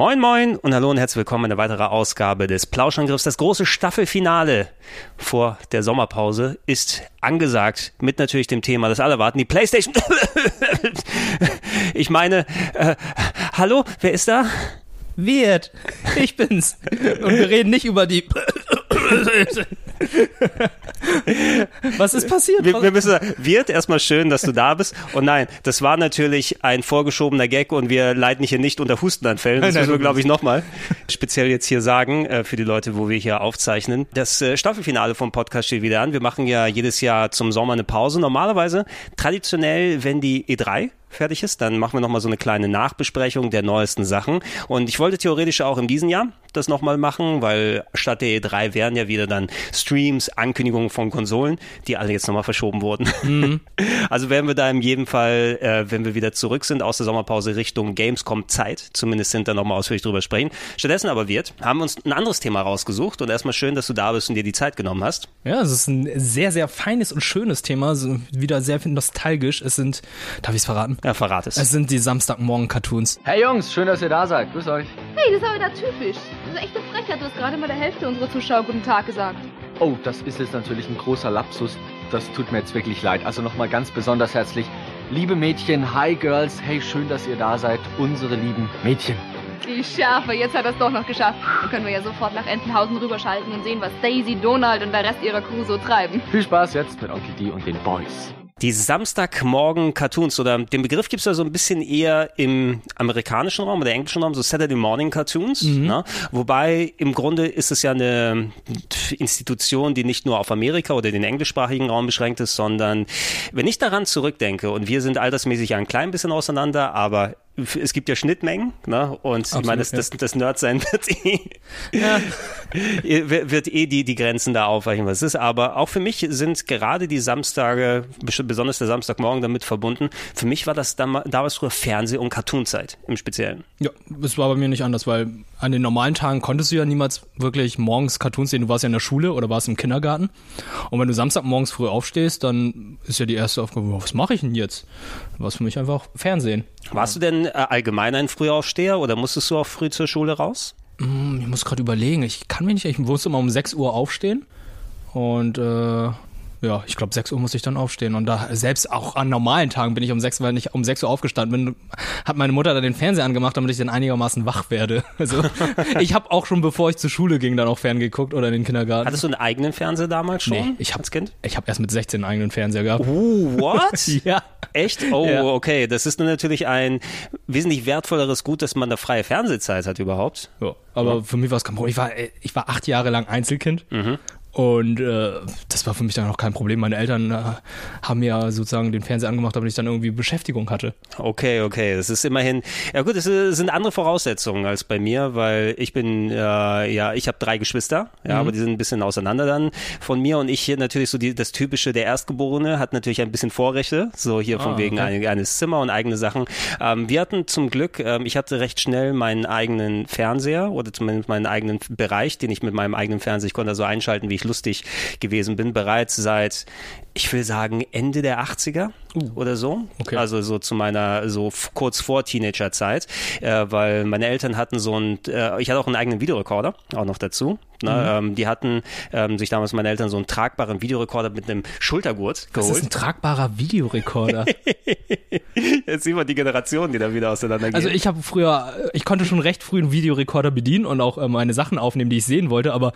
Moin Moin und hallo und herzlich willkommen in einer weiteren Ausgabe des Plauschangriffs. Das große Staffelfinale vor der Sommerpause ist angesagt mit natürlich dem Thema, das alle warten, die Playstation. ich meine, äh, hallo, wer ist da? Wirt, ich bin's. Und wir reden nicht über die. Was ist passiert? Wir, wir müssen, wird erstmal schön, dass du da bist. Und nein, das war natürlich ein vorgeschobener Gag und wir leiden hier nicht unter Hustenanfällen. Das Nein, müssen wir, glaube ich, nochmal speziell jetzt hier sagen, äh, für die Leute, wo wir hier aufzeichnen. Das äh, Staffelfinale vom Podcast steht wieder an. Wir machen ja jedes Jahr zum Sommer eine Pause. Normalerweise, traditionell, wenn die E3 fertig ist, dann machen wir nochmal so eine kleine Nachbesprechung der neuesten Sachen. Und ich wollte theoretisch auch in diesem Jahr das nochmal machen, weil statt der E3 wären ja wieder dann Streams, Ankündigungen von Konsolen, die alle jetzt nochmal verschoben wurden. Also werden wir da in jedem Fall, äh, wenn wir wieder zurück sind aus der Sommerpause Richtung Gamescom Zeit, zumindest sind da nochmal ausführlich drüber sprechen. Stattdessen aber wird, haben wir uns ein anderes Thema rausgesucht und erstmal schön, dass du da bist und dir die Zeit genommen hast. Ja, es ist ein sehr, sehr feines und schönes Thema. So wieder sehr nostalgisch. Es sind, darf ich es verraten? Ja, verrat es. Es sind die Samstagmorgen-Cartoons. Hey Jungs, schön, dass ihr da seid. Grüß euch. Hey, das ist aber wieder typisch. Das ist echt eine Frechheit. Du hast gerade mal der Hälfte unserer Zuschauer guten Tag gesagt. Oh, das ist jetzt natürlich ein großer Lapsus. Das tut mir jetzt wirklich leid. Also nochmal ganz besonders herzlich. Liebe Mädchen, hi Girls, hey, schön, dass ihr da seid. Unsere lieben Mädchen. Die Schärfe, jetzt hat er es doch noch geschafft. Dann können wir ja sofort nach Entenhausen rüberschalten und sehen, was Daisy, Donald und der Rest ihrer Crew so treiben. Viel Spaß jetzt mit Onkel D und den Boys. Die Samstagmorgen-Cartoons oder den Begriff gibt es ja so ein bisschen eher im amerikanischen Raum oder englischen Raum, so Saturday Morning Cartoons. Ne? Wobei im Grunde ist es ja eine Institution, die nicht nur auf Amerika oder den englischsprachigen Raum beschränkt ist, sondern wenn ich daran zurückdenke, und wir sind altersmäßig ja ein klein bisschen auseinander, aber es gibt ja Schnittmengen, ne? Und ich meine, das, das, das Nerdsein wird eh, wird eh die, die Grenzen da aufweichen, was es ist. Aber auch für mich sind gerade die Samstage, besonders der Samstagmorgen damit verbunden. Für mich war das dam- damals früher Fernseh- und Cartoonzeit im Speziellen. Ja, es war bei mir nicht anders, weil an den normalen Tagen konntest du ja niemals wirklich morgens Cartoons sehen. Du warst ja in der Schule oder warst im Kindergarten. Und wenn du Samstagmorgens früh aufstehst, dann ist ja die erste Aufgabe, was mache ich denn jetzt? War es für mich einfach Fernsehen. Warst du denn äh, allgemein ein Frühaufsteher oder musstest du auch früh zur Schule raus? Hm, Ich muss gerade überlegen, ich kann mich nicht, ich musste immer um 6 Uhr aufstehen. Und äh, ja, ich glaube, 6 Uhr muss ich dann aufstehen. Und da selbst auch an normalen Tagen bin ich um 6, weil ich um 6 Uhr aufgestanden bin, hat meine Mutter dann den Fernseher angemacht, damit ich dann einigermaßen wach werde. Also ich habe auch schon, bevor ich zur Schule ging, dann auch ferngeguckt oder in den Kindergarten. Hattest du einen eigenen Fernseher damals schon? Nee, ich hab- als Kind. ich habe erst mit 16 einen eigenen Fernseher gehabt. Uh, what? Ja. Echt? Oh, Ja. okay. Das ist natürlich ein wesentlich wertvolleres Gut, dass man da freie Fernsehzeit hat überhaupt. Ja, aber für mich war es kein Problem. Ich war, äh, ich war acht Jahre lang Einzelkind. Mhm. Und äh, das war für mich dann auch kein Problem. Meine Eltern äh, haben mir sozusagen den Fernseher angemacht, damit ich dann irgendwie Beschäftigung hatte. Okay, okay. Das ist immerhin, ja gut, es sind andere Voraussetzungen als bei mir, weil ich bin, äh, ja, ich habe drei Geschwister, ja, aber die sind ein bisschen auseinander dann von mir und ich hier natürlich so die, das typische, der Erstgeborene hat natürlich ein bisschen Vorrechte, so hier von Ah, wegen okay. ein, eines Zimmer und eigene Sachen. Ähm, wir hatten zum Glück, ähm, ich hatte recht schnell meinen eigenen Fernseher oder zumindest meinen eigenen Bereich, den ich mit meinem eigenen Fernseher, ich konnte so einschalten, wie lustig gewesen. Bin, bereits seit, ich will sagen, Ende der 80er oder so. Okay. Also so zu meiner, so kurz vor Teenagerzeit, äh, weil meine Eltern hatten so ein, äh, ich hatte auch einen eigenen Videorekorder, auch noch dazu. Ne? Ähm, die hatten ähm, sich damals meine Eltern so einen tragbaren Videorekorder mit einem Schultergurt Das ist geholt. ein tragbarer Videorekorder. Jetzt sieht man die Generationen, die da wieder auseinandergehen. Also ich habe früher, ich konnte schon recht früh einen Videorekorder bedienen und auch meine Sachen aufnehmen, die ich sehen wollte, aber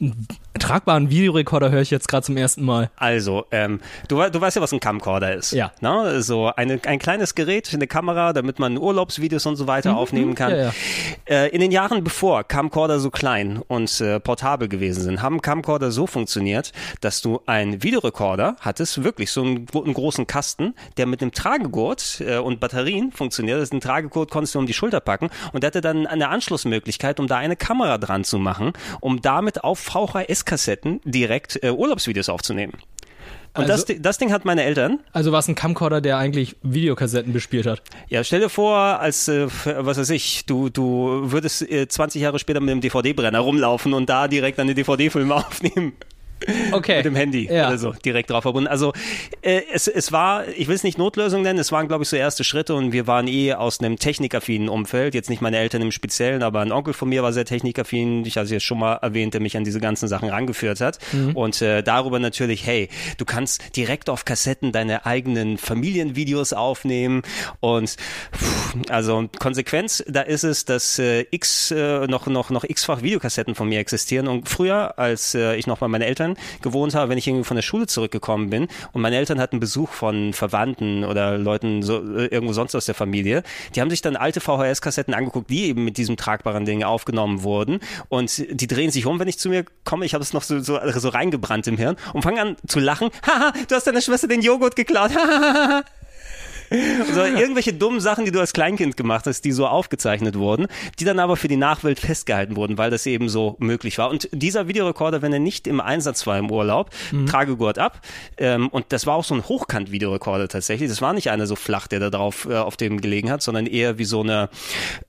einen tragbaren Videorekorder höre ich jetzt gerade zum ersten Mal. Also, ähm, du, du weißt ja, was ein Camcorder ist. Ja. Na, so eine, ein kleines Gerät, eine Kamera, damit man Urlaubsvideos und so weiter aufnehmen kann. Mhm. Ja, ja. Äh, in den Jahren bevor Camcorder so klein und äh, portabel gewesen sind, haben Camcorder so funktioniert, dass du einen Videorekorder hattest, wirklich so einen, einen großen Kasten, der mit einem Tragegurt äh, und Batterien funktioniert. Das ist ein Tragegurt, konntest du um die Schulter packen und der hatte dann eine Anschlussmöglichkeit, um da eine Kamera dran zu machen, um damit auf VHS-Kassetten direkt äh, Urlaubsvideos aufzunehmen. Und Also- das, das Ding hat meine Eltern. Also war es ein Camcorder, der eigentlich Videokassetten bespielt hat. Ja, stell dir vor, als, äh, was weiß ich, du, du würdest äh, 20 Jahre später mit einem DVD-Brenner rumlaufen und da direkt eine DVD-Filme aufnehmen. Okay. Mit dem Handy Ja. oder so, direkt drauf verbunden. Also äh, es, es war, ich will es nicht Notlösung nennen, es waren, glaube ich, so erste Schritte und wir waren eh aus einem technikaffinen Umfeld. Jetzt nicht meine Eltern im Speziellen, aber ein Onkel von mir war sehr technikaffin, ich hatte es jetzt schon mal erwähnt, der mich an diese ganzen Sachen rangeführt hat. Und äh, darüber natürlich, hey, du kannst direkt auf Kassetten deine eigenen Familienvideos aufnehmen und pff, also Konsequenz, da ist es, dass äh, x äh, noch noch noch x-fach Videokassetten von mir existieren und früher, als äh, ich noch bei meinen Eltern gewohnt habe, wenn ich irgendwie von der Schule zurückgekommen bin und meine Eltern hatten Besuch von Verwandten oder Leuten so äh, irgendwo sonst aus der Familie, die haben sich dann alte VHS-Kassetten angeguckt, die eben mit diesem tragbaren Ding aufgenommen wurden und die drehen sich um, wenn ich zu mir komme, ich habe es noch so, so so reingebrannt im Hirn und fangen an zu lachen. Haha, du hast deiner Schwester den Joghurt geklaut. Hahaha. So irgendwelche dummen Sachen, die du als Kleinkind gemacht hast, die so aufgezeichnet wurden, die dann aber für die Nachwelt festgehalten wurden, weil das eben so möglich war. Und dieser Videorekorder, wenn er nicht im Einsatz war im Urlaub, Tragegurt ab. Ähm, und das war auch so ein Hochkant-Videorekorder tatsächlich. Das war nicht einer so flach, der da drauf äh, auf dem gelegen hat, sondern eher wie so eine,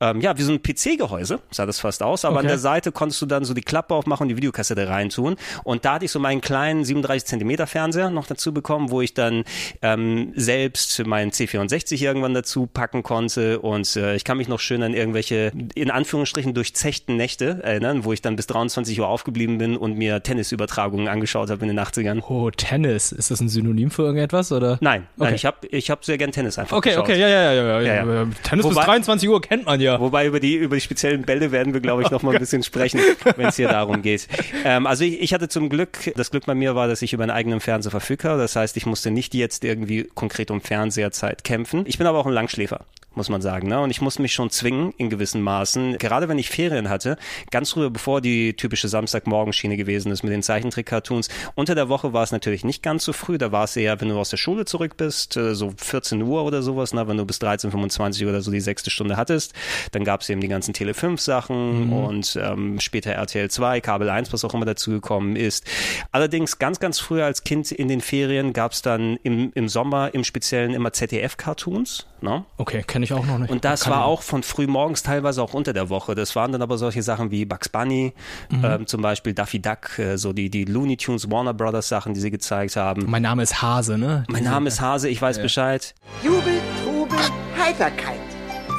ähm, ja, wie so ein PC-Gehäuse, sah das fast aus. Aber an Okay. der Seite konntest du dann so die Klappe aufmachen und die Videokassette reintun. Und da hatte ich so meinen kleinen 37 Zentimeter Fernseher noch dazu bekommen, wo ich dann ähm, selbst meinen C64 irgendwann dazu packen konnte. Und äh, ich kann mich noch schön an irgendwelche, in Anführungsstrichen, durchzechten Nächte erinnern, wo ich dann bis 23 Uhr aufgeblieben bin und mir Tennisübertragungen angeschaut habe in den 80ern. Oh, Tennis. Ist das ein Synonym für irgendetwas oder? Nein, nein, Okay. ich habe ich hab sehr gern Tennis einfach Okay, geschaut. okay, ja, ja, ja, ja. Ja, ja. Tennis Wobei- bis 23 Uhr kennt man ja. Wobei über die, über die speziellen Bälle werden wir, glaube ich, noch mal ein bisschen sprechen, wenn es hier darum geht. Ähm, also ich, ich hatte zum Glück, das Glück bei mir war, dass ich über einen eigenen Fernseher verfügte. Das heißt, ich musste nicht jetzt irgendwie konkret um Fernseherzeit kämpfen. Ich bin aber auch ein Langschläfer muss man sagen. Ne? Und ich musste mich schon zwingen in gewissen Maßen, gerade wenn ich Ferien hatte, ganz früher, bevor die typische Samstagmorgenschiene gewesen ist mit den Zeichentrick-Cartoons. Unter der Woche war es natürlich nicht ganz so früh, da war es eher, wenn du aus der Schule zurück bist, äh, so 14 Uhr oder sowas, ne? wenn du bis 13.25 oder so die sechste Stunde hattest, dann gab es eben die ganzen Tele 5 Sachen und ähm, später RTL 2, Kabel 1, was auch immer dazugekommen ist. Allerdings ganz, ganz früher als Kind in den Ferien gab es dann im, im Sommer im Speziellen immer ZDF-Cartoons. Ne? Okay, kenne ich auch noch nicht. Und das Kann war auch von früh morgens teilweise auch unter der Woche. Das waren dann aber solche Sachen wie Bugs Bunny, ähm, zum Beispiel Daffy Duck, äh, so die, die Looney Tunes, Warner Brothers Sachen, die sie gezeigt haben. Mein Name ist Hase, ne? Mein Name ist Hase, ich weiß Bescheid. Jubel, Trubel, Heiterkeit.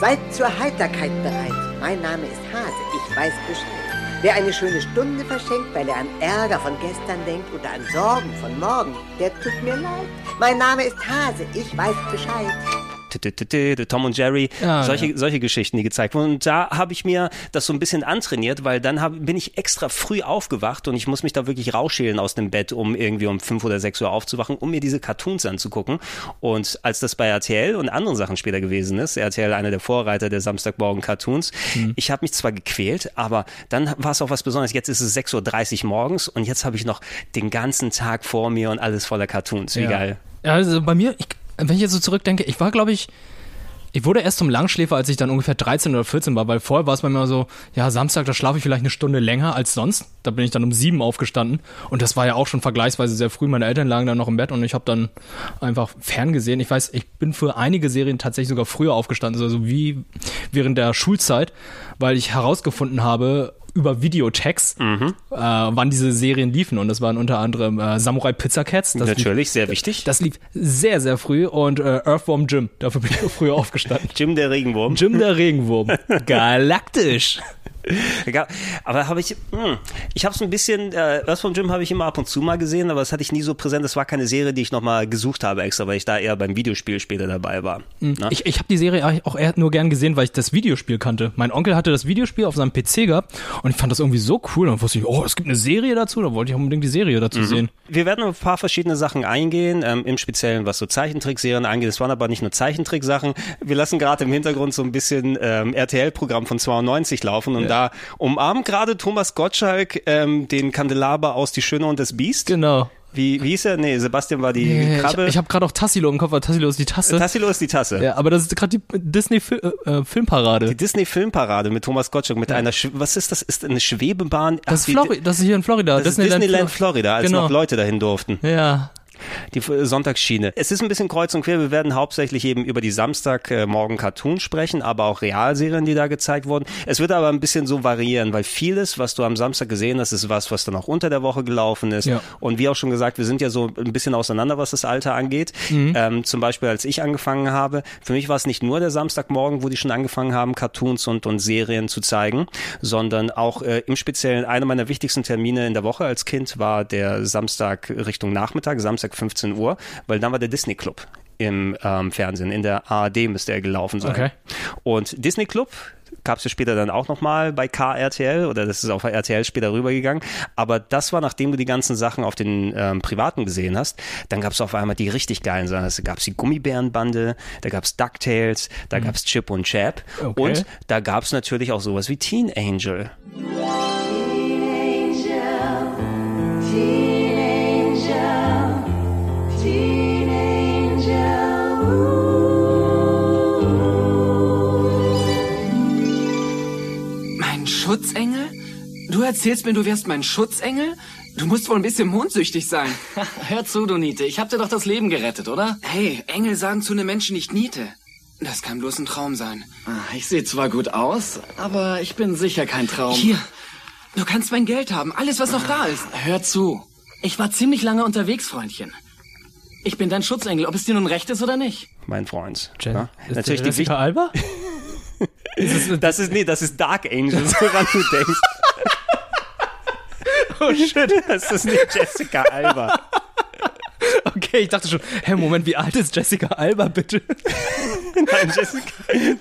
Seid zur Heiterkeit bereit. Mein Name ist Hase, ich weiß Bescheid. Wer eine schöne Stunde verschenkt, weil er an Ärger von gestern denkt oder an Sorgen von morgen, der tut mir leid. Mein Name ist Hase, ich weiß Bescheid. Tom und Jerry, Ja, solche, ja. solche Geschichten, die gezeigt wurden. Und da habe ich mir das so ein bisschen antrainiert, weil dann hab, bin ich extra früh aufgewacht und ich muss mich da wirklich rausschälen aus dem Bett, um irgendwie um fünf oder sechs Uhr aufzuwachen, um mir diese Cartoons anzugucken. Und als das bei RTL und anderen Sachen später gewesen ist, RTL einer der Vorreiter der Samstagmorgen-Cartoons, Mhm. ich habe mich zwar gequält, aber dann war es auch was Besonderes. Jetzt ist es 6.30 Uhr morgens und jetzt habe ich noch den ganzen Tag vor mir und alles voller Cartoons. Wie ja. geil. Also bei mir, ich, wenn ich jetzt so zurückdenke, ich war, glaube ich, ich wurde erst zum Langschläfer, als ich dann ungefähr 13 oder 14 war, weil vorher war es bei mir so, ja, Samstag, da schlafe ich vielleicht eine Stunde länger als sonst. Da bin ich dann um sieben aufgestanden und das war ja auch schon vergleichsweise sehr früh. Meine Eltern lagen dann noch im Bett und ich habe dann einfach ferngesehen. Ich weiß, ich bin für einige Serien tatsächlich sogar früher aufgestanden, also wie während der Schulzeit, weil ich herausgefunden habe, über Videotext, Mhm. äh, wann diese Serien liefen. Und das waren unter anderem äh, Samurai Pizza Cats. Das lief Natürlich, sehr wichtig. das lief sehr, sehr früh und äh, Earthworm Jim, dafür bin ich früher aufgestanden. Jim der Regenwurm. Jim der Regenwurm. Galaktisch. Aber habe ich, hm, ich habe es ein bisschen, äh, Earthworm Jim habe ich immer ab und zu mal gesehen, aber das hatte ich nie so präsent. Das war keine Serie, die ich nochmal gesucht habe extra, weil ich da eher beim Videospiel später dabei war. Na? Ich, ich habe die Serie auch eher nur gern gesehen, weil ich das Videospiel kannte. Mein Onkel hatte das Videospiel auf seinem PC gehabt und ich fand das irgendwie so cool. Und wusste ich, oh, es gibt eine Serie dazu, da wollte ich unbedingt die Serie dazu sehen. Wir werden auf ein paar verschiedene Sachen eingehen, ähm, im Speziellen was so Zeichentrickserien angeht. Es waren aber nicht nur Zeichentricksachen. Wir lassen gerade im Hintergrund so ein bisschen ähm, RTL-Programm von 92 laufen und da umarmt gerade Thomas Gottschalk ähm, den Kandelaber aus Die Schöne und das Biest. Genau. Wie, wie hieß er? Nee, Sebastian war die Ich, Krabbe. ich habe gerade auch Tassilo im Kopf, weil Tassilo ist die Tasse. Tassilo ist die Tasse. ja, aber das ist gerade die Disney Fil äh, äh. Die Disney Filmparade mit Thomas Gottschalk mit einer Sch was ist das? Ist eine Schwebebahn? das, Ach, ist Flori das ist hier in Florida. das ist Disneyland Florida, als Genau. noch Leute dahin durften. Ja. Die äh, Sonntagsschiene. Es ist ein bisschen kreuz und quer. Wir werden hauptsächlich eben über die Samstagmorgen Cartoons sprechen, aber auch Realserien, die da gezeigt wurden. Es wird aber ein bisschen so variieren, weil vieles, was du am Samstag gesehen hast, ist was, was dann auch unter der Woche gelaufen ist. Ja. Und wie auch schon gesagt, wir sind ja so ein bisschen auseinander, was das Alter angeht. Ähm, zum Beispiel, als ich angefangen habe, für mich war es nicht nur der Samstagmorgen, wo die schon angefangen haben, Cartoons und, und Serien zu zeigen, sondern auch äh, im Speziellen einer meiner wichtigsten Termine in der Woche als Kind war der Samstag Richtung Nachmittag, Samstag 15 Uhr, weil dann war der Disney Club im ähm, Fernsehen, in der ARD müsste er gelaufen sein. Okay. Und Disney Club gab es ja später dann auch nochmal bei KRTL oder das ist auf RTL später rübergegangen. Aber das war, nachdem du die ganzen Sachen auf den ähm, Privaten gesehen hast, dann gab es auf einmal die richtig geilen Sachen. Da gab es die Gummibärenbande, da gab es DuckTales, da gab es Chip und Chap Okay. und da gab es natürlich auch sowas wie Teen Angel. Mein Schutzengel? Du erzählst mir, du wärst mein Schutzengel? Du musst wohl ein bisschen mondsüchtig sein. Hör zu, du Niete. Ich hab dir doch das Leben gerettet, oder? Hey, Engel sagen zu einem Menschen nicht Niete. Das kann bloß ein Traum sein. Ah, Ich sehe zwar gut aus, aber ich bin sicher kein Traum. Hier, du kannst mein Geld haben, alles was noch da ist. Hör zu. Ich war ziemlich lange unterwegs, Freundchen. Ich bin dein Schutzengel, ob es dir nun recht ist oder nicht. Mein Freund. Jen, Ja? ist Natürlich der die Alba? Das ist, nee, das ist Dark Angel, woran du denkst. oh shit. Das ist nicht Jessica Alba. Okay, ich dachte schon, hä, Moment, wie alt ist Jessica Alba bitte? Nein, Jessica,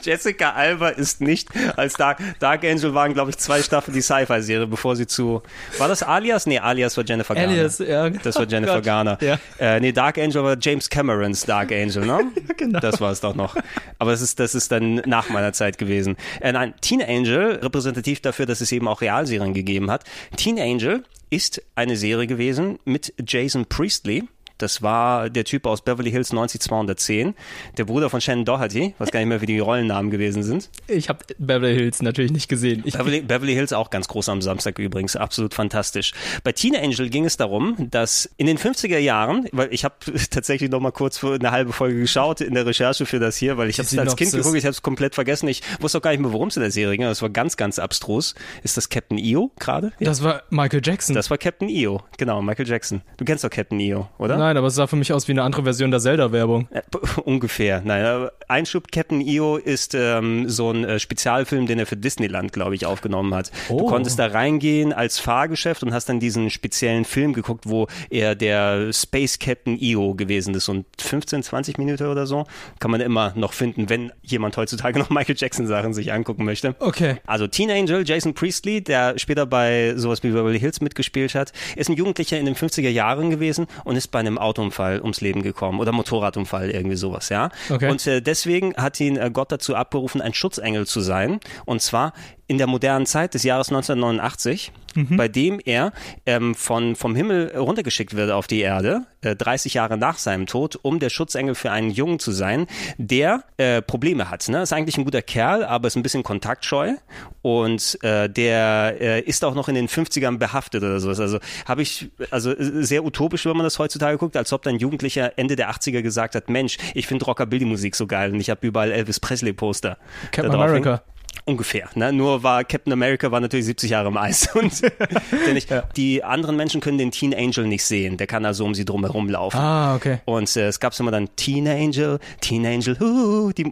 Jessica Alba ist nicht als Dark, Dark Angel waren, glaube ich, zwei Staffeln die Sci-Fi-Serie, bevor sie zu. War das Alias? Nee, Alias war Jennifer Garner. Alias, ja. Das war Jennifer Gott, Garner. ja. Äh, nee, Dark Angel war James Camerons Dark Angel, ne? genau. Das war es doch noch. Aber das ist, das ist dann nach meiner Zeit gewesen. Äh, nein, Teen Angel, repräsentativ dafür, dass es eben auch Realserien gegeben hat. Teen Angel ist eine Serie gewesen mit Jason Priestley. Das war der Typ aus Beverly Hills 90210, der Bruder von Shannon Doherty, was gar nicht mehr wie die Rollennamen gewesen sind. Ich habe Beverly Hills natürlich nicht gesehen. Beverly, Beverly Hills auch ganz groß am Samstag übrigens, absolut fantastisch. Bei Teen Angel ging es darum, dass in den 50er Jahren, weil ich habe tatsächlich noch mal kurz für eine halbe Folge geschaut in der Recherche für das hier, weil ich habe es als Kind geguckt, ich habe es komplett vergessen, ich wusste auch gar nicht mehr, worum es in der Serie ging, das war ganz, ganz abstrus. Ist das Captain EO gerade? Ja. das war Michael Jackson. Das war Captain EO, genau, Michael Jackson. Du kennst doch Captain EO, oder? Nein, aber es sah für mich aus wie eine andere Version der Zelda-Werbung. Äh, Ungefähr. Nein, Einschub Captain EO ist ähm, so ein äh, Spezialfilm, den er für Disneyland, glaube ich, aufgenommen hat. Du Oh. konntest da reingehen als Fahrgeschäft und hast dann diesen speziellen Film geguckt, wo er der Space Captain EO gewesen ist. Und 15, 20 Minuten oder so kann man immer noch finden, wenn jemand heutzutage noch Michael Jackson Sachen sich angucken möchte. Okay. Also Teen Angel, Jason Priestley, der später bei sowas wie Beverly Hills mitgespielt hat, ist ein Jugendlicher in den 50er Jahren gewesen und ist bei einem Autounfall ums Leben gekommen oder Motorradunfall, irgendwie sowas, ja. Okay. Und äh, deswegen hat ihn äh, Gott dazu abberufen, ein Schutzengel zu sein und zwar in der modernen Zeit des Jahres 1989, bei dem er ähm, von, vom Himmel runtergeschickt wird auf die Erde, äh, 30 Jahre nach seinem Tod, um der Schutzengel für einen Jungen zu sein, der äh, Probleme hat. Ne? Ist eigentlich ein guter Kerl, aber ist ein bisschen kontaktscheu und äh, der äh, ist auch noch in den 50ern behaftet oder sowas. Also habe ich, also äh, sehr utopisch, wenn man das heutzutage guckt, als ob dann Jugendlicher Ende der 80er gesagt hat, Mensch, ich finde Rockabilly-Musik so geil und ich habe überall Elvis Presley-Poster. Captain. America. Ungefähr, ne? Nur war Captain America war natürlich 70 Jahre im Eis und ich, die anderen Menschen können den Teen Angel nicht sehen. Der kann also um sie drum herum laufen. Ah, okay. Und äh, es gab immer dann Teen Angel, Teen Angel, hu, die,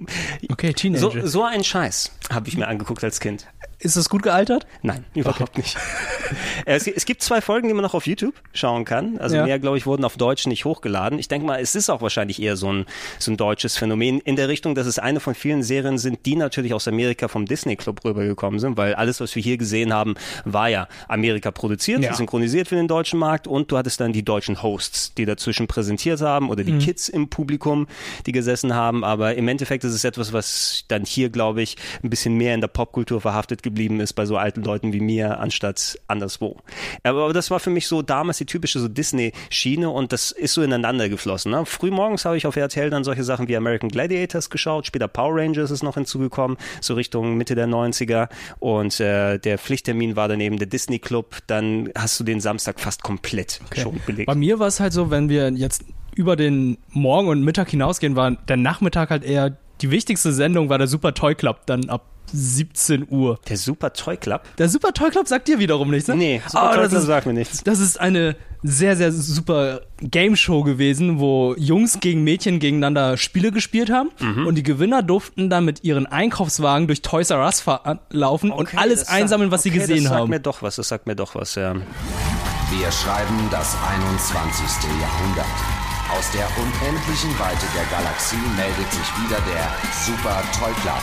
Okay, Teen so, Angel. so einen Scheiß habe ich mir angeguckt als Kind. Ist das gut gealtert? Nein, überhaupt nicht. es, es, gibt zwei Folgen, die man noch auf YouTube schauen kann. Also ja. mehr, glaube ich, wurden auf Deutsch nicht hochgeladen. Ich denke mal, es ist auch wahrscheinlich eher so ein, so ein deutsches Phänomen in der Richtung, dass es eine von vielen Serien sind, die natürlich aus Amerika vom Disney Club rübergekommen sind, weil alles, was wir hier gesehen haben, war ja Amerika produziert, ja. synchronisiert für den deutschen Markt und du hattest dann die deutschen Hosts, die dazwischen präsentiert haben oder die mhm. Kids im Publikum, die gesessen haben. Aber im Endeffekt ist es etwas, was dann hier, glaube ich, ein bisschen mehr in der Popkultur verhaftet geblieben ist bei so alten Leuten wie mir, anstatt anderswo. Aber das war für mich so damals die typische so Disney-Schiene und das ist so ineinander geflossen. Ne? Frühmorgens habe ich auf RTL dann solche Sachen wie American Gladiators geschaut, später Power Rangers ist noch hinzugekommen, so Richtung Mitte der 90er und äh, der Pflichttermin war dann eben der Disney Club, dann hast du den Samstag fast komplett okay. schon belegt. Bei mir war es halt so, wenn wir jetzt über den Morgen und Mittag hinausgehen, war der Nachmittag halt eher die wichtigste Sendung war der Super Toy Club dann ab 17 Uhr. Der Super Toy Club? Der Super Toy Club sagt dir wiederum nichts, ne? Nee, Super oh, Toy Club ist, sagt mir nichts. Das ist eine sehr, sehr super Game Show gewesen, wo Jungs gegen Mädchen gegeneinander Spiele gespielt haben mhm. und die Gewinner durften dann mit ihren Einkaufswagen durch Toys R Us laufen okay, und alles einsammeln, was okay, sie gesehen haben. Das sagt haben. mir doch was, das sagt mir doch was, ja. Wir schreiben das 21. Jahrhundert. Aus der unendlichen Weite der Galaxie meldet sich wieder der Super Toy Club.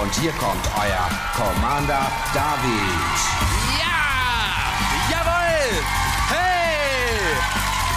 Und hier kommt euer Commander David. Ja! Jawohl! Hey!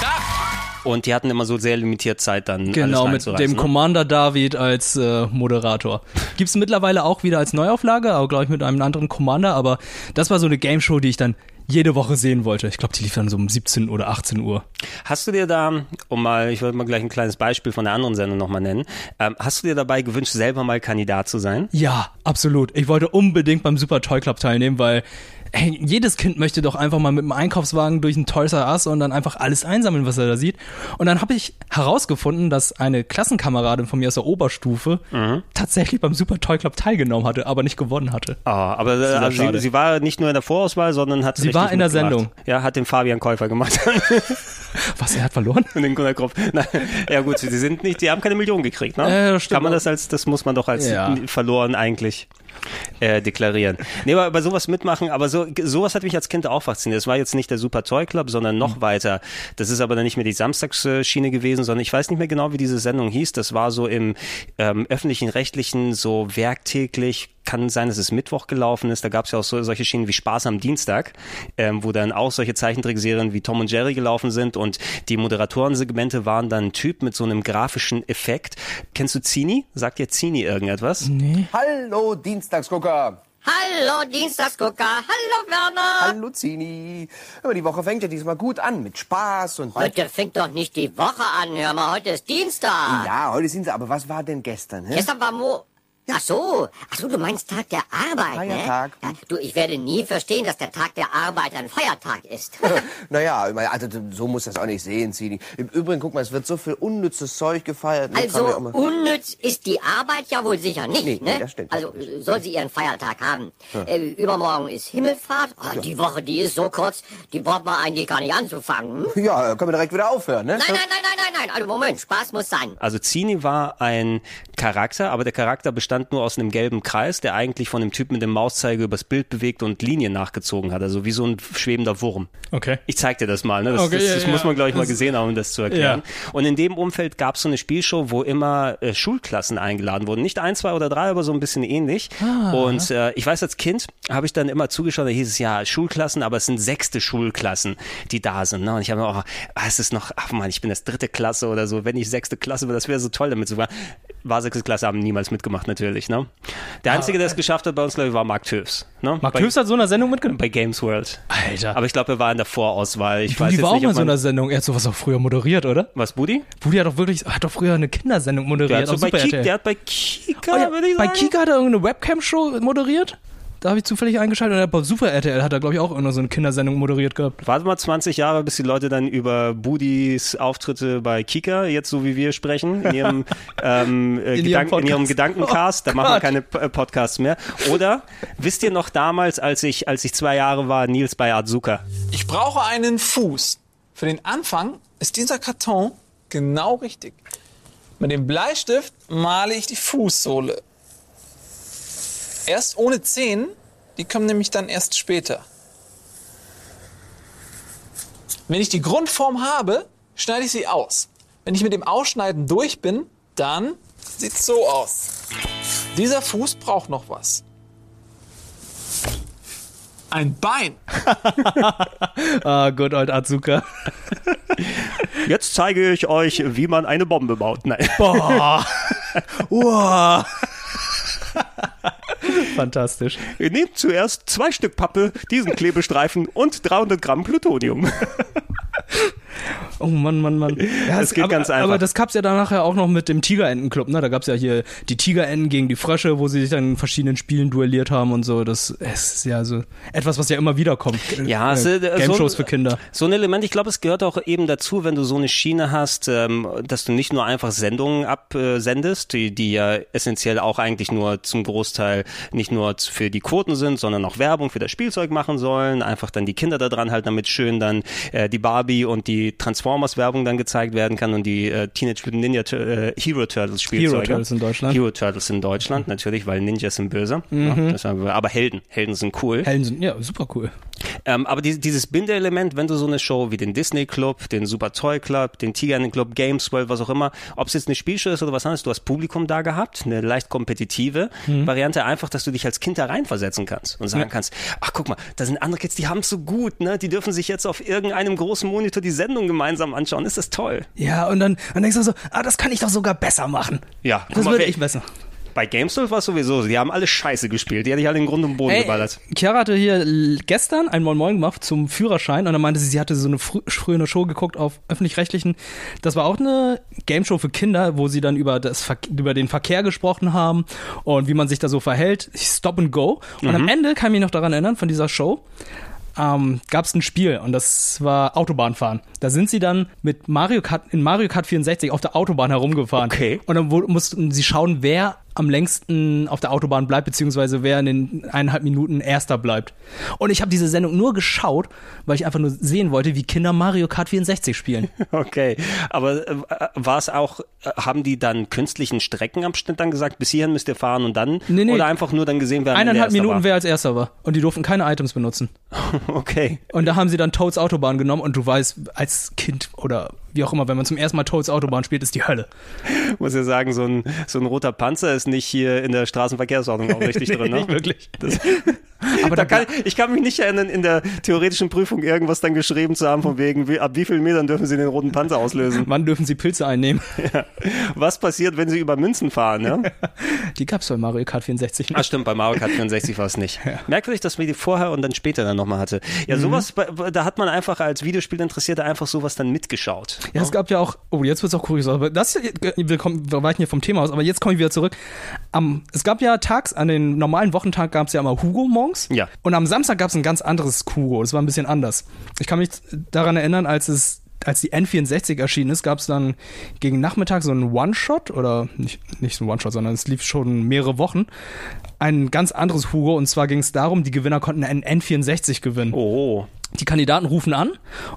Da! Und die hatten immer so sehr limitiert Zeit dann. Genau, mit dem ne? Commander David als äh, Moderator. Gibt es mittlerweile auch wieder als Neuauflage, aber glaube ich mit einem anderen Commander. Aber das war so eine Game Show, die ich dann jede Woche sehen wollte. Ich glaube, die lief dann so um 17 oder 18 Uhr. Hast du dir da, um mal, ich wollte mal gleich ein kleines Beispiel von der anderen Sendung nochmal nennen, ähm, hast du dir dabei gewünscht, selber mal Kandidat zu sein? Ja, absolut. Ich wollte unbedingt beim Super Toy Club teilnehmen, weil hey, jedes Kind möchte doch einfach mal mit dem Einkaufswagen durch ein Toys R Us und dann einfach alles einsammeln, was er da sieht. Und dann habe ich herausgefunden, dass eine Klassenkameradin von mir aus der Oberstufe mhm. tatsächlich beim Super Toy Club teilgenommen hatte, aber nicht gewonnen hatte. Ah, aber also sie, sie, war nicht nur in der Vorauswahl, sondern hat Sie war in der Sendung. Ja, hat den Fabian Käufer gemacht. was, er hat verloren? den Gunnar Kropf. Na, ja gut, sie sind nicht, die haben keine Million gekriegt, ne? Äh, Kann man das als, das muss man doch als ja. verloren eigentlich äh, deklarieren. Nee, aber bei sowas mitmachen, aber so, sowas hat mich als Kind auch fasziniert. Das war jetzt nicht der Super Toy Club, sondern noch mhm. weiter. Das ist aber dann nicht mehr die Samstagsschiene gewesen, sondern ich weiß nicht mehr genau, wie diese Sendung hieß. Das war so im ähm, öffentlichen Rechtlichen so werktäglich kann sein, dass es Mittwoch gelaufen ist. Da gab es ja auch so, solche Schienen wie Spaß am Dienstag, ähm, wo dann auch solche Zeichentrickserien wie Tom und Jerry gelaufen sind und die Moderatorensegmente waren dann ein Typ mit so einem grafischen Effekt. Kennst du Zini? Sagt dir Zini irgendetwas? Nee. Hallo Dienstagsgucker. Hallo Dienstagsgucker, hallo Werner. Hallo Zini. Aber die Woche fängt ja diesmal gut an mit Spaß und... Heute fängt doch nicht die Woche an, hör mal, heute ist Dienstag. Ja, heute ist Dienstag, aber was war denn gestern? Hä? Gestern war Mo... Ach so, ach so, du meinst Tag der Arbeit, Feiertag. ne? Ja, du, ich werde nie verstehen, dass der Tag der Arbeit ein Feiertag ist. naja, also so muss das auch nicht sehen, Zini. Im Übrigen, guck mal, es wird so viel unnützes Zeug gefeiert. Ne? Also unnütz ist die Arbeit ja wohl sicher nicht, nee, ne? Nee, das stimmt. Also soll sie ihren Feiertag haben. Ja. Äh, übermorgen ist Himmelfahrt. Oh, ja. Die Woche, die ist so kurz, die braucht man eigentlich gar nicht anzufangen. Hm? Ja, können wir direkt wieder aufhören, ne? Nein, nein, nein, nein, nein, nein. Also Moment, Spaß muss sein. Also Zini war ein Charakter, aber der Charakter bestand nur aus einem gelben Kreis, der eigentlich von dem Typ mit dem Mauszeiger übers Bild bewegt und Linien nachgezogen hat, also wie so ein schwebender Wurm. Okay. Ich zeig dir das mal, ne? Das, okay, das, das ja, muss man, glaube ich, mal gesehen haben, um das zu erklären. Ja. Und in dem Umfeld gab es so eine Spielshow, wo immer äh, Schulklassen eingeladen wurden. Nicht ein, zwei oder drei, aber so ein bisschen ähnlich. Ah. Und äh, ich weiß, als Kind habe ich dann immer zugeschaut, da hieß es ja Schulklassen, aber es sind sechste Schulklassen, die da sind. Ne? Und ich habe mir, oh, ah, es ist noch, ach man, ich bin das dritte Klasse oder so. Wenn ich sechste Klasse wäre, das wäre so toll damit sogar. War sechste Klasse, haben niemals mitgemacht natürlich. Ne? Der Einzige, der es geschafft hat bei uns, glaube ich, war Mark Tüfs. Ne? Mark Tüfs hat so einer Sendung mitgenommen? Bei Games World. Alter. Aber ich glaube, er war in der Vorauswahl. Ich Budi weiß war auch nicht, mal in so einer Sendung. Er hat sowas auch früher moderiert, oder? Was, Budi? Budi hat doch wirklich, hat doch früher eine Kindersendung moderiert. Der hat, so bei, Kika, der hat bei Kika, oh, ja. Bei Kika hat er irgendeine Webcam-Show moderiert? Da habe ich zufällig eingeschaltet und bei Super RTL hat er, glaube ich, auch immer so eine Kindersendung moderiert gehabt. Warte mal 20 Jahre, bis die Leute dann über Budis Auftritte bei Kika, jetzt so wie wir sprechen, in ihrem, ähm, äh, in, Gedank ihrem in ihrem Gedankencast, oh, da machen wir keine äh, Podcasts mehr. Oder wisst ihr noch damals, als ich, als ich zwei Jahre war, Nils bei Azuka? Ich brauche einen Fuß. Für den Anfang ist dieser Karton genau richtig. Mit dem Bleistift male ich die Fußsohle. Erst ohne Zehen Die kommen nämlich dann erst später. Wenn ich die Grundform habe, schneide ich sie aus. Wenn ich mit dem Ausschneiden durch bin, dann sieht es so aus. Dieser Fuß braucht noch was. Ein Bein. ah, good old Azuka. Jetzt zeige ich euch, wie man eine Bombe baut. Nein. Boah. Fantastisch. Ihr nehmt zuerst zwei Stück Pappe, diesen Klebestreifen und 300 Gramm Plutonium. Oh Mann, Mann, Mann. Ja, Es geht aber, ganz einfach. Aber das gab's ja dann nachher auch noch mit dem Tigerentenclub, ne? Da gab's ja hier die Tigerenten gegen die Frösche, wo sie sich dann in verschiedenen Spielen duelliert haben und so. Das ist ja so etwas, was ja immer wieder kommt. Ja, es, äh, äh, Game-Shows so, für Kinder. So ein Element, ich glaube, es gehört auch eben dazu, wenn du so eine Schiene hast, ähm, dass du nicht nur einfach Sendungen absendest, die, die ja essentiell auch eigentlich nur zum Großteil nicht nur für die Quoten sind, sondern auch Werbung für das Spielzeug machen sollen, einfach dann die Kinder da dran halt, damit schön dann äh, die Barbie und die Transformers-Werbung dann gezeigt werden kann und die äh, Teenage Mutant Ninja äh, Hero Turtles Spielzeuge. Hero Turtles in Deutschland. Hero Turtles in Deutschland, natürlich, weil Ninjas sind böse. Mhm. Ja, wir, aber Helden, Helden sind cool. Helden sind, ja, super cool. Ähm, aber die, dieses Bindeelement, wenn du so eine Show wie den Disney Club, den Super Toy Club, den Tiger Club, Games World, was auch immer, ob es jetzt eine Spielshow ist oder was anderes, du hast Publikum da gehabt, eine leicht kompetitive Mhm. Variante, einfach, dass du dich als Kind da reinversetzen kannst und sagen Ja. kannst, ach guck mal, da sind andere Kids, die haben es so gut, ne? Die dürfen sich jetzt auf irgendeinem großen Monitor die Sendung gemeinsam anschauen. Ist das toll? Ja, und dann, dann denkst du so, ah, das kann ich doch sogar besser machen. Ja, Das mal, würde ich besser. Bei Gamesworld war es sowieso, so, die haben alle Scheiße gespielt, die hatte ich alle in Grund und Boden Ey, geballert. Chiara hatte hier gestern ein Moin Moin gemacht zum Führerschein und dann meinte sie, sie hatte so eine frü früher eine Show geguckt auf öffentlich-rechtlichen. Das war auch eine Game-Show für Kinder, wo sie dann über das Ver über den Verkehr gesprochen haben und wie man sich da so verhält. Stop and Go. Und Mhm. am Ende kann ich mich noch daran erinnern von dieser Show. Ähm, gab es ein Spiel und das war Autobahnfahren. Da sind sie dann mit Mario Kart in Mario Kart 64 auf der Autobahn herumgefahren. Okay. Und dann mussten sie schauen, wer am längsten auf der Autobahn bleibt, beziehungsweise wer in den eineinhalb Minuten Erster bleibt. Und ich habe diese Sendung nur geschaut, weil ich einfach nur sehen wollte, wie Kinder Mario Kart 64 spielen. Okay, aber äh, war es auch, äh, haben die dann künstlichen Streckenabschnitt dann gesagt, bis hierhin müsst ihr fahren und dann? Nee, nee. Oder einfach nur dann gesehen, wer Eineinhalb Minuten, war? wer als Erster war. Und die durften keine Items benutzen. Okay. Und da haben sie dann Toads Autobahn genommen und du weißt, als Kind oder wie auch immer, wenn man zum ersten Mal Toads Autobahn spielt, ist die Hölle. Muss ja sagen, so ein, so ein roter Panzer ist nicht hier in der Straßenverkehrsordnung auch richtig Nee, drin, ne? nicht wirklich. Das, Aber da kann, ich kann mich nicht erinnern, in der theoretischen Prüfung irgendwas dann geschrieben zu haben, von wegen, wie, ab wie vielen Metern dürfen sie den roten Panzer auslösen? Wann dürfen sie Pilze einnehmen? Ja. Was passiert, wenn sie über Münzen fahren, ne? Die gab's bei Mario Kart 64 nicht. Ah, stimmt, bei Mario Kart 64 war es nicht. Merkwürdig, dass man die vorher und dann später dann nochmal hatte. Ja, Mhm. sowas, da hat man einfach als Videospielinteressierter einfach sowas dann mitgeschaut. Ja, es gab ja auch, oh, jetzt wird's auch kurios, aber das, wir, kommen, wir weichen hier vom Thema aus, aber jetzt komme ich wieder zurück. Am, es gab ja tags, an den normalen Wochentag gab's ja immer Hugo morgens. Ja. Und am Samstag gab's ein ganz anderes Hugo, das war ein bisschen anders. Ich kann mich daran erinnern, als es als die N64 erschienen ist, gab's dann gegen Nachmittag so einen One-Shot oder nicht, nicht so ein One-Shot, sondern es lief schon mehrere Wochen. Ein ganz anderes Hugo und zwar ging es darum, die Gewinner konnten einen N64 gewinnen. Oh. Die Kandidaten rufen an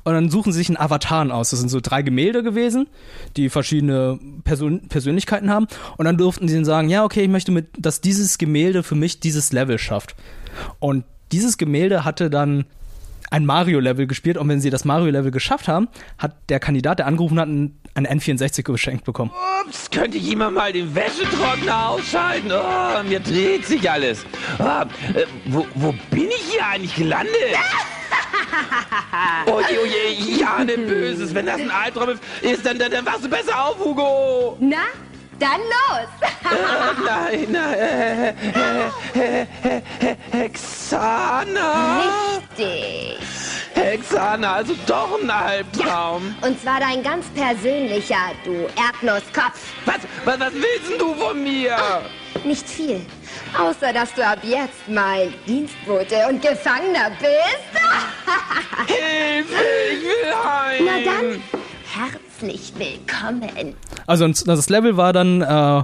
und dann suchen sie sich einen Avatar aus. Das sind so drei Gemälde gewesen, die verschiedene Person Persönlichkeiten haben. Und dann durften sie dann sagen, ja, okay, ich möchte mit, dass dieses Gemälde für mich dieses Level schafft. Und dieses Gemälde hatte dann ein Mario-Level gespielt und wenn sie das Mario-Level geschafft haben, hat der Kandidat, der angerufen hat, ein ein N64 geschenkt bekommen. Ups, könnte jemand mal den Wäschetrockner ausschalten? Oh, mir dreht sich alles. Ah, äh, wo, wo bin ich hier eigentlich gelandet? Oh je, oh je, ahne Böses. Wenn das ein Albtraum ist, dann, dann, dann wachst du besser auf, Hugo. Na, dann los! Äh, nein, nein, Hexana. Richtig. Hexana, also doch ein Albtraum. Und zwar dein ganz persönlicher, du Erdnusskopf. Was, was, was willst du von mir? Nicht viel. Außer, dass du ab jetzt mein Dienstbote und Gefangener bist. Hilfe, ich will heim. Na dann, herzlich willkommen. Also das Level war dann äh,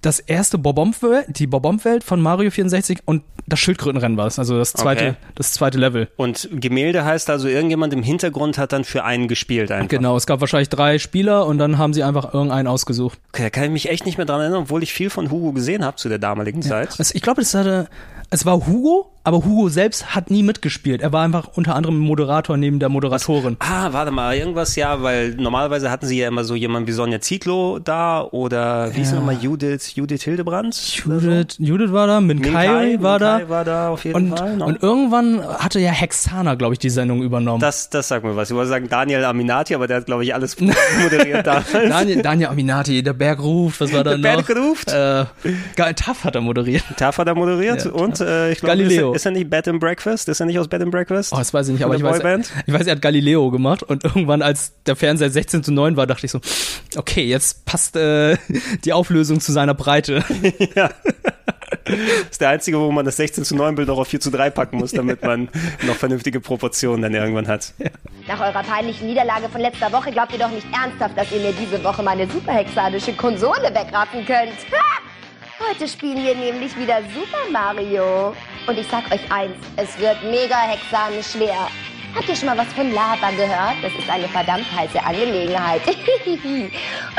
das erste Bobomb-Welt, die Bobomb-Welt von Mario 64 und das Schildkrötenrennen war es, also das zweite, Okay. das zweite Level. Und Gemälde heißt also, irgendjemand im Hintergrund hat dann für einen gespielt einfach. Genau, es gab wahrscheinlich drei Spieler und dann haben sie einfach irgendeinen ausgesucht. Okay, da kann ich mich echt nicht mehr dran erinnern, obwohl ich viel von Hugo gesehen habe zu der damaligen Zeit. Also ich glaube, das hatte Es war Hugo, aber Hugo selbst hat nie mitgespielt. Er war einfach unter anderem Moderator neben der Moderatorin. Ah, warte mal, irgendwas ja, weil normalerweise hatten sie ja immer so jemanden wie Sonja Zietlow da oder wie Ja. nochmal Judith, Judith Hildebrand? Judith, Judith war da, Min Minkai, Kai war da. Minkai war da auf jeden und, Fall. ne? und irgendwann hatte ja Hexana, glaube ich, die Sendung übernommen. Das, das sagt mir was. Ich wollte sagen Daniel Aminati, aber der hat, glaube ich, alles moderiert damals. Daniel, Daniel Aminati, der Berg ruft, was war da Der noch? Berg ruft. Äh, Taff hat er moderiert. Taff hat er moderiert Ja, und äh, ich glaube, Galileo. ist, er- ist er nicht Bed and Breakfast? Ist er nicht aus Bed and Breakfast? Oh, das weiß ich nicht, aber ich weiß, ich weiß, er hat Galileo gemacht und irgendwann, als der Fernseher 16 zu 9 war, dachte ich so, okay, jetzt passt äh, die Auflösung zu seiner Breite. Das ist der einzige, wo man das 16 zu 9 Bild noch auf 4 zu 3 packen muss, damit man noch vernünftige Proportionen dann irgendwann hat. Nach eurer peinlichen Niederlage von letzter Woche glaubt ihr doch nicht ernsthaft, dass ihr mir diese Woche meine superhexadische Konsole wegraffen könnt. Ha! Heute spielen wir nämlich wieder Super Mario. Und ich sag euch eins, es wird mega hexanisch schwer. Habt ihr schon mal was von Lava gehört? Das ist eine verdammt heiße Angelegenheit. Und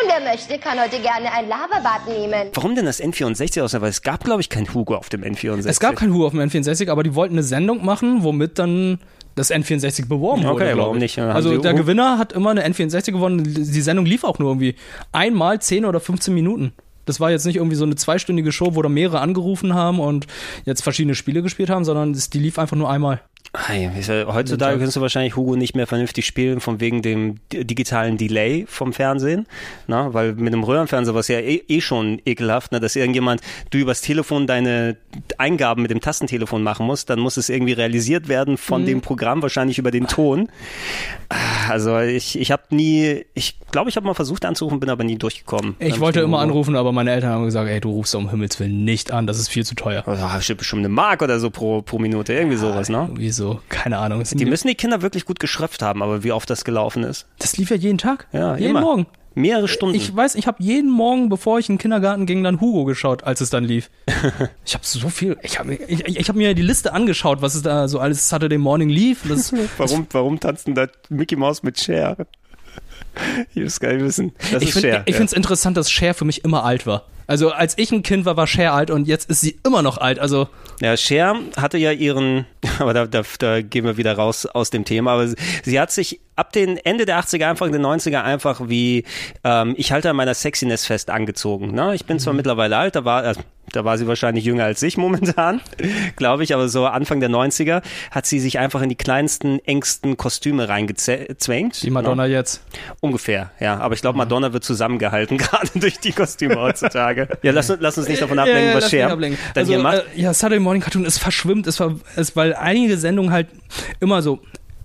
wer möchte, kann heute gerne ein Lavabad nehmen. Warum denn das N64 aus? Weil es gab, glaube ich, kein Hugo auf dem N64. Es gab kein Hu auf dem N64, aber die wollten eine Sendung machen, womit dann das N64 beworben wurde. Okay, warum ich. nicht? Also der Gewinner hat immer eine N64 gewonnen. Die Sendung lief auch nur irgendwie einmal 10 oder 15 Minuten. Das war jetzt nicht irgendwie so eine zweistündige Show, wo da mehrere angerufen haben und jetzt verschiedene Spiele gespielt haben, sondern die lief einfach nur einmal. Heutzutage kannst du wahrscheinlich Hugo nicht mehr vernünftig spielen, von wegen dem di- digitalen Delay vom Fernsehen. Na, weil mit einem Röhrenfernseher war es ja eh, eh schon ekelhaft, ne, dass irgendjemand, du übers Telefon deine Eingaben mit dem Tastentelefon machen musst, dann muss es irgendwie realisiert werden von Mhm. dem Programm, wahrscheinlich über den Ton. Also ich, ich habe nie, ich glaube, ich habe mal versucht anzurufen, bin aber nie durchgekommen. Ich wollte immer anrufen, aber meine Eltern haben gesagt, ey, du rufst um Himmels Willen nicht an, das ist viel zu teuer. Also, bestimmt eine Mark oder so pro, pro Minute, irgendwie sowas, ne? Irgendwie so, keine Ahnung. Die müssen die Kinder wirklich gut geschröpft haben, aber wie oft das gelaufen ist. Das lief ja jeden Tag. Ja, jeden immer. Morgen. Mehrere Stunden. Ich weiß, ich habe jeden Morgen, bevor ich in den Kindergarten ging, dann Hugo geschaut, als es dann lief. ich habe so viel, ich habe ich, ich hab mir die Liste angeschaut, was es da so alles Saturday Morning lief. Das, warum, warum tanzt denn da Mickey Mouse mit Cher? Ich will es gar nicht wissen. Das ich finde ich ja. interessant, dass Cher für mich immer alt war. Also als ich ein Kind war, war Cher alt und jetzt ist sie immer noch alt. Also Ja, Cher hatte ja ihren, aber da, da, da gehen wir wieder raus aus dem Thema, aber sie, sie hat sich ab den Ende der 80er, Anfang der 90er einfach wie, ähm, ich halte an meiner Sexiness fest angezogen. Ne? Ich bin zwar mittlerweile alt, da war, äh, da war sie wahrscheinlich jünger als ich momentan, glaube ich, aber so Anfang der 90er hat sie sich einfach in die kleinsten, engsten Kostüme reingezwängt. wie Madonna jetzt. Ungefähr, ja. Aber ich glaube, Madonna wird zusammengehalten, gerade durch die Kostüme heutzutage. Ja, lass, lass uns nicht davon ablenken, ja, ja, was Cher dann also, hier macht. Äh, ja, Saturday Morning Cartoon, es verschwimmt, es war, es, weil einige Sendungen halt immer so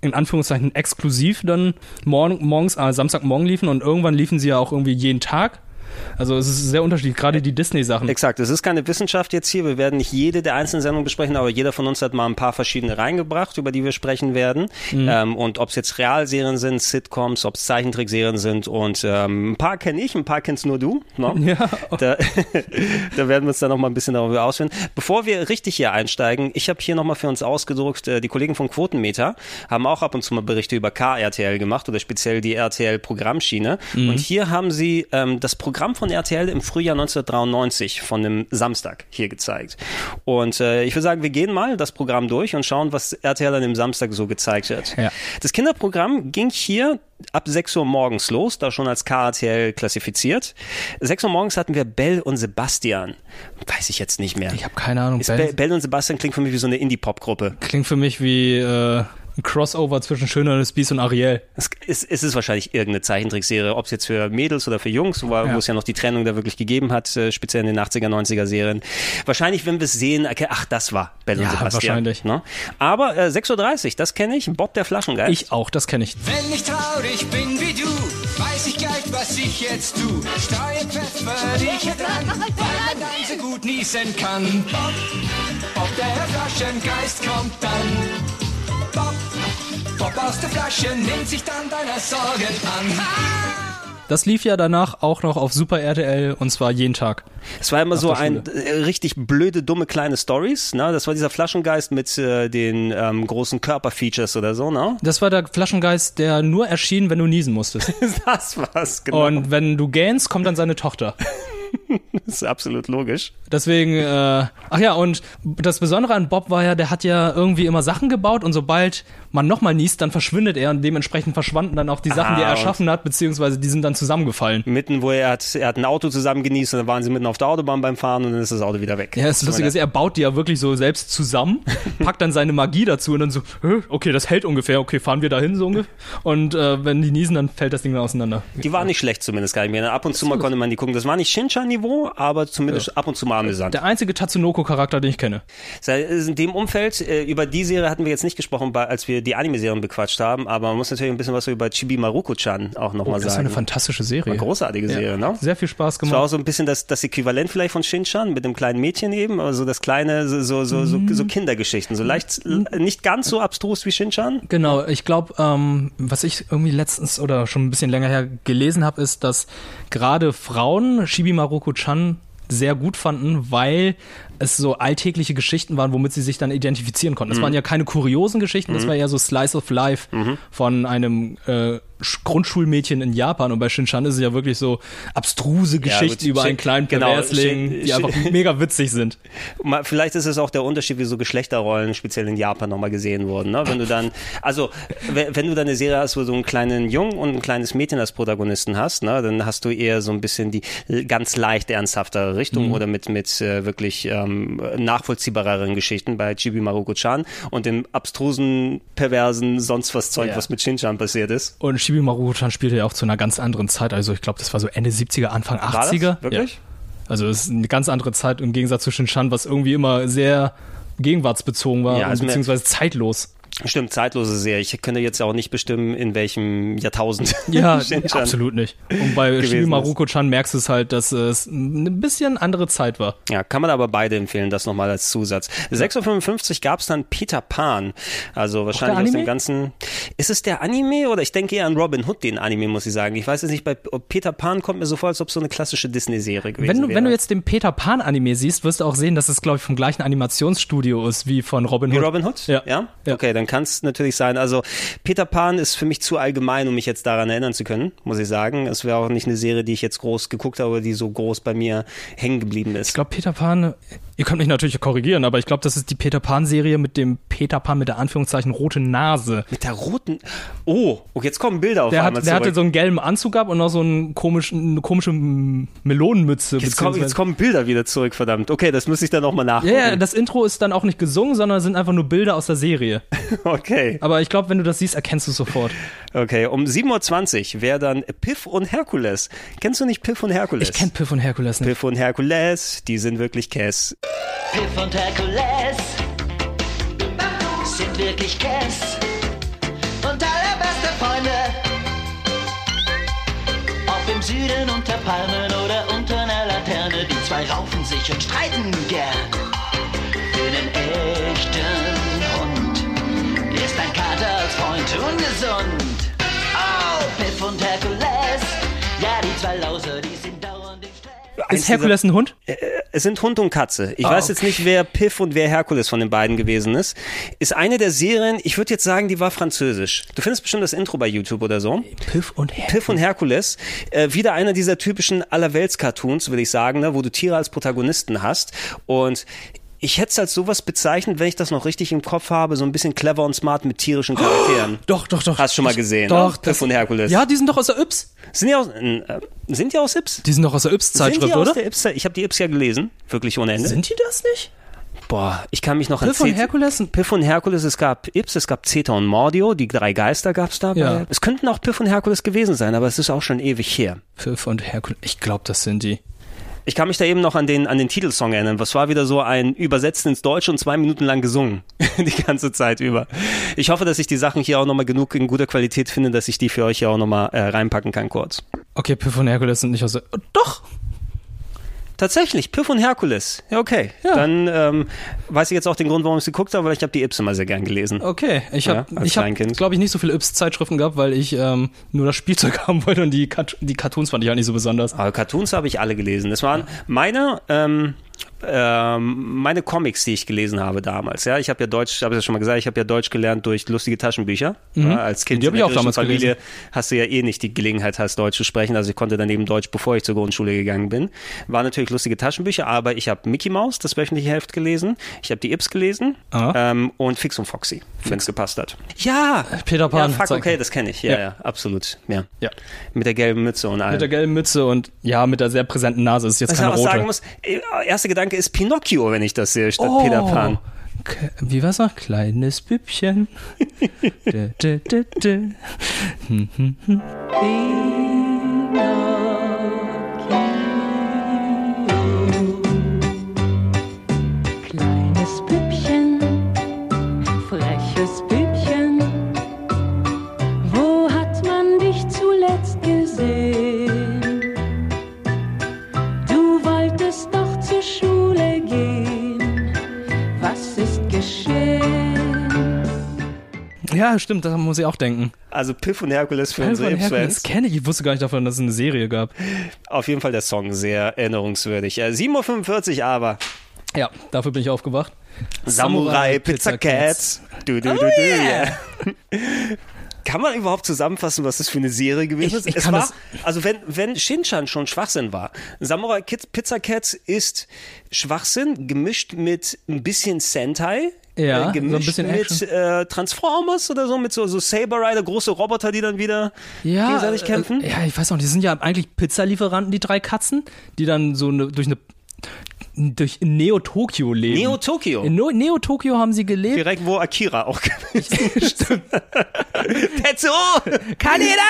in Anführungszeichen exklusiv dann morgen, morgens, äh, Samstagmorgen liefen und irgendwann liefen sie ja auch irgendwie jeden Tag. Also es ist sehr unterschiedlich, gerade die Disney-Sachen. Exakt, es ist keine Wissenschaft jetzt hier. Wir werden nicht jede der einzelnen Sendungen besprechen, aber jeder von uns hat mal ein paar verschiedene reingebracht, über die wir sprechen werden. Mhm. Ähm, und ob es jetzt Realserien sind, Sitcoms, ob es Zeichentrickserien sind und ähm, ein paar kenne ich, ein paar kennst nur du. Ne? Ja. Da, da werden wir uns dann noch mal ein bisschen darüber ausführen. Bevor wir richtig hier einsteigen, ich habe hier noch mal für uns ausgedruckt, äh, die Kollegen von Quotenmeter haben auch ab und zu mal Berichte über KRTL gemacht oder speziell die RTL-Programmschiene. Mhm. Und hier haben sie ähm, das Programm von RTL im Frühjahr 1993 von einem Samstag hier gezeigt. Und äh, ich würde sagen, wir gehen mal das Programm durch und schauen, was RTL an dem Samstag so gezeigt hat. Ja. Das Kinderprogramm ging hier ab 6 Uhr morgens los, da schon als KRTL klassifiziert. 6 Uhr morgens hatten wir Bell und Sebastian. Weiß ich jetzt nicht mehr. Ich habe keine Ahnung. Bell, Bell und Sebastian klingt für mich wie so eine Indie-Pop-Gruppe. Klingt für mich wie äh, ein Crossover zwischen Schöner Beast und Ariel. Es ist, es ist wahrscheinlich irgendeine Zeichentrickserie, ob es jetzt für Mädels oder für Jungs, wo, Ja. wo es ja noch die Trennung da wirklich gegeben hat, äh, speziell in den 80er, 90er Serien. Wahrscheinlich, wenn wir es sehen, okay, ach, das war Bell und Ja, Sebastian. wahrscheinlich. Ne? Aber äh, 6.30 Uhr, das kenne ich, Bob der Flaschengeist. Ich auch, das kenne ich. Wenn ich traurig bin wie du, weiß ich gleich, was ich jetzt tu. Streue Pfeffer dich dran, weil man dann so gut niesen kann. Bob, Bob der Flaschengeist kommt dann. Bob, Bob aus der Flasche nimmt sich dann deiner Sorgen an. Das lief ja danach auch noch auf Super RTL und zwar jeden Tag. Es war immer so ein äh, richtig blöde, dumme kleine Stories. Ne? Das war dieser Flaschengeist mit äh, den ähm, großen Körperfeatures oder so. Ne? Das war der Flaschengeist, der nur erschien, wenn du niesen musstest. das war's, genau. Und wenn du gähnst, kommt dann seine Tochter. das ist absolut logisch. Deswegen, äh, ach ja, und das Besondere an Bob war ja, der hat ja irgendwie immer Sachen gebaut und sobald man nochmal niest, dann verschwindet er und dementsprechend verschwanden dann auch die Sachen, Ah, die er und- erschaffen hat, beziehungsweise die sind dann zusammengefallen. Mitten, wo er hat, er hat ein Auto zusammen genießt und dann waren sie mitten auf der Autobahn beim Fahren und dann ist das Auto wieder weg. Ja, das Lustige ist, er baut die ja wirklich so selbst zusammen, packt dann seine Magie dazu und dann so, "Hä, okay, das hält ungefähr, okay, fahren wir dahin so ungefähr. Und äh, wenn die niesen, dann fällt das Ding dann auseinander. Die waren nicht schlecht zumindest, kann ich mir. Ab und zu mal konnte man die gucken. Das war nicht Shinchan-Niveau, aber zumindest ab und zu mal amüsant. Der einzige Tatsunoko-Charakter, den ich kenne. In dem Umfeld, äh, über die Serie hatten wir jetzt nicht gesprochen, als wir die Anime-Serien bequatscht haben, aber man muss natürlich ein bisschen was über Chibi Maruko-chan auch nochmal Oh, das ist sagen. eine fantastische Serie. Eine großartige Ja. Serie, ne? Sehr viel Spaß Das war gemacht. auch so ein bisschen das, das Äquivalent vielleicht von Shinchan mit dem kleinen Mädchen eben, aber so das kleine, so, so, so, so, Mhm. Kindergeschichten, so leicht, nicht ganz so abstrus wie Shinchan. Genau, ich glaube, ähm, was ich irgendwie letztens oder schon ein bisschen länger her gelesen habe, ist, dass gerade Frauen Shibi Maruko-chan sehr gut fanden, weil es so alltägliche Geschichten waren, womit sie sich dann identifizieren konnten. Das Mhm. waren ja keine kuriosen Geschichten, das Mhm. war eher so Slice of Life von einem äh, Grundschulmädchen in Japan und bei Shinchan ist es ja wirklich so abstruse Geschichten gut, über Shin- einen kleinen genau, Perversling, Shin- die einfach Shin- mega witzig sind. Vielleicht ist es auch der Unterschied, wie so Geschlechterrollen speziell in Japan nochmal gesehen wurden. Ne? Wenn du dann, also we- wenn du dann eine Serie hast, wo du einen kleinen Jungen und ein kleines Mädchen als Protagonisten hast, ne, dann hast du eher so ein bisschen die ganz leicht ernsthaftere Richtung Mhm. oder mit mit äh, wirklich ähm, nachvollziehbareren Geschichten bei Chibi Maruko-chan und dem abstrusen, perversen, sonst was Zeug, Ja. was mit Shinchan passiert ist. Und Shibi Maruko-chan spielte ja auch zu einer ganz anderen Zeit. Also ich glaube, das war so Ende 70er, Anfang das? 80er. Wirklich? Ja. Also es ist eine ganz andere Zeit im Gegensatz zu Shinchan, was irgendwie immer sehr gegenwartsbezogen war, Ja, also beziehungsweise zeitlos. Stimmt, zeitlose Serie. Ich könnte jetzt auch nicht bestimmen, in welchem Jahrtausend Ja, absolut nicht. Und bei ist. Maruko-chan merkst du es halt, dass es ein bisschen andere Zeit war. Ja, kann man aber beide empfehlen, das nochmal als Zusatz. 6.55 Uhr gab es dann Peter Pan. Also wahrscheinlich aus dem ganzen. Ist es der Anime oder ich denke eher an Robin Hood, den Anime, muss ich sagen. Ich weiß jetzt nicht, bei Peter Pan kommt mir so vor, als ob es so eine klassische Disney-Serie gewesen Wenn du, wäre. wenn du jetzt den Peter Pan Anime siehst, wirst du auch sehen, dass es, glaube ich, vom gleichen Animationsstudio ist wie von Robin Wie Hood. Robin Hood? Ja. ja? Okay, dann kann es natürlich sein. Also Peter Pan ist für mich zu allgemein, um mich jetzt daran erinnern zu können, muss ich sagen. Es wäre auch nicht eine Serie, die ich jetzt groß geguckt habe, die so groß bei mir hängen geblieben ist. Ich glaube, Peter Pan, ihr könnt mich natürlich korrigieren, aber ich glaube, das ist die Peter Pan-Serie mit dem Peter Pan mit der Anführungszeichen rote Nase. Mit der roten. Oh, okay, jetzt kommen Bilder auf Der, einmal hat, der hatte zurück. so einen gelben Anzug ab und noch so einen komischen, eine komische Melonenmütze. Jetzt kommen, jetzt kommen Bilder wieder zurück, verdammt. Okay, das müsste ich dann nochmal nachgucken. ja, ja, das Intro ist dann auch nicht gesungen, sondern sind einfach nur Bilder aus der Serie. Okay. Aber ich glaube, wenn du das siehst, erkennst du es sofort. Okay, um 7.20 Uhr wäre dann Piff und Herkules. Kennst du nicht Piff und Herkules? Ich kenn Piff und Herkules nicht. Piff und Herkules, die sind wirklich Cass. Piff und Herkules sind wirklich Cass und allerbeste Freunde. Ob im Süden unter Palmen Ist Herkules ein Hund? Äh, Es sind Hund und Katze. Ich Ah, weiß jetzt okay. nicht, wer Piff und wer Herkules von den beiden gewesen ist. Ist eine der Serien, ich würde jetzt sagen, die war französisch. Du findest bestimmt das Intro bei YouTube oder so. Piff und Herkules. Piff und Herkules. Äh, wieder einer dieser typischen Allerwelts-Cartoons, würde ich sagen, ne, wo du Tiere als Protagonisten hast. Und ich hätte es als sowas bezeichnet, wenn ich das noch richtig im Kopf habe, so ein bisschen clever und smart mit tierischen Charakteren. Doch, doch, doch. Hast schon mal gesehen. Doch, ne? Piff und Herkules. Ja, die sind doch aus der Yps. Sind die aus, äh, sind die aus Ips? Die sind doch aus der Yps-Zeitschrift, aus oder? der Ips? Ich habe die Ips ja gelesen, wirklich ohne Ende. Sind die das nicht? Boah, ich kann mich noch an Piff und Zeta- Herkules? Piff und Herkules, es gab Ips, es gab Zeta und Mordio, die drei Geister gab's dabei. Ja. Es könnten auch Piff und Herkules gewesen sein, aber es ist auch schon ewig her. Piff und Herkules. Ich glaube, das sind die. Ich kann mich da eben noch an den, an den Titelsong erinnern. Was war wieder so ein übersetzt ins Deutsche und zwei Minuten lang gesungen. die ganze Zeit über. Ich hoffe, dass ich die Sachen hier auch nochmal genug in guter Qualität finde, dass ich die für euch hier auch nochmal äh, reinpacken kann kurz. Okay, Piff und Herkules sind nicht aus. Doch! Tatsächlich, Piff und Herkules. Ja, okay. Dann ähm, weiß ich jetzt auch den Grund, warum ich sie geguckt habe, weil ich habe die Ips immer sehr gern gelesen. Okay, ich habe, Ja, ich habe, Kleinkind. glaube ich, nicht so viele Yps-Zeitschriften gehabt, weil ich ähm, nur das Spielzeug haben wollte und die, Cut die Cartoons fand ich halt nicht so besonders. Aber Cartoons habe ich alle gelesen. Das waren meine, ähm, meine Comics, die ich gelesen habe damals. Ja, ich habe ja Deutsch, habe ich ja schon mal gesagt, ich habe ja Deutsch gelernt durch lustige Taschenbücher. Mhm. Ja, als Kind Die hab in ich auch damals Familie gelesen. hast du ja eh nicht die Gelegenheit, hast Deutsch zu sprechen. Also ich konnte dann eben Deutsch, bevor ich zur Grundschule gegangen bin. War natürlich lustige Taschenbücher, aber ich habe Mickey Mouse, das wöchentliche Heft gelesen. Ich habe die Ips gelesen ähm, und Fix und Foxy, wenn es gepasst hat. Ja, Peter Pan. Ja, fuck, okay, das kenne ich. Ja, ja, Ja. absolut. Ja. Ja. Mit der gelben Mütze und allem. Mit der gelben Mütze und ja, mit der sehr präsenten Nase. Ist jetzt Was ich keine auch rote. sagen muss, äh, erster Gedanke ist Pinocchio, wenn ich das sehe, statt Oh. Peter Pan. Wie war's noch? Kleines Bübchen. dä, dä, dä, dä. Hm, hm, hm. Ja, stimmt, daran muss ich auch denken. Also Piff und Herkules für Piff unsere und Herkules Ips-Fans. kenne ich. Ich wusste gar nicht davon, dass es eine Serie gab. Auf jeden Fall der Song sehr erinnerungswürdig. Äh, 7.45 Uhr aber. Ja, dafür bin ich aufgewacht. Samurai Pizza Cats. Du, du, Oh du, du, yeah. Kann man überhaupt zusammenfassen, was das für eine Serie gewesen ist? ich es war, also wenn, wenn Shinchan schon Schwachsinn war, Samurai Kids Pizza Cats ist Schwachsinn gemischt mit ein bisschen Sentai. Ja, so äh, gemischt bisschen mit äh, Transformers oder so, mit so, so Saber Rider, große Roboter, die dann wieder Ja, gegenseitig kämpfen. Äh, ja, ich weiß auch, die sind ja eigentlich Pizzalieferanten, die drei Katzen, die dann so eine, durch eine durch Neo-Tokio leben. Neo-Tokio? In Neo-Tokio haben sie gelebt. Direkt, wo Akira auch gewesen ist. Stimmt. Tetsuo! Kaneda!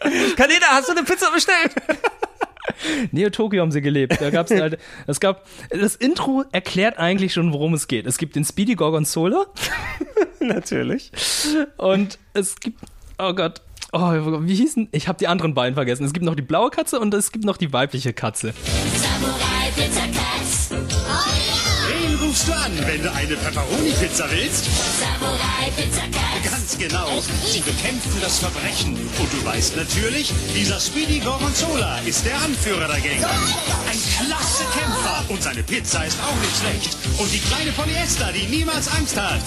Kaneda, hast du eine Pizza bestellt? Neo-Tokio haben sie gelebt. Da gab's halt, es gab, das Intro erklärt eigentlich schon, worum es geht. Es gibt den Speedy Gorgonzola. Natürlich. Und es gibt, oh Gott, oh, wie hießen, ich habe die anderen beiden vergessen. Es gibt noch die blaue Katze und es gibt noch die weibliche Katze. Samurai rufst du an, wenn du eine Pepperoni-Pizza willst? Samurai Pizza Cats. Ganz genau. Sie bekämpfen das Verbrechen. Und du weißt natürlich, dieser Speedy Gorgonzola ist der Anführer der Gang. Ein klasse Kämpfer. Und seine Pizza ist auch nicht schlecht. Und die kleine Polyester, die niemals Angst hat.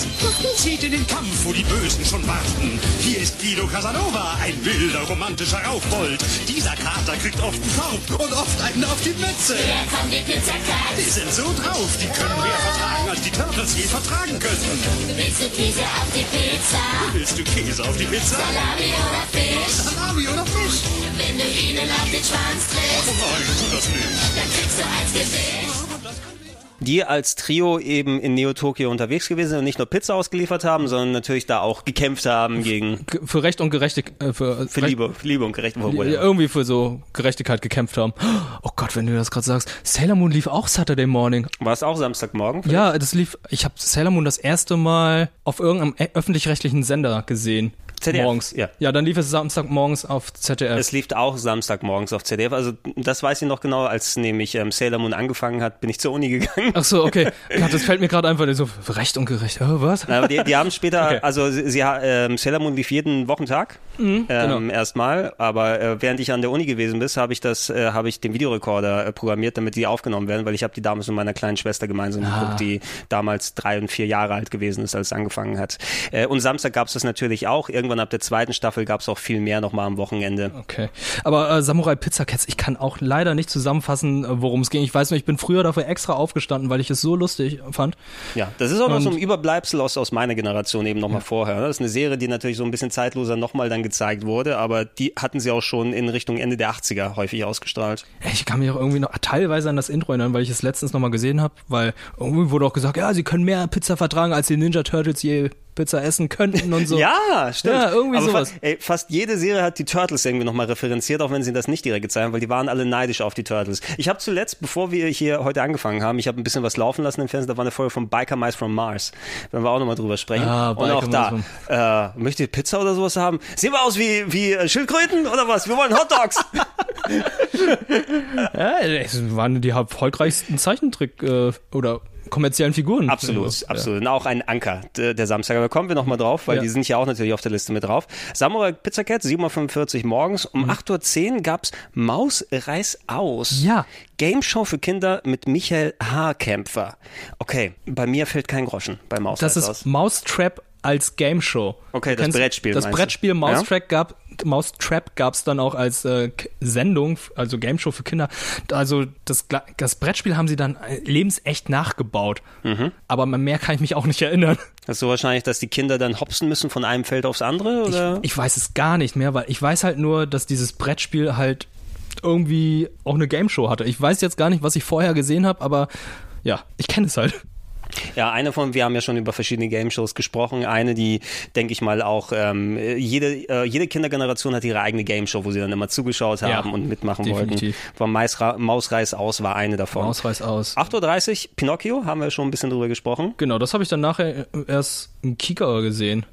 Zieht in den Kampf, wo die Bösen schon warten. Hier ist Guido Casanova, ein wilder, romantischer Raufbold. Dieser Kater kriegt oft einen Korb und oft einen auf die Mütze. Hier kommen die Pizza Cats. Die sind so drauf, die können mehr vertragen, als die Turtles je vertragen könnten. Willst du Käse auf die Pizza? Willst du Käse auf die Pizza? Salami oder Fisch? Salami oder Fisch? Wenn du ihnen auf den Schwanz trittst, Oh nein, tu das nicht. dann kriegst du eins Gesicht. Die als Trio eben in Neo-Tokio unterwegs gewesen sind und nicht nur Pizza ausgeliefert haben, sondern natürlich da auch gekämpft haben gegen. Ge- Für Recht und Gerechtigkeit, äh, für, Für Liebe, Liebe und Gerechtigkeit. Irgendwie für so Gerechtigkeit gekämpft haben. Oh Gott, wenn du das gerade sagst. Sailor Moon lief auch Saturday Morning. War es auch Samstagmorgen? Ja, das lief. Ich habe Sailor Moon das erste Mal auf irgendeinem äh, öffentlich-rechtlichen Sender gesehen. ZDF, Morgens. ja. Ja, dann lief es Samstagmorgens auf ZDF. Es lief auch Samstagmorgens auf ZDF. Also das weiß ich noch genau, als nämlich ähm, Sailor Moon angefangen hat, bin ich zur Uni gegangen. Ach so, okay. Gott, das fällt mir gerade einfach so Recht und Gerecht. Oh, was? Na, aber die, die haben später, Okay. also sie, sie, ähm, Sailor Moon lief jeden Wochentag Mhm, ähm, genau. erstmal, aber äh, während ich an der Uni gewesen bin, habe ich das, äh, habe ich den Videorekorder äh, programmiert, damit die aufgenommen werden, weil ich habe die damals mit meiner kleinen Schwester gemeinsam Ah. geguckt, die damals drei und vier Jahre alt gewesen ist, als es angefangen hat. Äh, und Samstag gab es das natürlich auch. Irgendwann ab der zweiten Staffel gab es auch viel mehr nochmal am Wochenende. Okay. Aber äh, Samurai Pizza Cats, ich kann auch leider nicht zusammenfassen, äh, worum es ging. Ich weiß nur, ich bin früher dafür extra aufgestanden, weil ich es so lustig fand. Ja, das ist auch noch so ein Überbleibsel aus, aus meiner Generation eben nochmal vorher. ne? Das ist eine Serie, die natürlich so ein bisschen zeitloser nochmal dann gezeigt wurde, aber die hatten sie auch schon in Richtung Ende der 80er häufig ausgestrahlt. Ich kann mich auch irgendwie noch teilweise an das Intro erinnern, weil ich es letztens nochmal gesehen habe, weil irgendwie wurde auch gesagt, ja, sie können mehr Pizza vertragen, als die Ninja Turtles je Pizza essen könnten und so. Ja, stimmt. Ja, irgendwie Aber sowas. Fast, ey, fast jede Serie hat die Turtles irgendwie nochmal referenziert, auch wenn sie das nicht direkt gezeigt haben, weil die waren alle neidisch auf die Turtles. Ich habe zuletzt, bevor wir hier heute angefangen haben, ich habe ein bisschen was laufen lassen im Fernsehen, da war eine Folge von Biker Mice from Mars. Werden wir auch nochmal drüber sprechen. Ah, und auch da, äh, möchtet ihr Pizza oder sowas haben? Sehen wir aus wie, wie äh, Schildkröten oder was? Wir wollen Hotdogs. Ja, es waren die erfolgreichsten Zeichentrick- äh, oder kommerziellen Figuren. Absolut, Ja. absolut. Und auch ein Anker der, der Samstag. Aber kommen wir nochmal drauf, weil Ja. die sind ja auch natürlich auf der Liste mit drauf. Samurai Pizza Cat, 7.45 Uhr morgens. Um 8.10 Uhr gab's Maus Reis aus. Ja. Game Show für Kinder mit Michael Haarkämpfer. Okay, bei mir fällt kein Groschen bei Maus Das Reis ist aus. Mousetrap als Game Show. Okay, Du das Brettspiel Das meinst du? Mousetrap gab gab's dann auch als äh, Sendung, also Game Show für Kinder. Also das, das Brettspiel haben sie dann äh, lebensecht nachgebaut. Mhm. Aber mehr kann ich mich auch nicht erinnern. Das ist so wahrscheinlich, dass die Kinder dann hopsen müssen von einem Feld aufs andere? Oder? Ich weiß es gar nicht mehr, weil ich weiß halt nur, dass dieses Brettspiel halt irgendwie auch eine Game Show hatte. Ich weiß jetzt gar nicht, was ich vorher gesehen habe, aber ja, ich kenne es halt. Ja, eine von, wir haben ja schon über verschiedene Game-Shows gesprochen. Eine, die, denke ich mal, auch ähm, jede, äh, jede Kindergeneration hat ihre eigene Game-Show, wo sie dann immer zugeschaut haben Ja, und mitmachen definitiv. wollten. War Maisra Mausreis aus war eine davon. Mausreis aus. 8.30 Uhr, Pinocchio, haben wir schon ein bisschen drüber gesprochen. Genau, das habe ich dann nachher erst im Kika gesehen.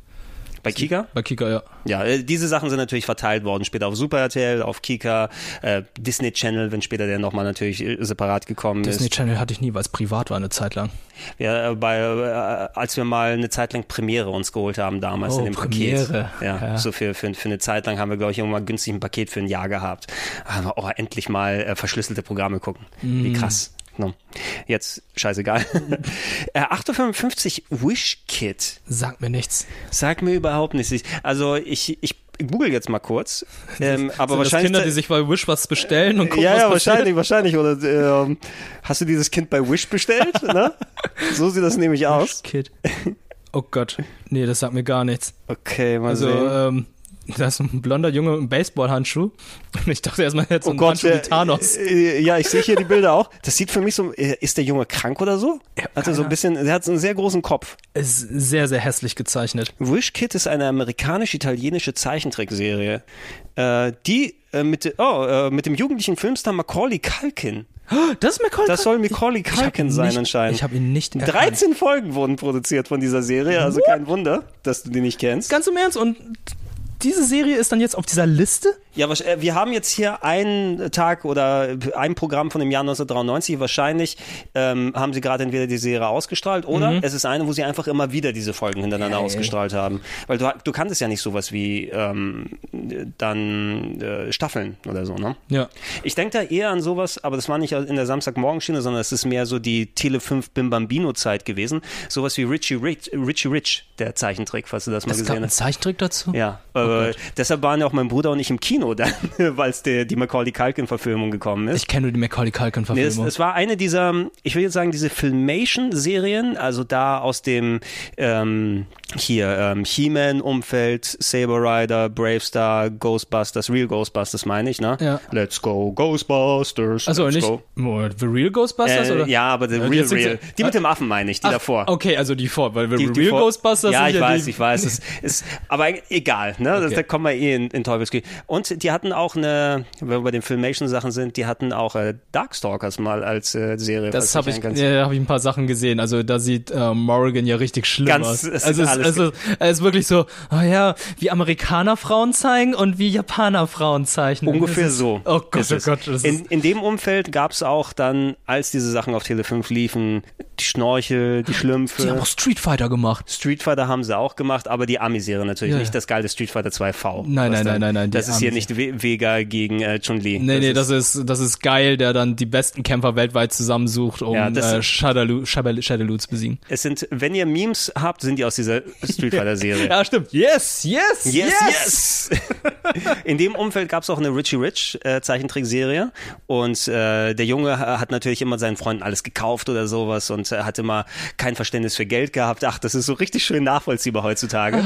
Bei Kika? Bei Kika, ja. Ja, äh, diese Sachen sind natürlich verteilt worden, später auf Super RTL, auf Kika, äh, Disney Channel, wenn später der nochmal natürlich äh, separat gekommen Disney ist. Channel hatte ich nie, weil es privat war eine Zeit lang. Ja, äh, bei, äh, als wir mal eine Zeit lang Premiere uns geholt haben damals Oh, in dem Premiere. Paket. Ja, Ja. so für, für, für eine Zeit lang haben wir, glaube ich, irgendwann günstig ein Paket für ein Jahr gehabt. Haben wir, oh, endlich mal äh, verschlüsselte Programme gucken. Wie Mm. krass. No. Jetzt, scheißegal. äh, 8.55 Uhr Wish Kit. Sagt mir nichts. Sagt mir überhaupt nichts. Also ich, ich google jetzt mal kurz. Ähm, aber Sind wahrscheinlich. Kinder, die sich bei Wish was bestellen und gucken, ja, ja, wahrscheinlich, wahrscheinlich. Oder ähm, hast du dieses Kind bei Wish bestellt? ne? So sieht das nämlich aus. Kid. Oh Gott. Nee, das sagt mir gar nichts. Okay, mal also, sehen. ähm, da ist ein blonder Junge mit einem Baseballhandschuh. Und ich dachte erstmal, jetzt so Oh ein Gott, Handschuh wie der- Thanos. Äh, Ja, ich sehe hier die Bilder auch. Das sieht für mich so, äh, ist der Junge krank oder so? Hat er so ein bisschen, er hat so einen sehr großen Kopf. Ist sehr, sehr hässlich gezeichnet. Wish Kid ist eine amerikanisch-italienische Zeichentrickserie, äh, die äh, mit, oh, äh, mit dem jugendlichen Filmstar Macaulay Culkin. Das ist Macaulay Das soll Macaulay Culkin sein nicht- anscheinend. ich hab ihn nicht erkannt. 13 Folgen wurden produziert von dieser Serie, also kein Wunder, dass du die nicht kennst. Ganz im Ernst. Und diese Serie ist dann jetzt auf dieser Liste? Ja, äh, wir haben jetzt hier einen Tag oder ein Programm von dem Jahr 1993. Wahrscheinlich ähm, haben sie gerade entweder die Serie ausgestrahlt oder Mhm. es ist eine, wo sie einfach immer wieder diese Folgen hintereinander Ja, ausgestrahlt haben. Weil du, du kanntest ja nicht sowas wie ähm, dann äh, Staffeln oder so, ne? Ja. Ich denke da eher an sowas, aber das war nicht in der Samstagmorgenschiene, sondern es ist mehr so die Tele 5 Bim Bambino Zeit gewesen. Sowas wie Richie Rich, Richie Rich, der Zeichentrick, falls du das mal gab gesehen hast. Zeichentrick dazu? Ja, äh, deshalb waren ja auch mein Bruder und ich im Kino dann, weil es die Macaulay Culkin-Verfilmung gekommen ist. Ich kenne nur die Macaulay Nee, es, Culkin-Verfilmung. es war eine dieser, ich will jetzt sagen, diese Filmation-Serien, also da aus dem ähm, hier ähm, He-Man-Umfeld, Saber Rider, Bravestar, Ghostbusters, Real Ghostbusters meine ich, ne? Ja. Let's go Ghostbusters. also nicht go. The Real Ghostbusters? Äh, oder? ja, aber the Ja, die Real Real. Die mit dem Affen meine ich, die ach, davor. Okay, also die vor, weil The Die- die Real vor- Ghostbusters ja, ich ja weiß, die, ich weiß, es ist, aber egal, ne? Okay. Da kommen wir eh in, in Teufelsküche. Und die hatten auch eine, wenn wir bei den Filmation-Sachen sind, die hatten auch äh, Darkstalkers mal als äh, Serie. Das habe ich, erinnern ja, hab ich ein paar Sachen gesehen. Also da sieht äh, Morrigan ja richtig schlimm Ganz- aus. es Also ist es, alles es, ist, es ist wirklich so, oh ja, wie Amerikaner Frauen zeigen und wie Japaner Frauen zeichnen. Ungefähr so. Oh Gott, oh. Gott. In, in dem Umfeld gab es auch dann, als diese Sachen auf Tele 5 liefen, die Schnorchel, die Schlümpfe. die haben auch Street Fighter gemacht. Street Fighter haben sie auch gemacht, aber die Ami-Serie natürlich, Ja, nicht das geile Street Fighter 2V. Nein, nein, nein, nein, nein, Das ist hier nicht Ve- Vega gegen äh, Chun-Li. Nee, nee, das ist, das ist geil, der dann die besten Kämpfer weltweit zusammensucht, um Ja, äh, Shadaloo, Shadaloo, zu besiegen. Es sind, wenn ihr Memes habt, sind die aus dieser Street Fighter Serie. Ja, stimmt. Yes, yes, Yes, yes! In dem Umfeld gab es auch eine Richie Rich äh, Zeichentrickserie und äh, der Junge ha- hat natürlich immer seinen Freunden alles gekauft oder sowas und äh, hat immer kein Verständnis für Geld gehabt. Ach, das ist so richtig schön nachvollziehbar heutzutage.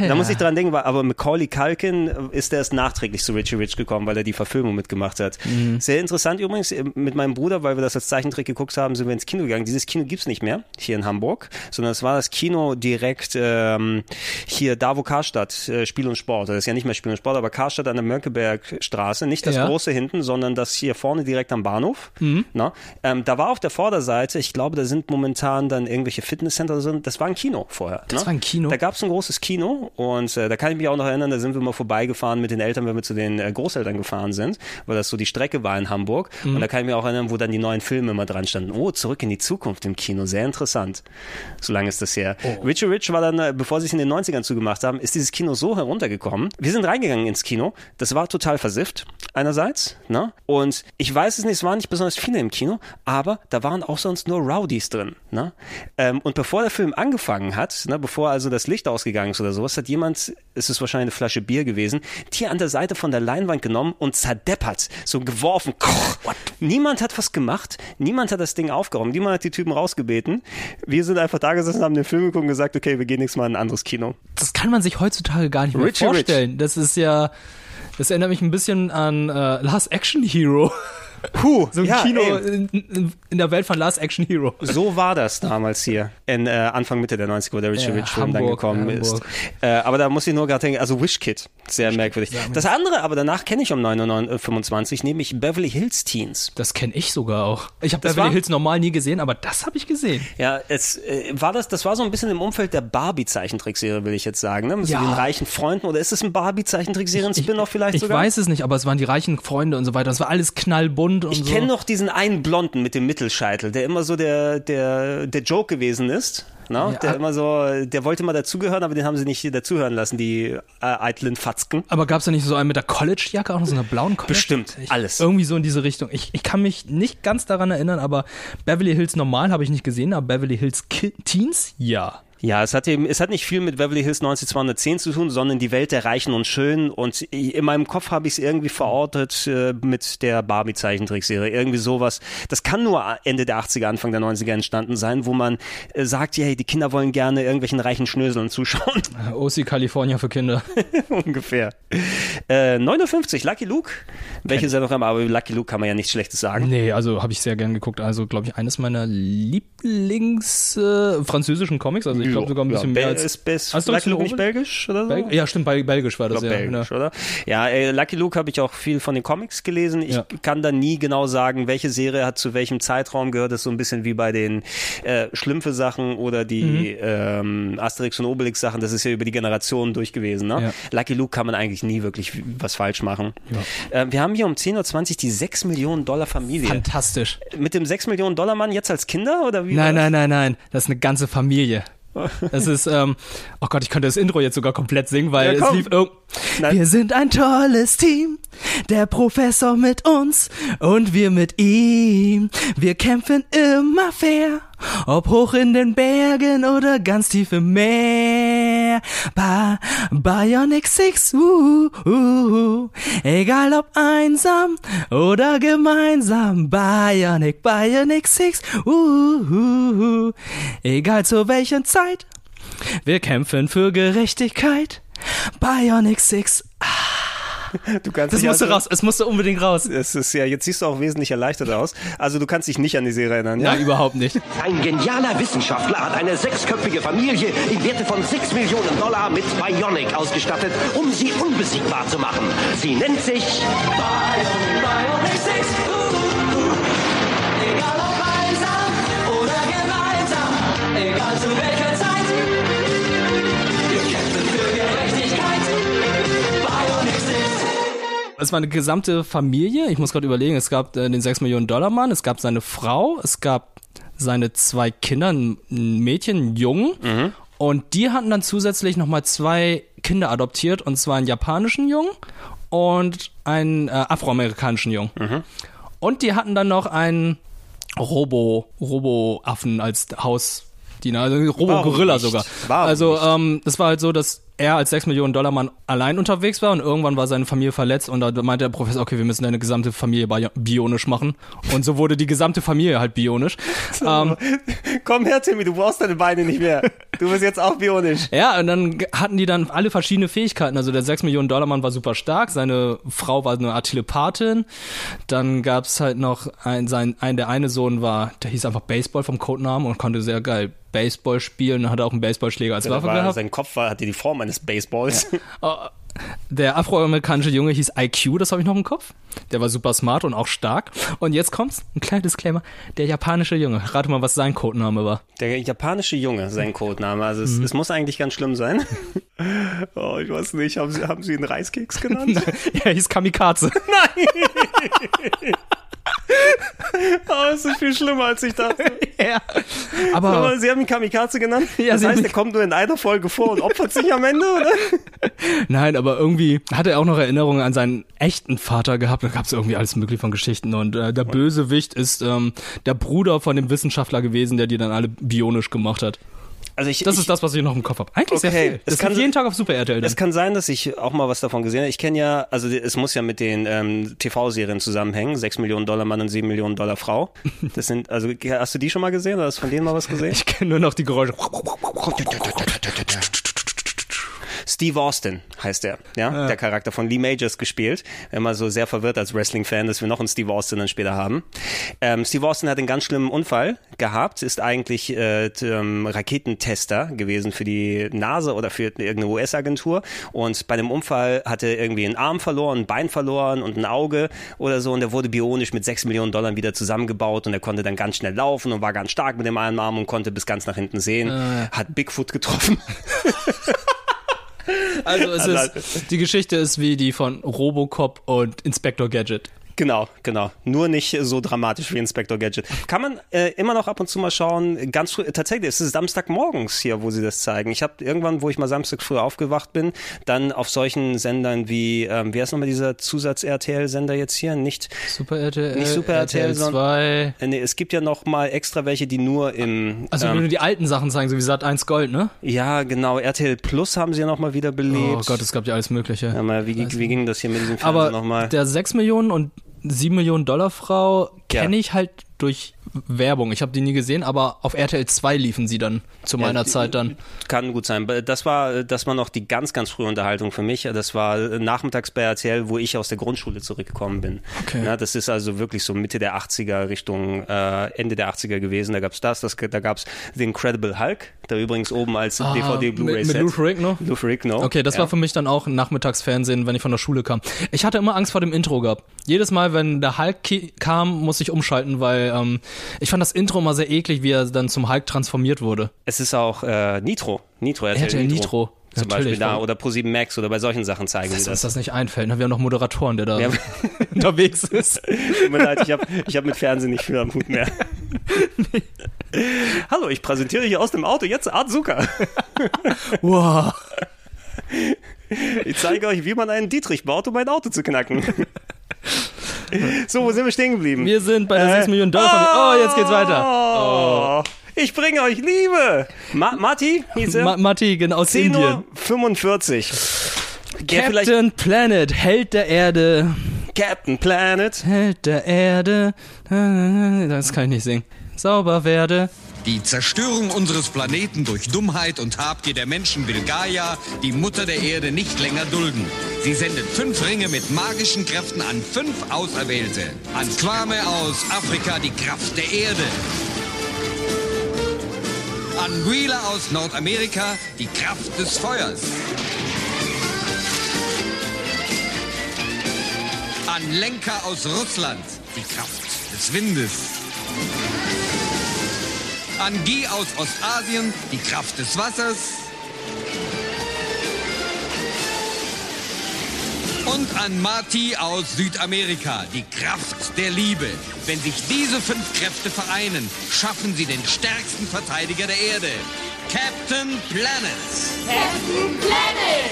Da muss ich dran denken, aber Macaulay Culkin äh, ist erst nachträglich zu Richie Rich gekommen, weil er die Verfilmung mitgemacht hat. Sehr interessant übrigens, äh, mit meinem Bruder, weil wir das als Zeichentrick geguckt haben, sind wir ins Kino gegangen. Dieses Kino gibt's nicht mehr hier in Hamburg, sondern es war das Kino direkt ähm, hier da, wo Karstadt, äh, Spiel und Sport. Das ist ja nicht mehr Spiel und Sport, aber Karstadt an der Mönckebergstraße, nicht das Ja. große hinten, sondern das hier vorne direkt am Bahnhof. Mhm. Na, ähm, da war auf der Vorderseite, ich glaube, da sind momentan dann irgendwelche Fitnesscenter, das war ein Kino vorher. Das ne? war ein Kino? Da gab es ein großes Kino und äh, da kann ich mich auch noch erinnern, da sind wir mal vorbeigefahren mit den Eltern, wenn wir zu den äh, Großeltern gefahren sind, weil das so die Strecke war in Hamburg. Mhm. Und da kann ich mich auch erinnern, wo dann die neuen Filme immer dran standen. Oh, zurück in die Zukunft im Kino, sehr interessant. So lange ist das her. Oh. Richie Rich war dann, äh, bevor sie es in den 90ern zugemacht haben, ist dieses Kino so heruntergekommen. Wir sind reingegangen ins Kino. Das war total versifft, einerseits. Ne? Und ich weiß es nicht, es waren nicht besonders viele im Kino, aber da waren auch sonst nur Rowdies drin. Ne? Ähm, und bevor der Film angefangen hat, ne, bevor also das Licht ausgegangen ist oder sowas, hat jemand, es ist wahrscheinlich eine Flasche Bier gewesen, die an der Seite von der Leinwand genommen und zerdeppert, so geworfen. Niemand hat was gemacht, niemand hat das Ding aufgeräumt, niemand hat die Typen rausgebeten. Wir sind einfach da gesessen, haben den Film geguckt und gesagt, okay, wir gehen nächstes Mal in ein anderes Kino. Das kann man sich heutzutage gar nicht mehr Richie vorstellen. Das ist ja, das erinnert mich ein bisschen an äh, Last Action Hero. Puh, so ein ja, Kino in, in, der Welt von Last Action Hero. So war das damals hier, in äh, Anfang Mitte der 90er, wo der Richie Ja, Rich Film dann Hamburg, gekommen ist. Hamburg. Äh, aber da muss ich nur gerade denken, also Wish Kid, sehr merkwürdig. Das andere, aber danach kenne ich um 9.25 nämlich Beverly Hills Teens. Das kenne ich sogar auch. Ich habe Beverly war- Hills normal nie gesehen, aber das habe ich gesehen. Ja, es äh, war das, das war so ein bisschen im Umfeld der Barbie-Zeichentrickserie, will ich jetzt sagen, ne? Mit Ja. den reichen Freunden oder ist es ein Barbie-Zeichentrickserien-Spin-off vielleicht Ich sogar? weiß es nicht, aber es waren die reichen Freunde und so weiter. Das war alles knallbunt und Ich so. kenne noch diesen einen Blonden mit dem Mittelscheitel, der immer so der, der, der Joke gewesen ist. Ne? Ja. Der immer so, der wollte mal dazugehören, aber den haben sie nicht dazuhören lassen, die äh, eitlen Fatzken. Aber gab es da nicht so einen mit der College-Jacke, auch noch so einer blauen College? Bestimmt, alles. Irgendwie so in diese Richtung. Ich, ich kann mich nicht ganz daran erinnern, aber Beverly Hills normal habe ich nicht gesehen, aber Beverly Hills Ki Teens, ja. Ja, es hat eben, es hat nicht viel mit Beverly Hills 90210 zu tun, sondern die Welt der Reichen und Schönen. Und in meinem Kopf habe ich es irgendwie verortet äh, mit der Barbie-Zeichentrickserie. Irgendwie sowas. Das kann nur Ende der 80er, Anfang der 90er entstanden sein, wo man äh, sagt, hey, die Kinder wollen gerne irgendwelchen reichen Schnöseln zuschauen. OC California für Kinder. Ungefähr. Äh, 9.50 Lucky Luke. Welche Sendung haben? Aber Lucky Luke kann man ja nichts Schlechtes sagen. Nee, also habe ich sehr gern geguckt. Also, glaube ich, eines meiner Lieblings äh, französischen Comics. Also, ich glaube sogar ein Ja, bisschen Bel- mehr als. Ist, Hast du Lucky Luke nicht belgisch oder so? Belg ja, stimmt, bei Belgisch war Ich das glaub, ja. belgisch, ja. oder? Ja, äh, Lucky Luke habe ich auch viel von den Comics gelesen. Ich Ja. kann da nie genau sagen, welche Serie hat zu welchem Zeitraum gehört. Das ist so ein bisschen wie bei den äh, Schlümpfe-Sachen oder die Mhm. ähm, Asterix und Obelix-Sachen. Das ist ja über die Generationen durch gewesen. Ne? Ja. Lucky Luke kann man eigentlich nie wirklich was falsch machen. Äh, wir haben hier um 10.20 Uhr die 6 Millionen Dollar Familie. Fantastisch. Mit dem 6 Millionen Dollar Mann jetzt als Kinder oder wie? Nein, nein, nein, nein. Das ist eine ganze Familie. Das ist, ähm, oh Gott, ich könnte das Intro jetzt sogar komplett singen, weil Ja, es lief irg- Wir sind ein tolles Team, der Professor mit uns und wir mit ihm. Wir kämpfen immer fair, ob hoch in den Bergen oder ganz tief im Meer. Ba Bionic Six, uh, uh, uh, egal ob einsam oder gemeinsam. Bionic, Bionic Six, uh, uh, uh, egal zu welchen Zeit. Wir kämpfen für Gerechtigkeit. Bionic Six. Du kannst Das musste also- raus, es musste unbedingt raus. Es ist ja, jetzt siehst du auch wesentlich erleichtert aus. Also du kannst dich nicht an die Serie erinnern, ja? Nein, überhaupt nicht. Ein genialer Wissenschaftler hat eine sechsköpfige Familie in Werte von 6 Millionen Dollar mit Bionic ausgestattet, um sie unbesiegbar zu machen. Sie nennt sich Bionic Es war eine gesamte Familie. Ich muss gerade überlegen, es gab äh, den 6 Millionen Dollar Mann, es gab seine Frau, es gab seine zwei Kinder, ein ein Mädchen, einen Jungen. Und die hatten dann zusätzlich nochmal zwei Kinder adoptiert, und zwar einen japanischen Jungen und einen äh, afroamerikanischen Jungen. Und die hatten dann noch einen Robo, Robo-Affen als Hausdiener, also Robo-Gorilla sogar. Warum also ähm, es war halt so, dass er als 6 Millionen Dollar Mann allein unterwegs war und irgendwann war seine Familie verletzt und da meinte der Professor, okay, wir müssen deine gesamte Familie bio- bionisch machen. Und so wurde die gesamte Familie halt bionisch. ähm, Komm her, Timmy, du brauchst deine Beine nicht mehr. Du bist jetzt auch bionisch. Ja, und dann hatten die dann alle verschiedene Fähigkeiten. Also der 6 Millionen Dollar Mann war super stark, seine Frau war eine Art Telepathin. Dann gab's halt noch ein, sein, ein, der eine Sohn war, der hieß einfach Baseball vom Codenamen und konnte sehr geil Baseball spielen und hatte auch einen Baseballschläger als Ja, Waffe war, gehabt. sein Kopf war, hatte die Form eines Baseballs. Oh, Der afroamerikanische Junge hieß IQ, das habe ich noch im Kopf. Der war super smart und auch stark. Und jetzt kommt's, ein kleiner Disclaimer. Der japanische Junge. Rate mal, was sein Codename war. Der japanische Junge, sein Codename. Also es, Mhm. es muss eigentlich ganz schlimm sein. Oh, ich weiß nicht. Haben Sie, haben Sie einen Reiskeks genannt? er hieß Kamikaze. Oh, es ist viel schlimmer, als ich dachte. ja. Aber- Sie haben ihn Kamikaze genannt? Ja, das Sie heißt, er kommt nur in einer Folge vor und opfert sich am Ende, oder? Nein, aber irgendwie hat er auch noch Erinnerungen an seinen echten Vater gehabt. Da gab es irgendwie alles mögliche von Geschichten. Und äh, der Bösewicht ist ähm, der Bruder von dem Wissenschaftler gewesen, der die dann alle bionisch gemacht hat. Also ich, das ich, ist das, was ich noch im Kopf habe. Eigentlich sehr Okay, viel. es Das kann kann jeden Tag auf Super RTL. Dann. Es kann sein, dass ich auch mal was davon gesehen habe. Ich kenne ja, also es muss ja mit den ähm, TV-Serien zusammenhängen. 6 Millionen Dollar Mann und 7 Millionen Dollar Frau. Das sind, also hast du die schon mal gesehen oder hast du von denen mal was gesehen? Ich kenne nur noch die Geräusche. Steve Austin heißt er, ja, der Charakter von Lee Majors gespielt. Immer so sehr verwirrt als Wrestling-Fan, dass wir noch einen Steve Austin dann später haben. Ähm, Steve Austin hat einen ganz schlimmen Unfall gehabt, ist eigentlich äh, ähm, Raketentester gewesen für die NASA oder für irgendeine US-Agentur und bei dem Unfall hat er irgendwie einen Arm verloren, ein Bein verloren und ein Auge oder so und der wurde bionisch mit 6 Millionen Dollar wieder zusammengebaut und er konnte dann ganz schnell laufen und war ganz stark mit dem einen Arm und konnte bis ganz nach hinten sehen, Äh. hat Bigfoot getroffen. Also es ist, die Geschichte ist wie die von Robocop und Inspector Gadget. Genau, genau. Nur nicht so dramatisch wie Inspector Gadget. Kann man äh, immer noch ab und zu mal schauen. Ganz früh, tatsächlich, es ist Samstagmorgens hier, wo sie das zeigen. Ich habe irgendwann, wo ich mal Samstag früh aufgewacht bin, dann auf solchen Sendern wie, ähm, wie heißt nochmal dieser Zusatz-RTL-Sender jetzt hier? Nicht Super RTL, nicht Super RTL, RTL sondern 2. äh, nee, es gibt ja noch mal extra welche, die nur im Also ähm, nur die alten Sachen zeigen, so wie Sat 1 Gold, ne? ja, genau, RTL Plus haben sie ja noch mal wieder belebt. Oh Gott, es gab ja alles Mögliche. ja, mal, wie, wie ging das hier mit diesem Fernseher Aber nochmal? der 6 Millionen und 7 Millionen Dollar Frau kenne Ja. ich halt durch Werbung. Ich habe die nie gesehen, aber auf RTL 2 liefen sie dann zu Ja, meiner die- Zeit dann. Kann gut sein. Das war, das war noch die ganz, ganz frühe Unterhaltung für mich. Das war nachmittags bei RTL, wo ich aus der Grundschule zurückgekommen bin. Okay. Ja, das ist also wirklich so Mitte der 80er Richtung äh, Ende der 80er gewesen. Da gab's das, das da gab's The Incredible Hulk, da übrigens oben als Ah, DVD Blu-ray mit, mit Lou Ferrigno? Lou Ferrigno. Okay, das ja. war für mich dann auch Nachmittagsfernsehen, wenn ich von der Schule kam. Ich hatte immer Angst vor dem Intro gehabt. Jedes Mal, wenn der Hulk kam, muss ich umschalten, weil ähm, ich fand das Intro mal sehr eklig, wie er dann zum Hulk transformiert wurde. Es ist auch äh, Nitro, Nitro, RTL, RTL Nitro. Nitro. Zum Natürlich, Beispiel da oder Pro7 Max oder bei solchen Sachen zeigen Dass die uns das. das nicht einfällt. Ne? Wir haben noch Moderatoren, der da Ja. unterwegs ist. Tut mir leid, ich habe ich hab mit Fernsehen nicht viel am Hut mehr. Hallo, ich präsentiere hier aus dem Auto jetzt Art Zucker. Wow. Ich zeige euch, wie man einen Dietrich baut, um ein Auto zu knacken. So, wo sind wir stehen geblieben? Wir sind bei der 6 Millionen Dollar Familie. Oh, jetzt geht's weiter. Oh, ich bringe euch Liebe. Ma Mati, hieß er? Ma Matti, genau, aus 10 Indien. Uhr 45. Der vielleicht Captain Planet, Held der Erde. Captain Planet. Held der Erde. Das kann ich nicht singen. Sauber werde. Die Zerstörung unseres Planeten durch Dummheit und Habgier der Menschen will Gaia, die Mutter der Erde, nicht länger dulden. Sie sendet fünf Ringe mit magischen Kräften an fünf Auserwählte. An Kwame aus Afrika die Kraft der Erde. An Wheeler aus Nordamerika die Kraft des Feuers. An Lenker aus Russland die Kraft des Windes. An Guy aus Ostasien die Kraft des Wassers. Und an Marty aus Südamerika die Kraft der Liebe. Wenn sich diese fünf Kräfte vereinen, schaffen sie den stärksten Verteidiger der Erde. Captain Planet. Captain Planet!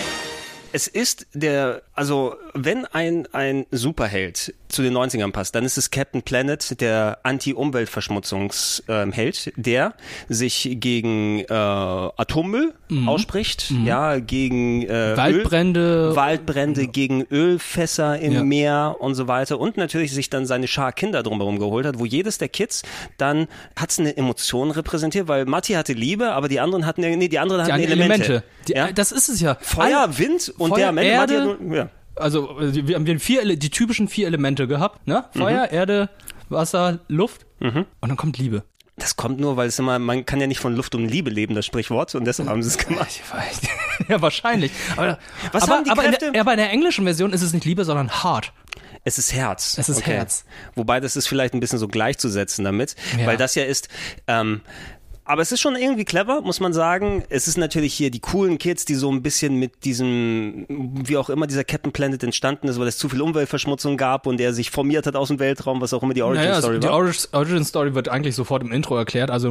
Es ist der, also wenn ein, ein Superheld zu den 90ern passt, dann ist es Captain Planet, der Anti-Umweltverschmutzungsheld, der sich gegen äh, Atommüll ausspricht, ja, gegen äh, Waldbrände. Öl, Waldbrände, gegen Ölfässer im Ja. Meer und so weiter und natürlich sich dann seine Schar Kinder drumherum geholt hat, wo jedes der Kids dann hat's eine Emotion repräsentiert, weil Matti hatte Liebe, aber die anderen hatten, nee, die anderen hatten Die Elemente. Elemente. Die, Das ist es ja. Feuer, Wind und Feuer, der am Ende Matti Erde, hat nur, ja. Also äh, wir haben vier, die typischen vier Elemente gehabt, ne? Feuer, Erde, Wasser, Luft und dann kommt Liebe. Das kommt nur, weil es immer, man kann ja nicht von Luft und Liebe leben, das Sprichwort, und deshalb haben sie es gemacht. ja, wahrscheinlich. Aber, Was aber, haben die aber, in Kräfte? der, aber in der englischen Version ist es nicht Liebe, sondern Heart. Es ist Herz. Es ist Herz. Wobei das ist vielleicht ein bisschen so gleichzusetzen damit, Ja. weil das ja ist, ähm, aber es ist schon irgendwie clever, muss man sagen. Es ist natürlich hier die coolen Kids, die so ein bisschen mit diesem, wie auch immer dieser Captain Planet entstanden ist, weil es zu viel Umweltverschmutzung gab und er sich formiert hat aus dem Weltraum, was auch immer die Origin Naja, Story also die war. Origin, Origin Story wird eigentlich sofort im Intro erklärt. Also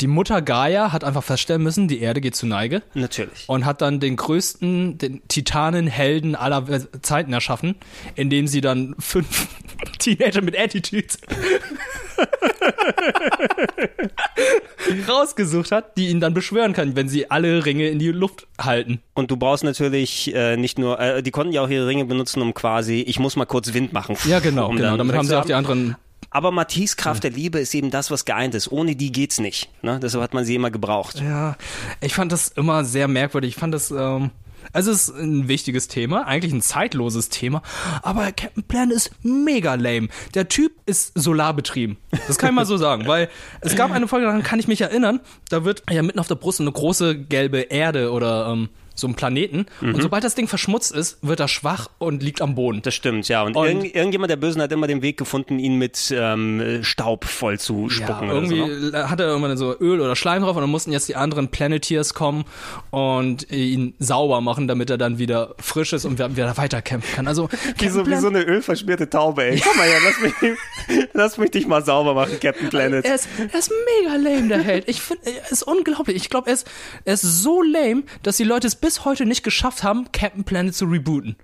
die Mutter Gaia hat einfach feststellen müssen, die Erde geht zu Neige. Natürlich. Und hat dann den größten, den Titanenhelden aller Zeiten erschaffen, indem sie dann fünf Teenager mit Attitudes rausgesucht hat, die ihn dann beschwören kann, wenn sie alle Ringe in die Luft halten. Und du brauchst natürlich äh, nicht nur, äh, die konnten ja auch ihre Ringe benutzen, um quasi, ich muss mal kurz Wind machen. Ja, genau, um genau. Damit haben sie auch die anderen Aber Matisse Kraft der Liebe ist eben das, was geeint ist. Ohne die geht's nicht. Ne? Deshalb hat man sie immer gebraucht. Ja, ich fand das immer sehr merkwürdig. Ich fand das, ähm, es ist ein wichtiges Thema, eigentlich ein zeitloses Thema, aber Captain Planet ist mega lame. Der Typ ist solarbetrieben. Das kann ich mal so sagen, weil es gab eine Folge, daran kann ich mich erinnern, da wird ja mitten auf der Brust eine große gelbe Erde oder ähm, so ein Planeten Mhm. und sobald das Ding verschmutzt ist, wird er schwach und liegt am Boden. Das stimmt, ja. Und, Und- irgend, irgendjemand der Bösen hat immer den Weg gefunden, ihn mit ähm, Staub voll zu spucken. Ja, oder so, irgendwie ne? hat er irgendwann so Öl oder Schleim drauf und dann mussten jetzt die anderen Planeteers kommen und ihn sauber machen, damit er dann wieder frisch ist und wieder wieder weiterkämpfen kann. Also Wie so, wie so eine ölverschmierte Taube, ey. Komm mal her, lass mich, lass mich dich mal sauber machen, Captain Planet. Er ist, er ist mega lame, der Held. Ich finde, er ist unglaublich. Ich glaube, er ist, er ist so lame, dass die Leute es bis heute nicht geschafft haben, Captain Planet zu rebooten.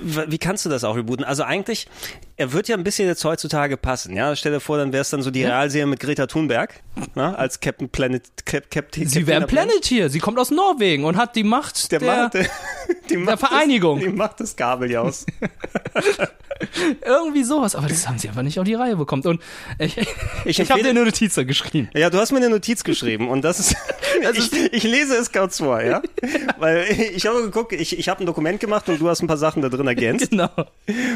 Wie kannst du das auch rebooten? Also eigentlich, er wird ja ein bisschen jetzt heutzutage passen, ja. Stell dir vor, dann wäre es dann so die Ja. Realserie mit Greta Thunberg, ne? als Captain Planet, Cap, Captain, Sie wäre ein Planeteer. Sie kommt aus Norwegen und hat die Macht der, Macht- die Macht der Vereinigung. Das, die macht das Kabeljaus. Irgendwie sowas. Aber das haben sie einfach nicht auf die Reihe bekommen. Und ich, ich, Ich ich habe dir eine Notiz da geschrieben. Ja, du hast mir eine Notiz geschrieben und das ist, ich, ich lese es kurz vor, ja? Weil ich habe geguckt, ich, ich habe ein Dokument gemacht und du hast ein paar Sachen da drin ergänzt. Genau.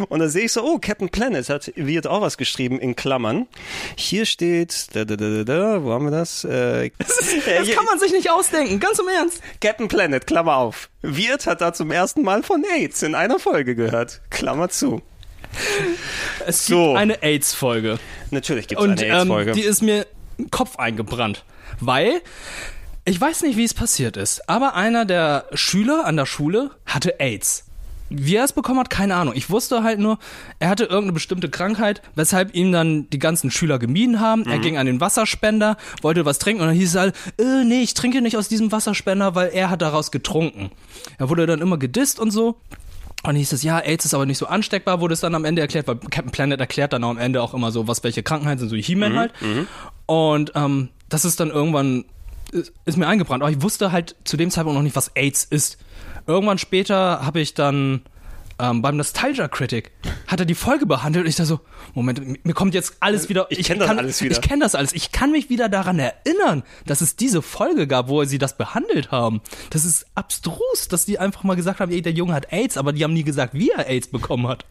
Und da sehe ich so, oh, Captain Planet hat wird auch was geschrieben in Klammern. Hier steht, da, da, da, da, da wo haben wir das? Äh, Das kann man sich nicht ausdenken, ganz im Ernst. Captain Planet, Klammer auf. Wirt hat da zum ersten Mal von AIDS in einer Folge gehört. Klammer zu. Es So. gibt eine AIDS-Folge. Natürlich gibt es eine AIDS-Folge. ähm, die ist mir im Kopf eingebrannt. Weil, ich weiß nicht, wie es passiert ist, aber einer der Schüler an der Schule hatte AIDS. Wie er es bekommen hat, keine Ahnung. Ich wusste halt nur, er hatte irgendeine bestimmte Krankheit, weshalb ihm dann die ganzen Schüler gemieden haben. Er Mhm. ging an den Wasserspender, wollte was trinken und dann hieß es halt, äh, nee, ich trinke nicht aus diesem Wasserspender, weil er hat daraus getrunken. Er wurde dann immer gedisst und so. Und dann hieß es, ja, AIDS ist aber nicht so ansteckbar, wurde es dann am Ende erklärt, weil Captain Planet erklärt dann am Ende auch immer so, was welche Krankheiten sind, so wie He-Man Mhm, halt. Und ähm, das ist dann irgendwann, ist, ist mir eingebrannt. Aber ich wusste halt zu dem Zeitpunkt noch nicht, was AIDS ist. Irgendwann später habe ich dann ähm, beim Nostalgia Critic hat er die Folge behandelt und ich da so, Moment, mir kommt jetzt alles wieder. Ich kenn das kann, alles wieder. Ich kenne das alles. Ich kann mich wieder daran erinnern, dass es diese Folge gab, wo sie das behandelt haben. Das ist abstrus, dass die einfach mal gesagt haben, ey, der Junge hat AIDS, aber die haben nie gesagt, wie er AIDS bekommen hat.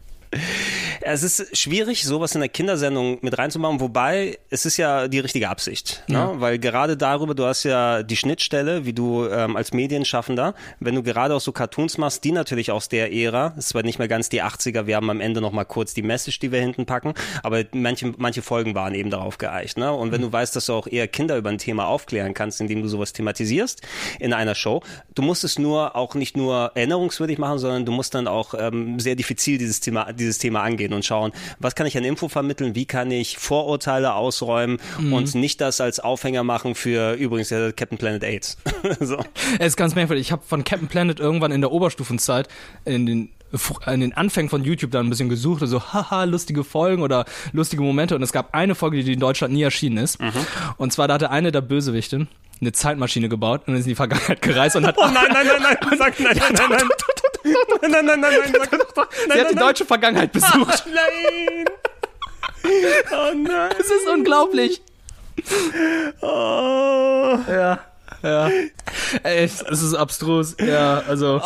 Es ist schwierig, sowas in der Kindersendung mit reinzumachen, wobei es ist ja die richtige Absicht. Ne? Ja. Weil gerade darüber, du hast ja die Schnittstelle, wie du ähm, als Medienschaffender, wenn du gerade auch so Cartoons machst, die natürlich aus der Ära, es war nicht mehr ganz die 80er, wir haben am Ende nochmal kurz die Message, die wir hinten packen, aber manche, manche Folgen waren eben darauf geeicht. Ne? Und wenn du weißt, dass du auch eher Kinder über ein Thema aufklären kannst, indem du sowas thematisierst in einer Show, du musst es nur auch nicht nur erinnerungswürdig machen, sondern du musst dann auch ähm, sehr diffizil dieses Thema, dieses Thema angehen und schauen, was kann ich an Info vermitteln, wie kann ich Vorurteile ausräumen Mhm. und nicht das als Aufhänger machen für übrigens ja, Captain Planet AIDS. so. Es ist ganz merkwürdig. Ich habe von Captain Planet irgendwann in der Oberstufenzeit in den in den Anfängen von YouTube dann ein bisschen gesucht, also haha, lustige Folgen oder lustige Momente und es gab eine Folge, die in Deutschland nie erschienen ist. Mhm. Und zwar da hatte eine der Bösewichte eine Zeitmaschine gebaut und ist in die Vergangenheit gereist und hat Oh nein, nein, nein, nein, sag nein, nein, nein, nein. Nein, nein, nein, nein, nein, doch, doch. Nein, Sie hat die nein, deutsche Vergangenheit besucht. nein. Oh nein. Es ist unglaublich. Oh. Ja. Ja. Ey, es ist abstrus. Ja, also.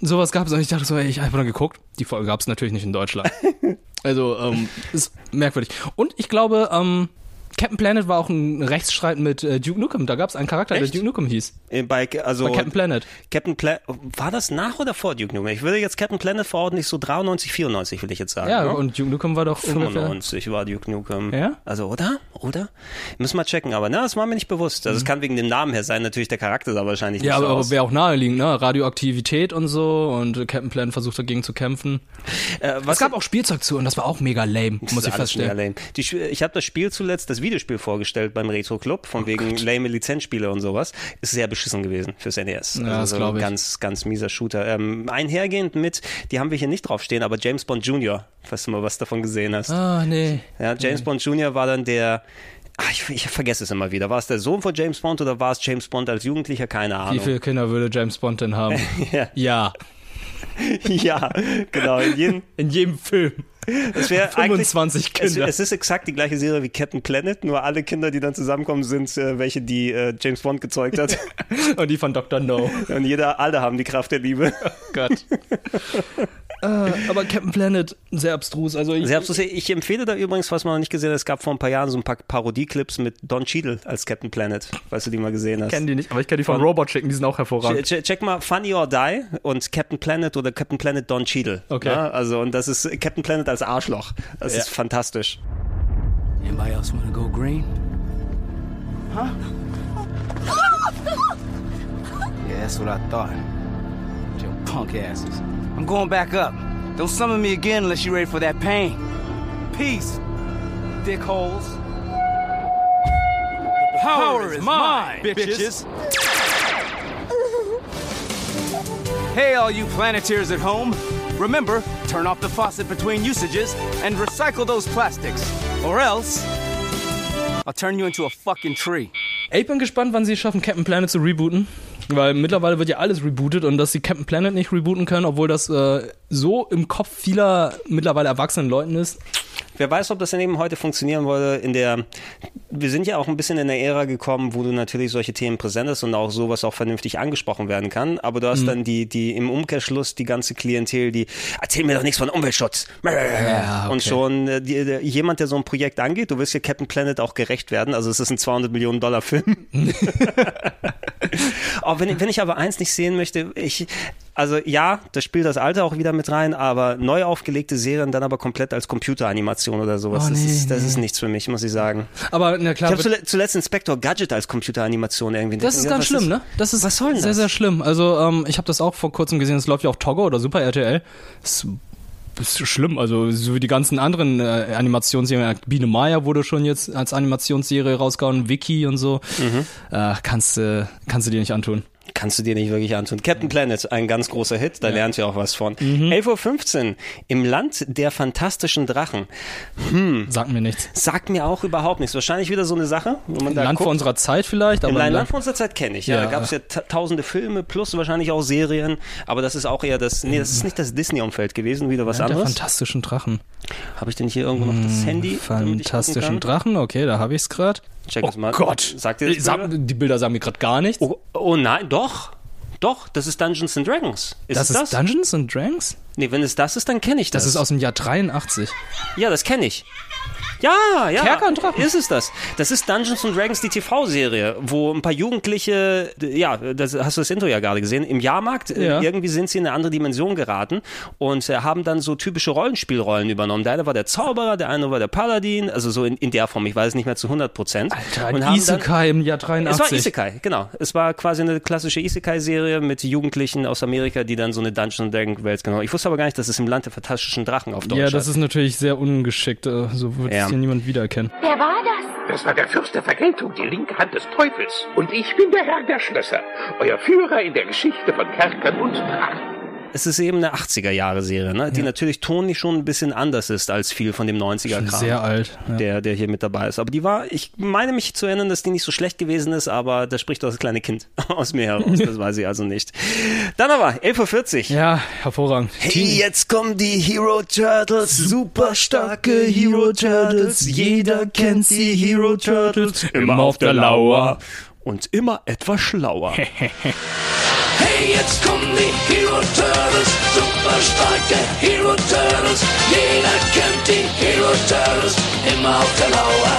Sowas gab es und ich dachte so, ey, ich habe nur geguckt. Die Folge gab es natürlich nicht in Deutschland. Also, ähm, ist merkwürdig. Und ich glaube, ähm, Captain Planet war auch ein Rechtsstreit mit äh, Duke Nukem. Da gab es einen Charakter, der Echt? Duke Nukem hieß. Äh, Bei, also, Bei Captain Planet. Captain Pla war das nach oder vor Duke Nukem? Ich würde jetzt Captain Planet verorten, nicht so 93, 94 will ich jetzt sagen. Ja, ne? und Duke Nukem war doch ungefähr. 95 war Duke Nukem. Ja? Also, oder? Oder? Müssen wir checken, aber na, das war mir nicht bewusst. Also, es kann wegen dem Namen her sein, natürlich der Charakter sah wahrscheinlich Mhm. Ja, nicht aber, so aber wäre auch naheliegend, ne? Radioaktivität und so und Captain Planet versucht dagegen zu kämpfen. Äh, was es gab auch Spielzeug zu und das war auch mega lame, muss ich feststellen. mega lame. Die, ich habe das Spiel zuletzt, das Videospiel vorgestellt beim Retro Club, von wegen lame Lizenzspiele und sowas. Ist sehr beschissen gewesen fürs NES. Ja, das so ich. Ganz, ganz mieser Shooter. Ähm, einhergehend mit, die haben wir hier nicht draufstehen, aber James Bond Jr., falls du mal was davon gesehen hast. Ah, nee. Ja, James Bond Jr. war dann der, ach, ich, ich vergesse es immer wieder. War es der Sohn von James Bond oder war es James Bond als Jugendlicher? Keine Ahnung. Wie viele Kinder würde James Bond denn haben? ja. ja. ja, genau. In jedem, in jedem Film. Es wäre 25 Es, Kinder. es ist exakt die gleiche Serie wie Captain Planet, nur alle Kinder, die dann zusammenkommen, sind äh, welche, die äh, James Bond gezeugt hat. Und die von Dr. No. Und jeder, alle haben die Kraft der Liebe. Gott. Äh, aber Captain Planet, sehr abstrus. Also ich, Sehr abstrus. Ich empfehle da übrigens, was man noch nicht gesehen hat, es gab vor ein paar Jahren so ein paar Parodieclips mit Don Cheadle als Captain Planet, falls du die mal gesehen hast. kenne die nicht, aber ich kenne die von Von- Robot Chicken, die sind auch hervorragend. Che- Check mal Funny or Die und Captain Planet oder Captain Planet Don Cheadle. Okay. Ja, also, und das ist Captain Planet als Arschloch. Das Ja. ist fantastisch. Anybody else want to go green? Huh? Yeah, that's what I thought. Your punk asses. I'm going back up. Don't summon me again unless you're ready for that pain. Peace, dickholes. The power is mine, bitches. Hey, all you Planeteers at home. Remember, turn off the faucet between usages and recycle those plastics. Or else, I'll turn you into a fucking tree. Ey, Ich bin gespannt, wann sie es schaffen, Captain Planet zu rebooten. Weil mittlerweile wird ja alles rebootet und dass sie Captain Planet nicht rebooten können, obwohl das äh, so im Kopf vieler mittlerweile erwachsenen Leuten ist. Wer weiß, ob das denn eben heute funktionieren würde. In der, wir sind ja auch ein bisschen in der Ära gekommen, wo du natürlich solche Themen präsent hast und auch sowas auch vernünftig angesprochen werden kann. Aber du hast Mhm. dann die, die im Umkehrschluss die ganze Klientel, die erzähl mir doch nichts von Umweltschutz. Ja, okay. Und schon äh, die, der, jemand, der so ein Projekt angeht, du wirst ja Captain Planet auch gerecht werden. Also es ist ein 200 Millionen Dollar Film. oh, wenn, wenn ich aber eins nicht sehen möchte, ich, also ja, das spielt das Alter auch wieder mit rein, aber neu aufgelegte Serien dann aber komplett als Computeranimation oder sowas. Oh, das, nee, ist, das nee. ist nichts für mich, muss ich sagen. Aber na klar, ich habe zuletzt Inspector Gadget als Computeranimation irgendwie. Das ist ganz schlimm, ne? Das ist was soll denn sehr, das? sehr schlimm. Also ähm, ich habe das auch vor kurzem gesehen, es läuft ja auf Togo oder Super RTL. Das ist schlimm, also so wie die ganzen anderen äh, Animationsserien. Biene Maya wurde schon jetzt als Animationsserie rausgehauen, Wiki und so. Mhm. Äh, kannst, du kannst du dir nicht antun. Kannst du dir nicht wirklich antun. Captain Planet, ein ganz großer Hit, da lernt ihr auch was von. Mhm. 11.15 Uhr, im Land der fantastischen Drachen. Hm. Sagt mir nichts. Sagt mir auch überhaupt nichts. Wahrscheinlich wieder so eine Sache, wo man Im da Land guckt. vor unserer Zeit vielleicht, aber Im Land, von unserer Zeit kenne ich, ja. Ja. Da gab es ja ta- tausende Filme plus wahrscheinlich auch Serien, aber das ist auch eher das, nee, das ist nicht das Disney-Umfeld gewesen, wieder was Land der anderes. fantastischen Drachen. Habe ich denn hier irgendwo noch das Hm, Handy? Fantastischen? Drachen, okay, da habe ich es gerade. Check oh es mal. Gott. Sagt ihr das, Bilder? die Bilder sagen mir gerade gar nichts. Oh, oh nein, doch. Doch, das ist Dungeons and Dragons. Ist das ist Dungeons and Dragons? Nee, wenn es das ist, dann kenne ich das. Das ist aus dem Jahr 83. Ja, das kenne ich. Ja, ja. Kerker und Drachen. Ist es das? Das ist Dungeons and Dragons, die TV-Serie, wo ein paar Jugendliche, ja, das hast du das Intro ja gerade gesehen, im Jahrmarkt, äh, Ja. irgendwie sind sie in eine andere Dimension geraten und äh, haben dann so typische Rollenspielrollen übernommen. Der eine war der Zauberer, der andere war der Paladin, also so in, in der Form, ich weiß es nicht mehr zu 100 Prozent. Alter, und ein haben Isekai im Jahr Es 83. war Isekai, genau. Es war quasi eine klassische Isekai-Serie mit Jugendlichen aus Amerika, die dann so eine Dungeons and Dragons Welt genau. Ich wusste aber gar nicht, dass es im Land der fantastischen Drachen auf Deutsch Ja, das ist natürlich sehr ungeschickt. äh, So wird Ja. es hier niemand wiedererkennen. Wer war das? Das war der Fürst der Vergeltung, die linke Hand des Teufels. Und ich bin der Herr der Schlösser, euer Führer in der Geschichte von Kerkern und Drachen. Es ist eben eine 80er-Jahre-Serie, ne? die natürlich tonlich schon ein bisschen anders ist als viel von dem 90er-Kram. Schon sehr alt, ja. Der, der hier mit dabei ist. Aber die war, ich meine mich zu erinnern, dass die nicht so schlecht gewesen ist, aber da spricht doch das kleine Kind aus mir heraus. Das weiß ich also nicht. Dann aber, 11.40 Uhr. Ja, hervorragend. Hey, jetzt kommen die Hero Turtles, super starke Hero Turtles. Jeder kennt die Hero Turtles, immer auf der Lauer und immer etwas schlauer. Hey, jetzt kommen die Hero Turtles, super starke Hero Turtles. Jeder kennt die Hero Turtles, immer auf der Lauer.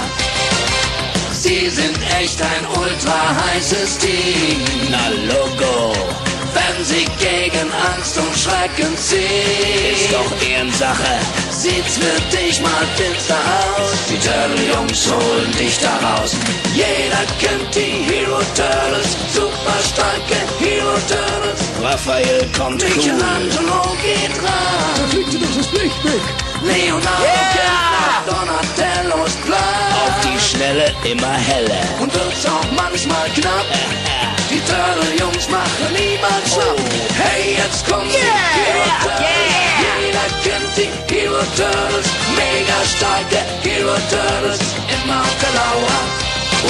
Sie sind echt ein ultra heißes Team. Na Logo. Wenn sie gegen Angst und Schrecken ziehen. Ist doch Ehrensache. Sieht's für dich mal finster aus. Die Turtle-Jungs holen dich da raus. Jeder kennt die Hero Turtles. Super starke Hero Turtles. Raphael kommt Michelangelo geht ran. Da fliegt dir doch das Licht weg. Leonardo yeah! nach Donatellos Plan. Auf die Schnelle immer heller. Und wird's auch manchmal knapp. Die Turtle-Jungs machen niemals schlapp. Hey, jetzt kommen die Hero Turtles. Jeder kennt die Hero Turtles. Mega starke Hero Turtles. Immer auf der Lauer.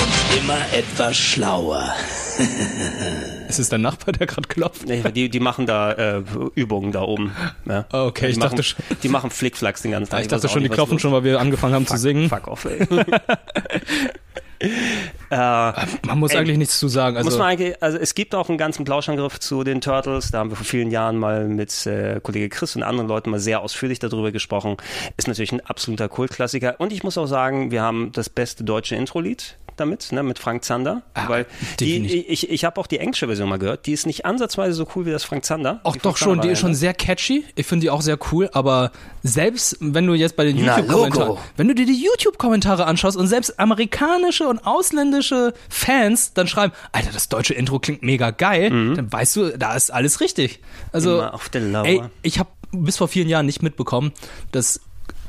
Und immer etwas schlauer. Ist es dein Nachbar, der gerade klopft? Nee, die, die machen da äh, Übungen da oben. Ja. Okay, die ich machen, dachte schon. Die machen Flickflacks den ganzen Tag. Ah, ich dachte auch schon, die klopfen los schon, weil wir angefangen haben Fuck, zu singen. Fuck off, ey. Äh, Man muss eigentlich nichts zu sagen. Also, muss man eigentlich, also es gibt auch einen ganzen Plauschangriff zu den Turtles. Da haben wir vor vielen Jahren mal mit äh, Kollege Chris und anderen Leuten mal sehr ausführlich darüber gesprochen. Ist natürlich ein absoluter Kultklassiker. Und ich muss auch sagen, wir haben das beste deutsche Intro-Lied damit, ne, mit Frank Zander. weil die, definitiv. ich, ich habe auch die englische Version mal gehört. Die ist nicht ansatzweise so cool wie das Frank Zander. Ach doch schon, die ist schon sehr catchy. Ich finde die auch sehr cool, aber selbst wenn du jetzt bei den YouTube-Kommentaren, wenn du dir die YouTube-Kommentare anschaust und selbst amerikanische und ausländische Fans dann schreiben, Alter, das deutsche Intro klingt mega geil, dann weißt du, da ist alles richtig. Also, Mhm. Immer auf der Lauer. ey, ich habe bis vor vielen Jahren nicht mitbekommen, dass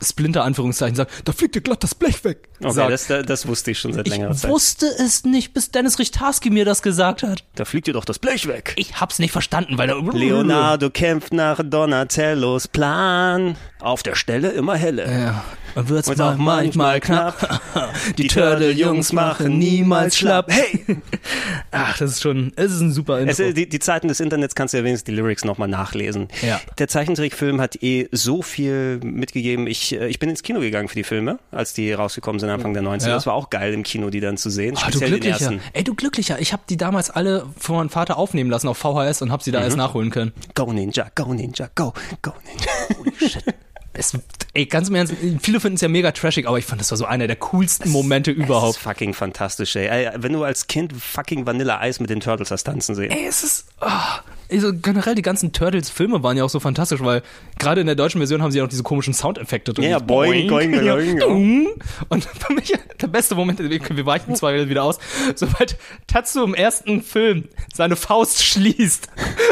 Splinter Anführungszeichen sagt, da fliegt dir glatt das Blech weg. Okay, sagt. das, das, das wusste ich schon seit längerer ich Zeit. wusste es nicht, bis Dennis Richtarski mir das gesagt hat. Da fliegt dir doch das Blech weg. Ich hab's nicht verstanden, weil da Leonardo kämpft nach Donatellos Plan. Auf der Stelle immer helle. Ja. Wird's Und mal auch manchmal knapp. Die Turtle-Jungs machen niemals schlapp. Hey! Ach, das ist schon, es ist ein super Intro. Es, die, die Zeiten des Internets kannst du ja wenigstens die Lyrics nochmal nachlesen. Ja. Der Zeichentrickfilm hat eh so viel mitgegeben. Ich, äh, ich bin ins Kino gegangen für die Filme, als die rausgekommen sind Anfang der 90er. Ja. Das war auch geil im Kino, die dann zu sehen. Ah, du Glücklicher. ersten. Ey, du Glücklicher. Ich habe die damals alle von meinem Vater aufnehmen lassen auf VHS und habe sie da Mhm. erst nachholen können. Go Ninja, go Ninja, go, go Ninja. Es, ey, ganz im Ernst, viele finden es ja mega trashig, aber ich fand, das war so einer der coolsten Momente Das überhaupt. ist fucking fantastisch, ey. ey. Wenn du als Kind fucking Vanilla Eis mit den Turtles hast tanzen sehen. Ey, es ist. ah, also generell die ganzen Turtles-Filme waren ja auch so fantastisch, weil gerade in der deutschen Version haben sie ja noch diese komischen Soundeffekte drin. Ja, boing, boing, boing, dung. Und für mich der beste Moment, wir weichen zwar wieder aus, sobald Tatsu im ersten Film seine Faust schließt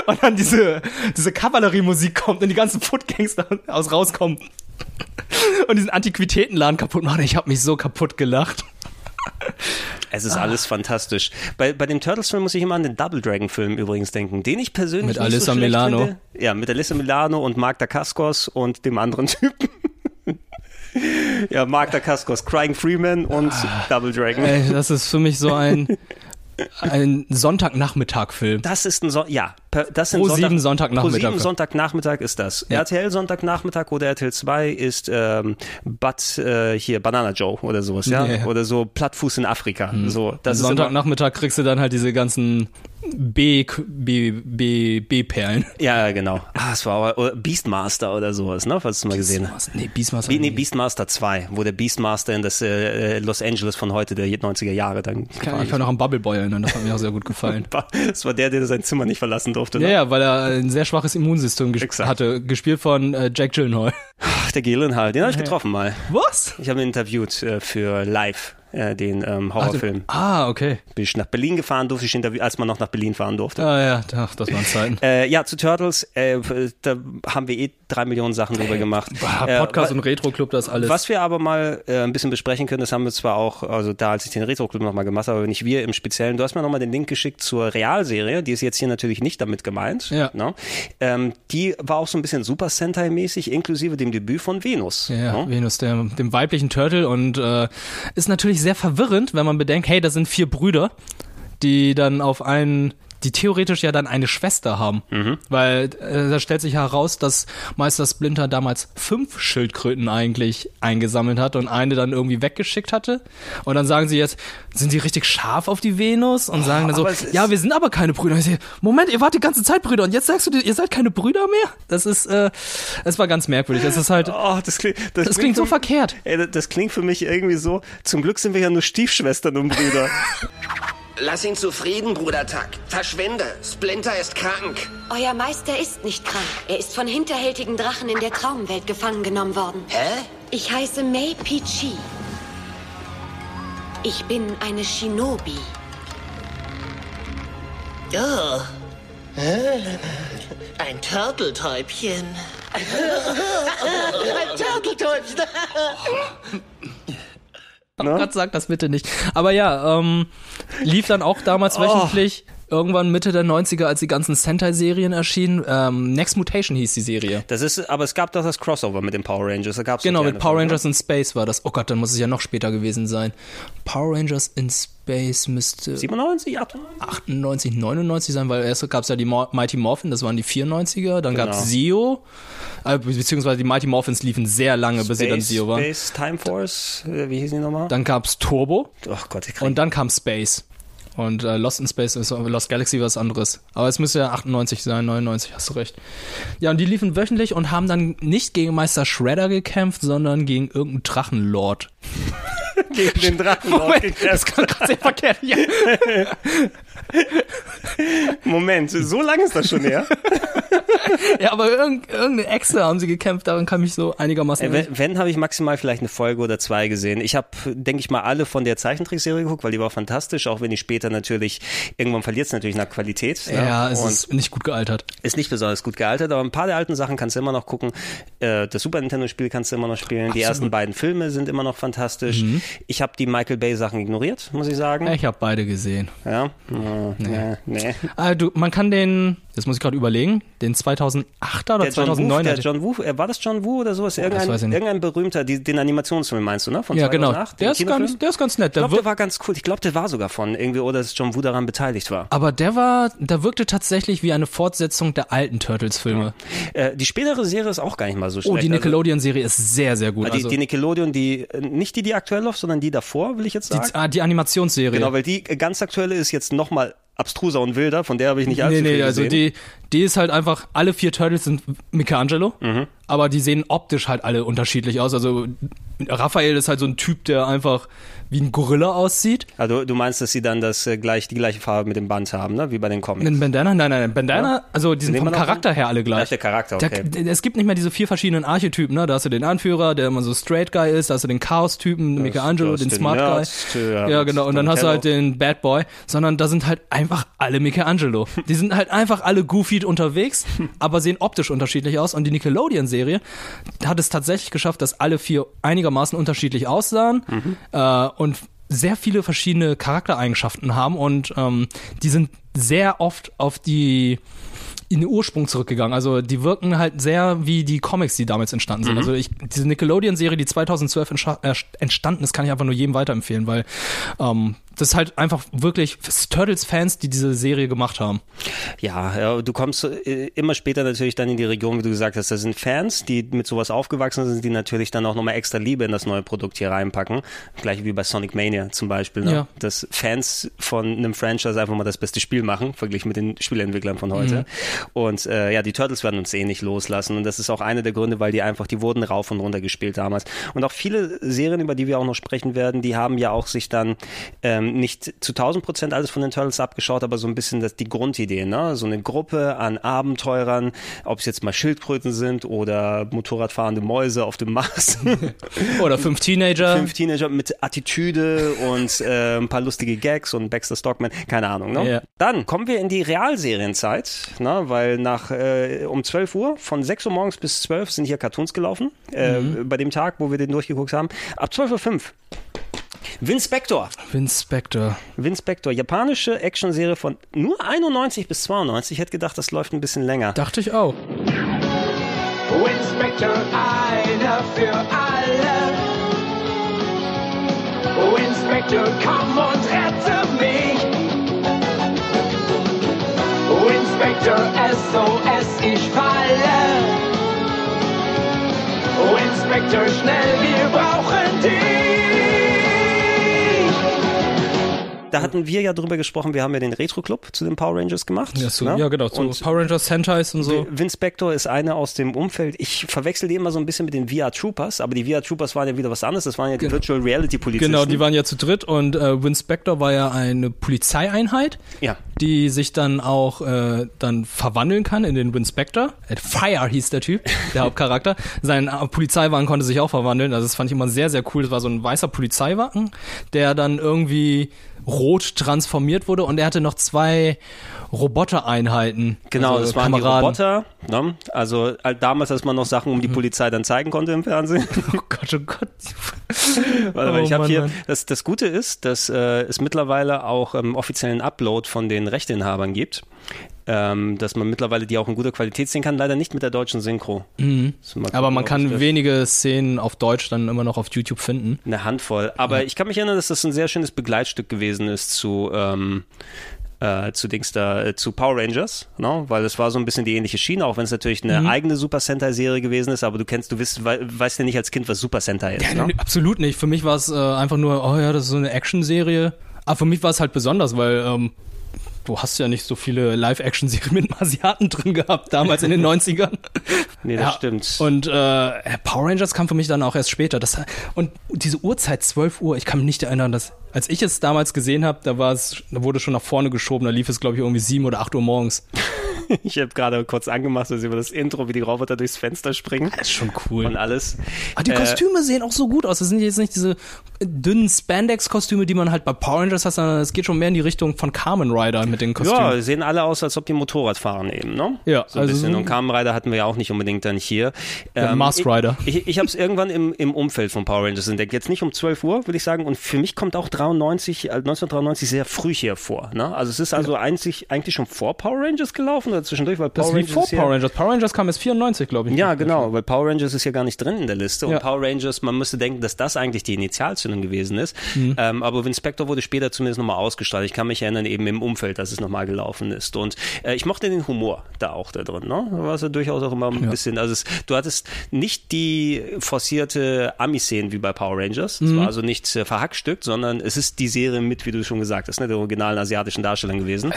und dann diese, diese Kavalleriemusik kommt und die ganzen Footgangster aus rauskommen und diesen Antiquitätenladen kaputt machen. Ich habe mich so kaputt gelacht. Es ist alles fantastisch. Bei, bei dem Turtles-Film muss ich immer an den Double Dragon-Film übrigens denken, den ich persönlich Mit nicht Alyssa so Milano. Finde. Ja, mit Alyssa Milano und Mark Dacascos und dem anderen Typen. ja, Mark Dacascos, Crying Freeman und Double Dragon. Ah. Ey, das ist für mich so ein, ein Sonntagnachmittag-Film. Das ist ein so ja, das sind Pro sieben Sonntagnachmittag. Pro sieben Sonntagnachmittag ist das. Ja. RTL Sonntagnachmittag oder RTL 2 ist ähm, Bud äh, hier Banana Joe oder sowas, ja, Ja, ja. oder so Plattfuß in Afrika. So, das Sonntagnachmittag kriegst du dann halt diese ganzen B, B, B, B-Perlen. Ja, genau. Ah, es war aber Beastmaster oder sowas, ne? Falls du mal gesehen hast. Nee, Beastmaster. Be nee, Beastmaster 2, wo der Beastmaster in das äh, Los Angeles von heute der 90er Jahre dann Ich kann, ich kann noch an Bubble Boy erinnern, das hat mir auch sehr gut gefallen. Das war der, der sein Zimmer nicht verlassen durfte. Ja, Ne? ja, weil er ein sehr schwaches Immunsystem ges hatte, gespielt von äh, Jack Gyllenhaal. Ach, der Gyllenhaal, den habe ich getroffen mal. Was? Ich habe ihn interviewt äh, für Live, äh, den ähm, Horrorfilm. Ah, okay. Bin ich nach Berlin gefahren, durfte ich interviewen, als man noch nach Berlin fahren durfte. Ah ja, ach, das waren Zeiten. Äh, ja, zu Turtles, äh, da haben wir eh drei Millionen Sachen drüber gemacht. Äh, Podcast wa- und Retro-Club, das alles. Was wir aber mal äh, ein bisschen besprechen können, das haben wir zwar auch, also da, als ich den Retro-Club nochmal gemacht habe, aber nicht wir im Speziellen. Du hast mir nochmal den Link geschickt zur Realserie, die ist jetzt hier natürlich nicht damit gemeint. Ja. Ne? Ähm, die war auch so ein bisschen Super Sentai-mäßig, inklusive dem Debüt von Venus. Ja, ne? Venus, der, dem weiblichen Turtle und äh, ist natürlich sehr verwirrend, wenn man bedenkt, hey, das sind vier Brüder, die dann auf einen die theoretisch ja dann eine Schwester haben. Weil äh, da stellt sich heraus, dass Meister Splinter damals fünf Schildkröten eigentlich eingesammelt hat und eine dann irgendwie weggeschickt hatte. Und dann sagen sie jetzt, sind sie richtig scharf auf die Venus? Und sagen dann so, es ja, wir sind aber keine Brüder. Ich Moment, ihr wart die ganze Zeit Brüder und jetzt sagst du, dir, ihr seid keine Brüder mehr? Das ist, äh, es war ganz merkwürdig. Das ist halt, Oh, das klingt, das klingt so für- verkehrt. Ey, das- das klingt für mich irgendwie so, zum Glück sind wir ja nur Stiefschwestern und Brüder. Lass ihn zufrieden, Bruder Tuck. Verschwinde. Splinter ist krank. Euer Meister ist nicht krank. Er ist von hinterhältigen Drachen in der Traumwelt gefangen genommen worden. Hä? Ich heiße Mei Pichi. Ich bin eine Shinobi. Oh. Ein Turteltäubchen. Ein Turteltäubchen. Oh Gott, sag das bitte nicht. Aber ja, ähm, lief dann auch damals Oh. wöchentlich. Irgendwann Mitte der 90er, als die ganzen Sentai-Serien erschienen. Ähm, Next Mutation hieß die Serie. Das ist, aber es gab doch das Crossover mit den Power Rangers. Da gab's Genau, mit Power Rangers in Space war das. Oh Gott, dann muss es ja noch später gewesen sein. Power Rangers in Space müsste 97, 98, 99 sein, weil erst gab es ja die Mo Mighty Morphin, das waren die 94er. Dann Genau. gab es Zio, äh, beziehungsweise die Mighty Morphins liefen sehr lange, bis sie dann Space, Zio waren. Space Time Force, äh, wie hieß die nochmal? Dann gab's Turbo. Ach Gott, ich krieg- Und dann kam Space. Und äh, Lost in Space ist Lost Galaxy was anderes. Aber es müsste ja 98 sein, 99, hast du recht. Ja, und die liefen wöchentlich und haben dann nicht gegen Meister Shredder gekämpft, sondern gegen irgendeinen Drachenlord. gegen den Drachenlord Moment, gekämpft. das kann gerade sehr verkehrt. Ja. Moment, so lange ist das schon her? ja, aber irgend, irgendeine Echse haben sie gekämpft, daran kann mich so einigermaßen Ey, wenn, wenn habe ich maximal vielleicht eine Folge oder zwei gesehen. Ich habe, denke ich mal, alle von der Zeichentrickserie geguckt, weil die war fantastisch, auch wenn die später natürlich, irgendwann verliert es natürlich nach Qualität. ne? Ja, es Und ist nicht gut gealtert. ist nicht besonders gut gealtert, aber ein paar der alten Sachen kannst du immer noch gucken. Äh, das Super Nintendo-Spiel kannst du immer noch spielen. Die Absolut. ersten beiden Filme sind immer noch fantastisch. Mhm. Ich habe die Michael Bay-Sachen ignoriert, muss ich sagen. Ich habe beide gesehen. Ja? Äh, nee. nee. Ah, du, man kann den, das muss ich gerade überlegen, den 2008er oder Der John, Woo, 2009er. der John Woo, äh, war das John Woo oder sowas? Irgendein, ich nicht. irgendein berühmter, die, den Animationsfilm meinst du, ne? Von ja, genau. 2008, Der den ist, Kinofilm? ganz, der ist ganz nett. Ich Der glaube, wirkt, der war ganz cool. Ich glaube, der war sogar von irgendwie, oder dass John Woo daran beteiligt war. aber der war, der wirkte tatsächlich wie eine Fortsetzung der alten Turtles-Filme. Äh, die spätere Serie ist auch gar nicht mal so schlecht. Oh, die Nickelodeon-Serie ist sehr, sehr gut. Also, die, Also, die Nickelodeon, die, äh, nicht die, die aktuell läuft, sondern die davor, will ich jetzt sagen. die, ah, die Animationsserie. Genau, weil die äh, ganz aktuelle ist jetzt nochmal but abstruser und wilder, von der habe ich nicht allzu nee, nee, viel also gesehen. die, die ist halt einfach, alle vier Turtles sind Michelangelo, Mhm. aber die sehen optisch halt alle unterschiedlich aus. Also Raphael ist halt so ein Typ, der einfach wie ein Gorilla aussieht. Also du meinst, dass sie dann das äh, gleich die gleiche Farbe mit dem Band haben, ne? Wie bei den Comics. Ein Bandana? Nein, nein, nein. Bandana, Ja. also die sind vom Charakter her alle gleich. der Charakter, okay. d- es gibt nicht mehr diese vier verschiedenen Archetypen, ne? Da hast du den Anführer, der immer so Straight Guy ist, da hast du den Chaos-Typen, Michelangelo, den Smart Guy. ja, genau. Und dann hast du halt den Bad Boy, sondern da sind halt einfach alle Michelangelo. Die sind halt einfach alle goofy unterwegs, aber sehen optisch unterschiedlich aus. Und die Nickelodeon-Serie hat es tatsächlich geschafft, dass alle vier einigermaßen unterschiedlich aussahen äh, und sehr viele verschiedene Charaktereigenschaften haben und ähm, die sind sehr oft auf die in den Ursprung zurückgegangen. Also die wirken halt sehr wie die Comics, die damals entstanden sind. Mhm. Also ich, diese Nickelodeon-Serie, die 2012 entscha- äh, entstanden ist, kann ich einfach nur jedem weiterempfehlen, weil ähm, das ist halt einfach wirklich Turtles-Fans, die diese Serie gemacht haben. Ja, ja, du kommst äh, immer später natürlich dann in die Region, wie du gesagt hast, da sind Fans, die mit sowas aufgewachsen sind, die natürlich dann auch nochmal extra Liebe in das neue Produkt hier reinpacken. Gleich wie bei Sonic Mania zum Beispiel, ne? Ja. dass Fans von einem Franchise einfach mal das beste Spiel machen, verglichen mit den Spieleentwicklern von heute. Mhm. Und äh, ja, die Turtles werden uns eh nicht loslassen und das ist auch einer der Gründe, weil die einfach, die wurden rauf und runter gespielt damals. Und auch viele Serien, über die wir auch noch sprechen werden, die haben ja auch sich dann ähm, nicht zu 1000 Prozent alles von den Turtles abgeschaut, aber so ein bisschen das, die Grundidee, ne? So eine Gruppe an Abenteurern, ob es jetzt mal Schildkröten sind oder Motorradfahrende Mäuse auf dem Mars. Oder fünf Teenager. Fünf Teenager mit Attitüde und äh, ein paar lustige Gags und Baxter Stockman, keine Ahnung. Ne? Ja. Dann kommen wir in die Realserienzeit, ne? weil nach äh, um 12 Uhr, von 6 Uhr morgens bis 12 sind hier Cartoons gelaufen, äh, Mhm. bei dem Tag, wo wir den durchgeguckt haben. Ab 12.05 Uhr. Vince Spector. Vince Spector. Vince Spector, japanische Actionserie von nur 91 bis 92. Ich hätte gedacht, das läuft ein bisschen länger. Dachte ich auch. Vince Spector, einer für alle. Vince Spector, komm und rette mich. Vince Spector, SOS, ich falle. Inspector, schnell, wir brauchen dich! Da hatten wir ja drüber gesprochen, wir haben ja den Retro-Club zu den Power Rangers gemacht. Ja, so, ne? ja genau, zu Und Power Rangers Sentais und so. Vince Spector ist einer aus dem Umfeld. Ich verwechsel die immer so ein bisschen mit den VR Troopers, aber die VR Troopers waren ja wieder was anderes. Das waren ja die Virtual Reality Polizisten. Genau, die waren ja zu dritt und äh, Win Spector war ja eine Polizeieinheit, Ja. die sich dann auch äh, dann verwandeln kann in den Win Spector. Fire hieß der Typ, der Hauptcharakter. Sein äh, Polizeiwagen konnte sich auch verwandeln. Also das fand ich immer sehr, sehr cool. Das war so ein weißer Polizeiwagen, der dann irgendwie rot transformiert wurde und er hatte noch zwei Robotereinheiten. Genau, also das waren die Kameraden. Roboter. Ne? Also halt damals, als man noch Sachen Mhm. um die Polizei dann zeigen konnte im Fernsehen. Oh Gott, oh Gott. Warte mal, Oh ich habe hier, Mann. das, das Gute ist, dass äh, es mittlerweile auch ähm, offiziellen Upload von den Rechteinhabern gibt. Ähm, dass man mittlerweile die auch in guter Qualität sehen kann, leider nicht mit der deutschen Synchro. Mhm. Aber man kann wenige Szenen auf Deutsch dann immer noch auf YouTube finden. Eine Handvoll. Aber ich kann mich erinnern, dass das ein sehr schönes Begleitstück gewesen ist zu, ähm, äh, zu Dings da, äh, zu Power Rangers, ne? weil es war so ein bisschen die ähnliche Schiene, auch wenn es natürlich eine Mhm. eigene Super Sentai-Serie gewesen ist, aber du kennst, du weißt, wei weißt ja nicht als Kind, was Super Sentai ist. Ja, ne? Absolut nicht. Für mich war es äh, einfach nur, oh ja, das ist so eine Action-Serie. Aber für mich war es halt besonders, weil ähm, du hast ja nicht so viele Live-Action-Serien mit einem Asiaten drin gehabt, damals in den 90ern. Nee, das Ja, stimmt. Und äh, Power Rangers kam für mich dann auch erst später. Das, und diese Uhrzeit, 12 Uhr, ich kann mich nicht erinnern, dass als ich es damals gesehen habe, da war es, da wurde schon nach vorne geschoben, da lief es, glaube ich, irgendwie 7 oder 8 Uhr morgens. Ich habe gerade kurz angemacht, dass über das Intro, wie die Roboter durchs Fenster springen. Das ist schon cool. Und alles. Ah, die Äh, Kostüme sehen auch so gut aus. Das sind jetzt nicht diese dünnen Spandex-Kostüme, die man halt bei Power Rangers hat, sondern es geht schon mehr in die Richtung von Carmen Rider mit den Kostümen. Ja, sehen alle aus, als ob die Motorrad fahren eben, ne? Ja, so ein also bisschen. so- Und Kamen Rider hatten wir ja auch nicht unbedingt dann hier. Ja, Mars Rider. Ich, ich, ich habe es irgendwann im, im Umfeld von Power Rangers entdeckt. Jetzt nicht um 12 Uhr, würde ich sagen. Und für mich kommt auch 93, äh, 1993 sehr früh hier vor. Ne? Also es ist also einzig, eigentlich schon vor Power Rangers gelaufen oder zwischendurch, weil Das Power lief vor ist ja- Power Rangers. Power Rangers kam erst 94, glaube ich. Ja, genau, weil Power Rangers ist ja gar nicht drin in der Liste. Und Ja. Power Rangers, man müsste denken, dass das eigentlich die Initialzündung gewesen ist. Mhm. Ähm, aber Vince Spector wurde später zumindest nochmal ausgestrahlt. Ich kann mich erinnern, eben im Umfeld, dass es nochmal gelaufen ist. Und äh, ich mochte den Humor da auch da drin. Ne? Da war es ja durchaus auch immer ein bisschen, also es, du hattest nicht die forcierte Ami-Szenen wie bei Power Rangers. Es Mhm. war also nicht äh, verhackstückt, sondern es ist die Serie mit, wie du schon gesagt hast, ne, der originalen asiatischen Darstellern gewesen.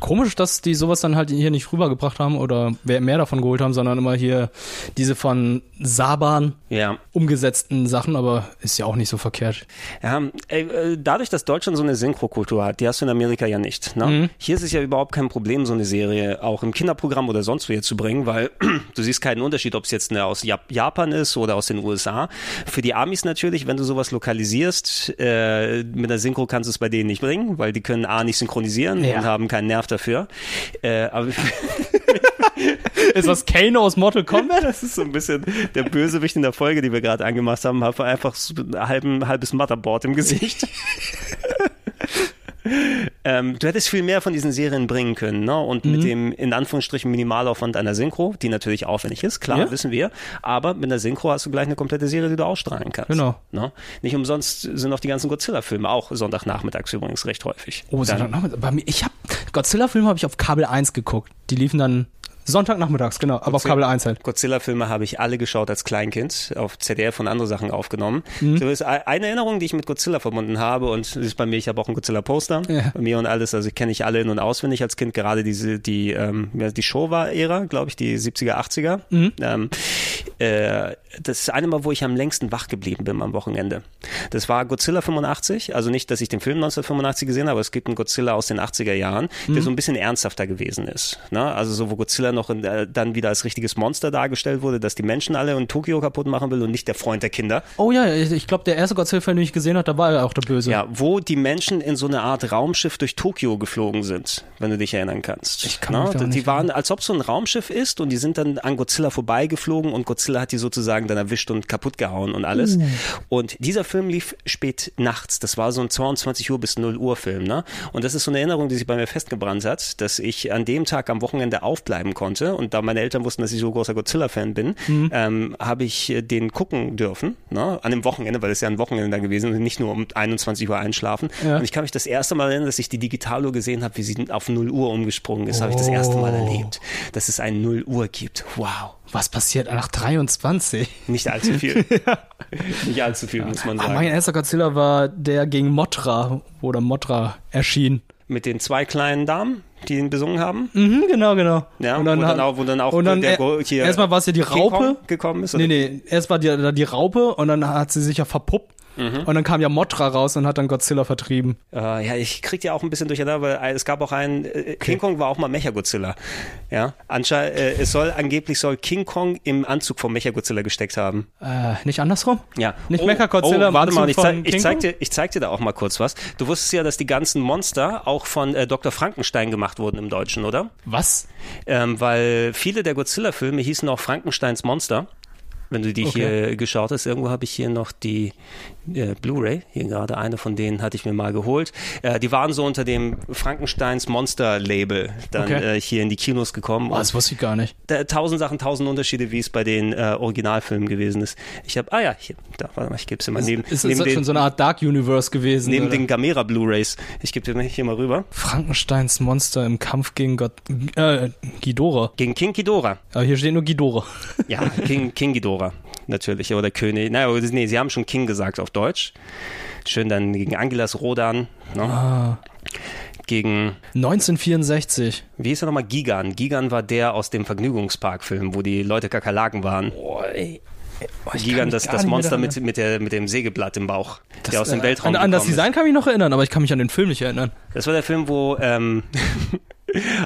Komisch, dass die sowas dann halt hier nicht rübergebracht haben oder mehr davon geholt haben, sondern immer hier diese von Saban Ja. umgesetzten Sachen, aber ist ja auch nicht so verkehrt. Ja, ey, äh, dadurch, dass Deutschland so eine Synchrokultur hat, die hast du in Amerika ja nicht. Ne? Mhm. Hier ist es ja überhaupt kein Problem, so eine Serie auch im Kinderprogramm oder sonst wo hier zu bringen, weil du siehst keinen Unterschied, ob es jetzt eine aus Jap Japan ist oder aus den USA. Für die Amis natürlich, wenn du sowas lokalisierst, äh, mit einer Synchro kannst du es bei denen nicht bringen, weil die können A nicht synchronisieren Ja. und haben keinen Nerv dafür. Äh, aber ist das Kano aus Mortal Kombat? Das ist so ein bisschen der Bösewicht in der Folge, die wir gerade angemacht haben, hat einfach so ein halben, halbes Motherboard im Gesicht. ähm, du hättest viel mehr von diesen Serien bringen können, ne? Und mit Mhm. dem in Anführungsstrichen Minimalaufwand einer Synchro, die natürlich aufwendig ist, klar, Ja. wissen wir. Aber mit einer Synchro hast du gleich eine komplette Serie, die du ausstrahlen kannst. Genau. Ne? Nicht umsonst sind auch die ganzen Godzilla-Filme auch Sonntagnachmittags übrigens recht häufig. Oh, Dann- Sonntagnachmittag. Bei mir, ich habe Godzilla-Filme habe ich auf Kabel 1 geguckt. Die liefen dann Sonntagnachmittags, genau, aber auf Kabel 1 halt. Godzilla-Filme habe ich alle geschaut als Kleinkind, auf ZDF und andere Sachen aufgenommen. Mhm. So ist eine Erinnerung, die ich mit Godzilla verbunden habe und das ist bei mir, ich habe auch ein Godzilla-Poster Ja. bei mir und alles, also kenne ich alle in- und auswendig als Kind, gerade diese, die, ähm, die Showa-Ära, glaube ich, die 70er, 80er. Mhm. Ähm, äh, das ist eine Mal, wo ich am längsten wach geblieben bin am Wochenende. Das war Godzilla 85, also nicht, dass ich den Film 1985 gesehen habe, aber es gibt einen Godzilla aus den 80er Jahren, der Mhm. so ein bisschen ernsthafter gewesen ist. Ne? Also so, wo Godzilla noch in, äh, dann wieder als richtiges Monster dargestellt wurde, dass die Menschen alle in Tokio kaputt machen will und nicht der Freund der Kinder. Oh ja, ich, ich glaube, der erste Godzilla-Film, den ich gesehen habe, da war er auch der Böse. Ja, wo die Menschen in so eine Art Raumschiff durch Tokio geflogen sind, wenn du dich erinnern kannst. Ich kann daran Die nicht waren, als ob so ein Raumschiff ist und die sind dann an Godzilla vorbeigeflogen und Godzilla hat die sozusagen dann erwischt und kaputt gehauen und alles. Uh. Und dieser Film lief spät nachts. Das war so ein 22 Uhr bis 0 Uhr Film, ne? Und das ist so eine Erinnerung, die sich bei mir festgebrannt hat, dass ich an dem Tag am Wochenende aufbleiben konnte und da meine Eltern wussten, dass ich so großer Godzilla-Fan bin, Mhm. ähm, habe ich äh, den gucken dürfen, ne? An dem Wochenende, weil es ja ein Wochenende dann gewesen ist und nicht nur um 21 Uhr einschlafen. Ja. Und ich kann mich das erste Mal erinnern, dass ich die Digitalo gesehen habe, wie sie auf 0 Uhr umgesprungen ist, habe ich das erste Mal Oh. erlebt, dass es ein 0 Uhr gibt. Wow. Was passiert nach drei 23. Nicht allzu viel. Nicht allzu viel, muss man Ah, sagen. mein erster Godzilla war der gegen Mothra, wo der Mothra erschien. Mit den zwei kleinen Damen, die ihn besungen haben. Mhm, genau, genau. Ja, und wo, dann auch, wo dann auch und dann der er- Go- hier erstmal war es ja die Raupe. gekommen ist. Nee, oder? nee, erst war die, da die Raupe und dann hat sie sich ja verpuppt. Mhm. Und dann kam ja Mothra raus und hat dann Godzilla vertrieben. Äh, ja, ich krieg ja auch ein bisschen durcheinander, weil es gab auch einen, äh, King Kong war auch mal Mechagodzilla. Ja, anscheinend, äh, es soll angeblich soll King Kong im Anzug vom Mechagodzilla gesteckt haben. Äh, nicht andersrum? Ja. Nicht oh, Mechagodzilla Oh, warte mal, ich, zeig, von ich, zeig dir, ich zeig dir da auch mal kurz was. Du wusstest ja, dass die ganzen Monster auch von äh, Dr. Frankenstein gemacht wurden im Deutschen, oder? Was? Ähm, weil viele der Godzilla-Filme hießen auch Frankensteins Monster. Wenn du die Okay. hier geschaut hast, irgendwo habe ich hier noch die äh, Blu-ray, hier gerade eine von denen hatte ich mir mal geholt. Äh, die waren so unter dem Frankensteins Monster-Label dann Okay. äh, hier in die Kinos gekommen. Oh, das wusste ich gar nicht. Da, tausend Sachen, tausend Unterschiede, wie es bei den äh, Originalfilmen gewesen ist. Ich habe, ah ja, hier, da, warte mal, ich gebe es mal neben, Ist neben das den, schon so eine Art Dark Universe gewesen? neben oder? den Gamera Blu-rays. Ich gebe dir hier mal rüber. Frankensteins Monster im Kampf gegen Gott, äh, Ghidorah. Gegen King Ghidorah. Aber hier steht nur Ghidorah. Ja, King, King Ghidorah, natürlich, oder König. Naja, nee, sie haben schon King gesagt auf Deutsch. Schön dann gegen Angelas Rodan, ne? Ah. gegen, 1964. wie hieß er nochmal, Gigan. Gigan war der aus dem Vergnügungsparkfilm, wo die Leute Kakerlaken waren. ich kann Gigan, mich das, das Monster mit, mit, der, mit dem Sägeblatt im Bauch, der aus dem äh, Weltraum An, an das gekommen ist. Design kann ich mich noch erinnern, aber ich kann mich an den Film nicht erinnern. Das war der Film, wo ähm,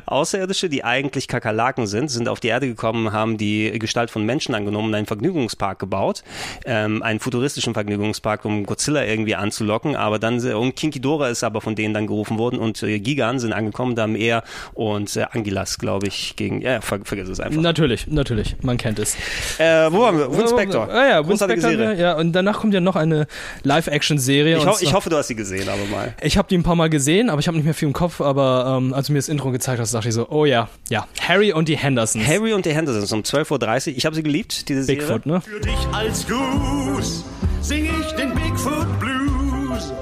Außerirdische, die eigentlich Kakerlaken sind, sind auf die Erde gekommen, haben die Gestalt von Menschen angenommen und einen Vergnügungspark gebaut. Ähm, einen futuristischen Vergnügungspark, um Godzilla irgendwie anzulocken. Aber dann, und King Ghidorah ist aber von denen dann gerufen worden und äh, Gigan sind angekommen, da haben er und äh, Angilas, glaube ich, gegen, ja, ver vergiss es einfach. Natürlich, natürlich, man kennt es. Äh, wo waren wir? Winspector. Ah ja, Winspector, Serie. ja, und danach kommt ja noch eine Live-Action-Serie. Ich, ho ich hoffe, du hast sie gesehen, aber mal. Ich habe die ein paar Mal gesehen, aber ich habe nicht mehr viel im Kopf. Aber ähm, als mir das Intro gezeigt hast, dachte ich so, oh ja, ja, Harry und die Hendersons. Harry und die Hendersons um 12.30 Uhr. Ich habe sie geliebt, diese Serie. Bigfoot, ne? Für dich als Gruß sing ich den Bigfoot Blues.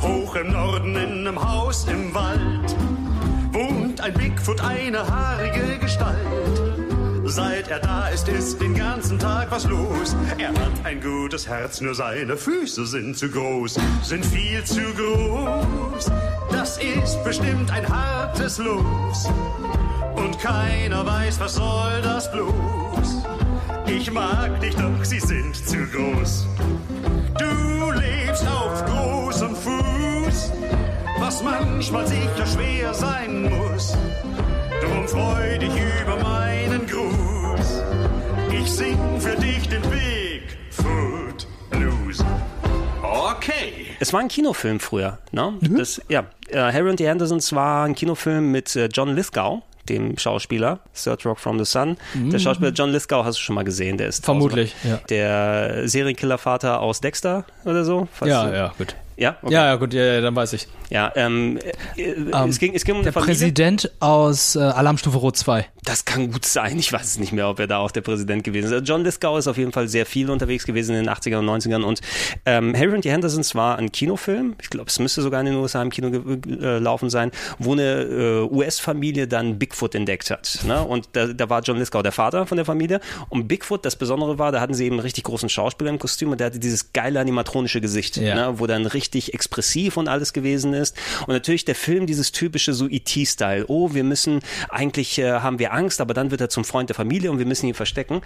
Hoch im Norden in einem Haus im Wald wohnt ein Bigfoot, eine haarige Gestalt. Seit er da ist, ist den ganzen Tag was los. Er hat ein gutes Herz, nur seine Füße sind zu groß, sind viel zu groß. Das ist bestimmt ein hartes Los. Und keiner weiß, was soll das bloß. Ich mag dich, doch sie sind zu groß. Du lebst auf großem Fuß, was manchmal sicher schwer sein muss. Drum freu dich über meinen Gruß. Ich sing für dich den Bigfoot Blues. Okay. Es war ein Kinofilm früher, ne? Das, ja, äh, Harry und die Hendersons war ein Kinofilm mit äh, John Lithgow, dem Schauspieler, Third Rock from the Sun. Der Mhm. Schauspieler John Lithgow hast du schon mal gesehen, der ist Vermutlich, ja. der Serienkillervater aus Dexter oder so. falls Ja, du- ja, gut. Ja, okay. Ja, ja, gut, ja, ja, dann weiß ich. Ja, ähm, äh, äh, Ähm, es, ging, es ging um der Familie. Präsident aus äh, Alarmstufe Rot 2. Das kann gut sein. Ich weiß es nicht mehr, ob er da auch der Präsident gewesen ist. Also John Lithgow ist auf jeden Fall sehr viel unterwegs gewesen in den 80er und 90ern. Und ähm, Harry und die Hendersons war ein Kinofilm. Ich glaube, es müsste sogar in den USA im Kino gelaufen sein, wo eine äh, US-Familie dann Bigfoot entdeckt hat. Ne? Und da, da war John Lithgow der Vater von der Familie. Und Bigfoot, das Besondere war, da hatten sie eben einen richtig großen Schauspieler im Kostüm und der hatte dieses geile animatronische Gesicht, Ja. ne? wo dann richtig expressiv und alles gewesen ist. Und natürlich der Film, dieses typische so E.T.-Style. Oh, wir müssen, eigentlich äh, haben wir Angst, aber dann wird er zum Freund der Familie und wir müssen ihn verstecken.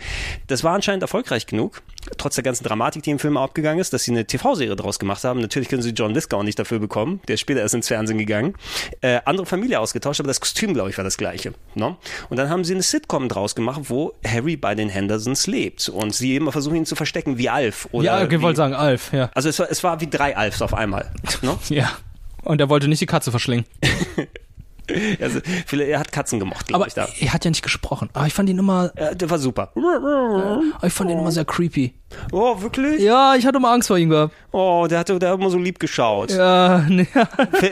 Das war anscheinend erfolgreich genug, trotz der ganzen Dramatik, die im Film abgegangen ist, dass sie eine TV-Serie draus gemacht haben. Natürlich können sie John Lithgow nicht dafür bekommen, der ist später erst ins Fernsehen gegangen. Äh, andere Familie ausgetauscht, aber das Kostüm, glaube ich, war das gleiche. Ne? Und dann haben sie eine Sitcom draus gemacht, wo Harry bei den Hendersons lebt und sie immer versuchen, ihn zu verstecken, wie Alf. Oder ja, ich wollte sagen, Alf, ja. Also es war, es war wie drei Alfs auf einmal. Ne? Ja. Und er wollte nicht die Katze verschlingen. Also, er hat Katzen gemocht, glaube Aber ich da. er hat ja nicht gesprochen. Aber ich fand ihn immer. Äh, der war super. Aber ich fand ihn immer sehr creepy. Oh, wirklich? Ja, ich hatte mal Angst vor ihm gehabt. Oh, der hatte, der hat immer so lieb geschaut. Ja, ne.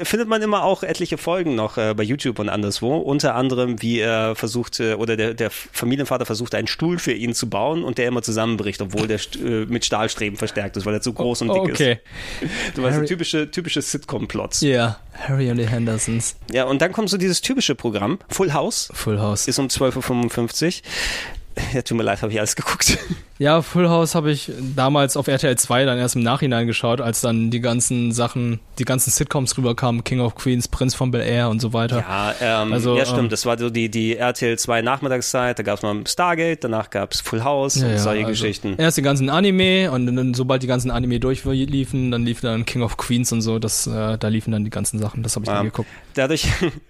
Findet man immer auch etliche Folgen noch äh, bei YouTube und anderswo. Unter anderem, wie er versucht, äh, oder der, der Familienvater versucht, einen Stuhl für ihn zu bauen und der immer zusammenbricht, obwohl der äh, mit Stahlstreben verstärkt ist, weil er zu groß und dick Okay. ist. Du weißt, typische, typische Sitcom-Plots. Ja, Harry und die Hendersons. Ja, und dann kommt so dieses typische Programm, Full House. Full House. Ist um 12.55 Uhr. Ja, tut mir leid, habe ich alles geguckt. Ja, Full House habe ich damals auf RTL 2 dann erst im Nachhinein geschaut, als dann die ganzen Sachen, die ganzen Sitcoms rüberkamen, King of Queens, Prinz von Bel Air und so weiter. Ja, ähm, Also, ja stimmt. ähm, das war so die, die RTL 2 Nachmittagszeit. Da gab es mal Stargate, danach gab es Full House Ja, und ja, solche also Geschichten. Erst die ganzen Anime und dann, sobald die ganzen Anime durchliefen, dann lief dann King of Queens und so, das, äh, da liefen dann die ganzen Sachen, das habe ich Ja. dann geguckt. Dadurch,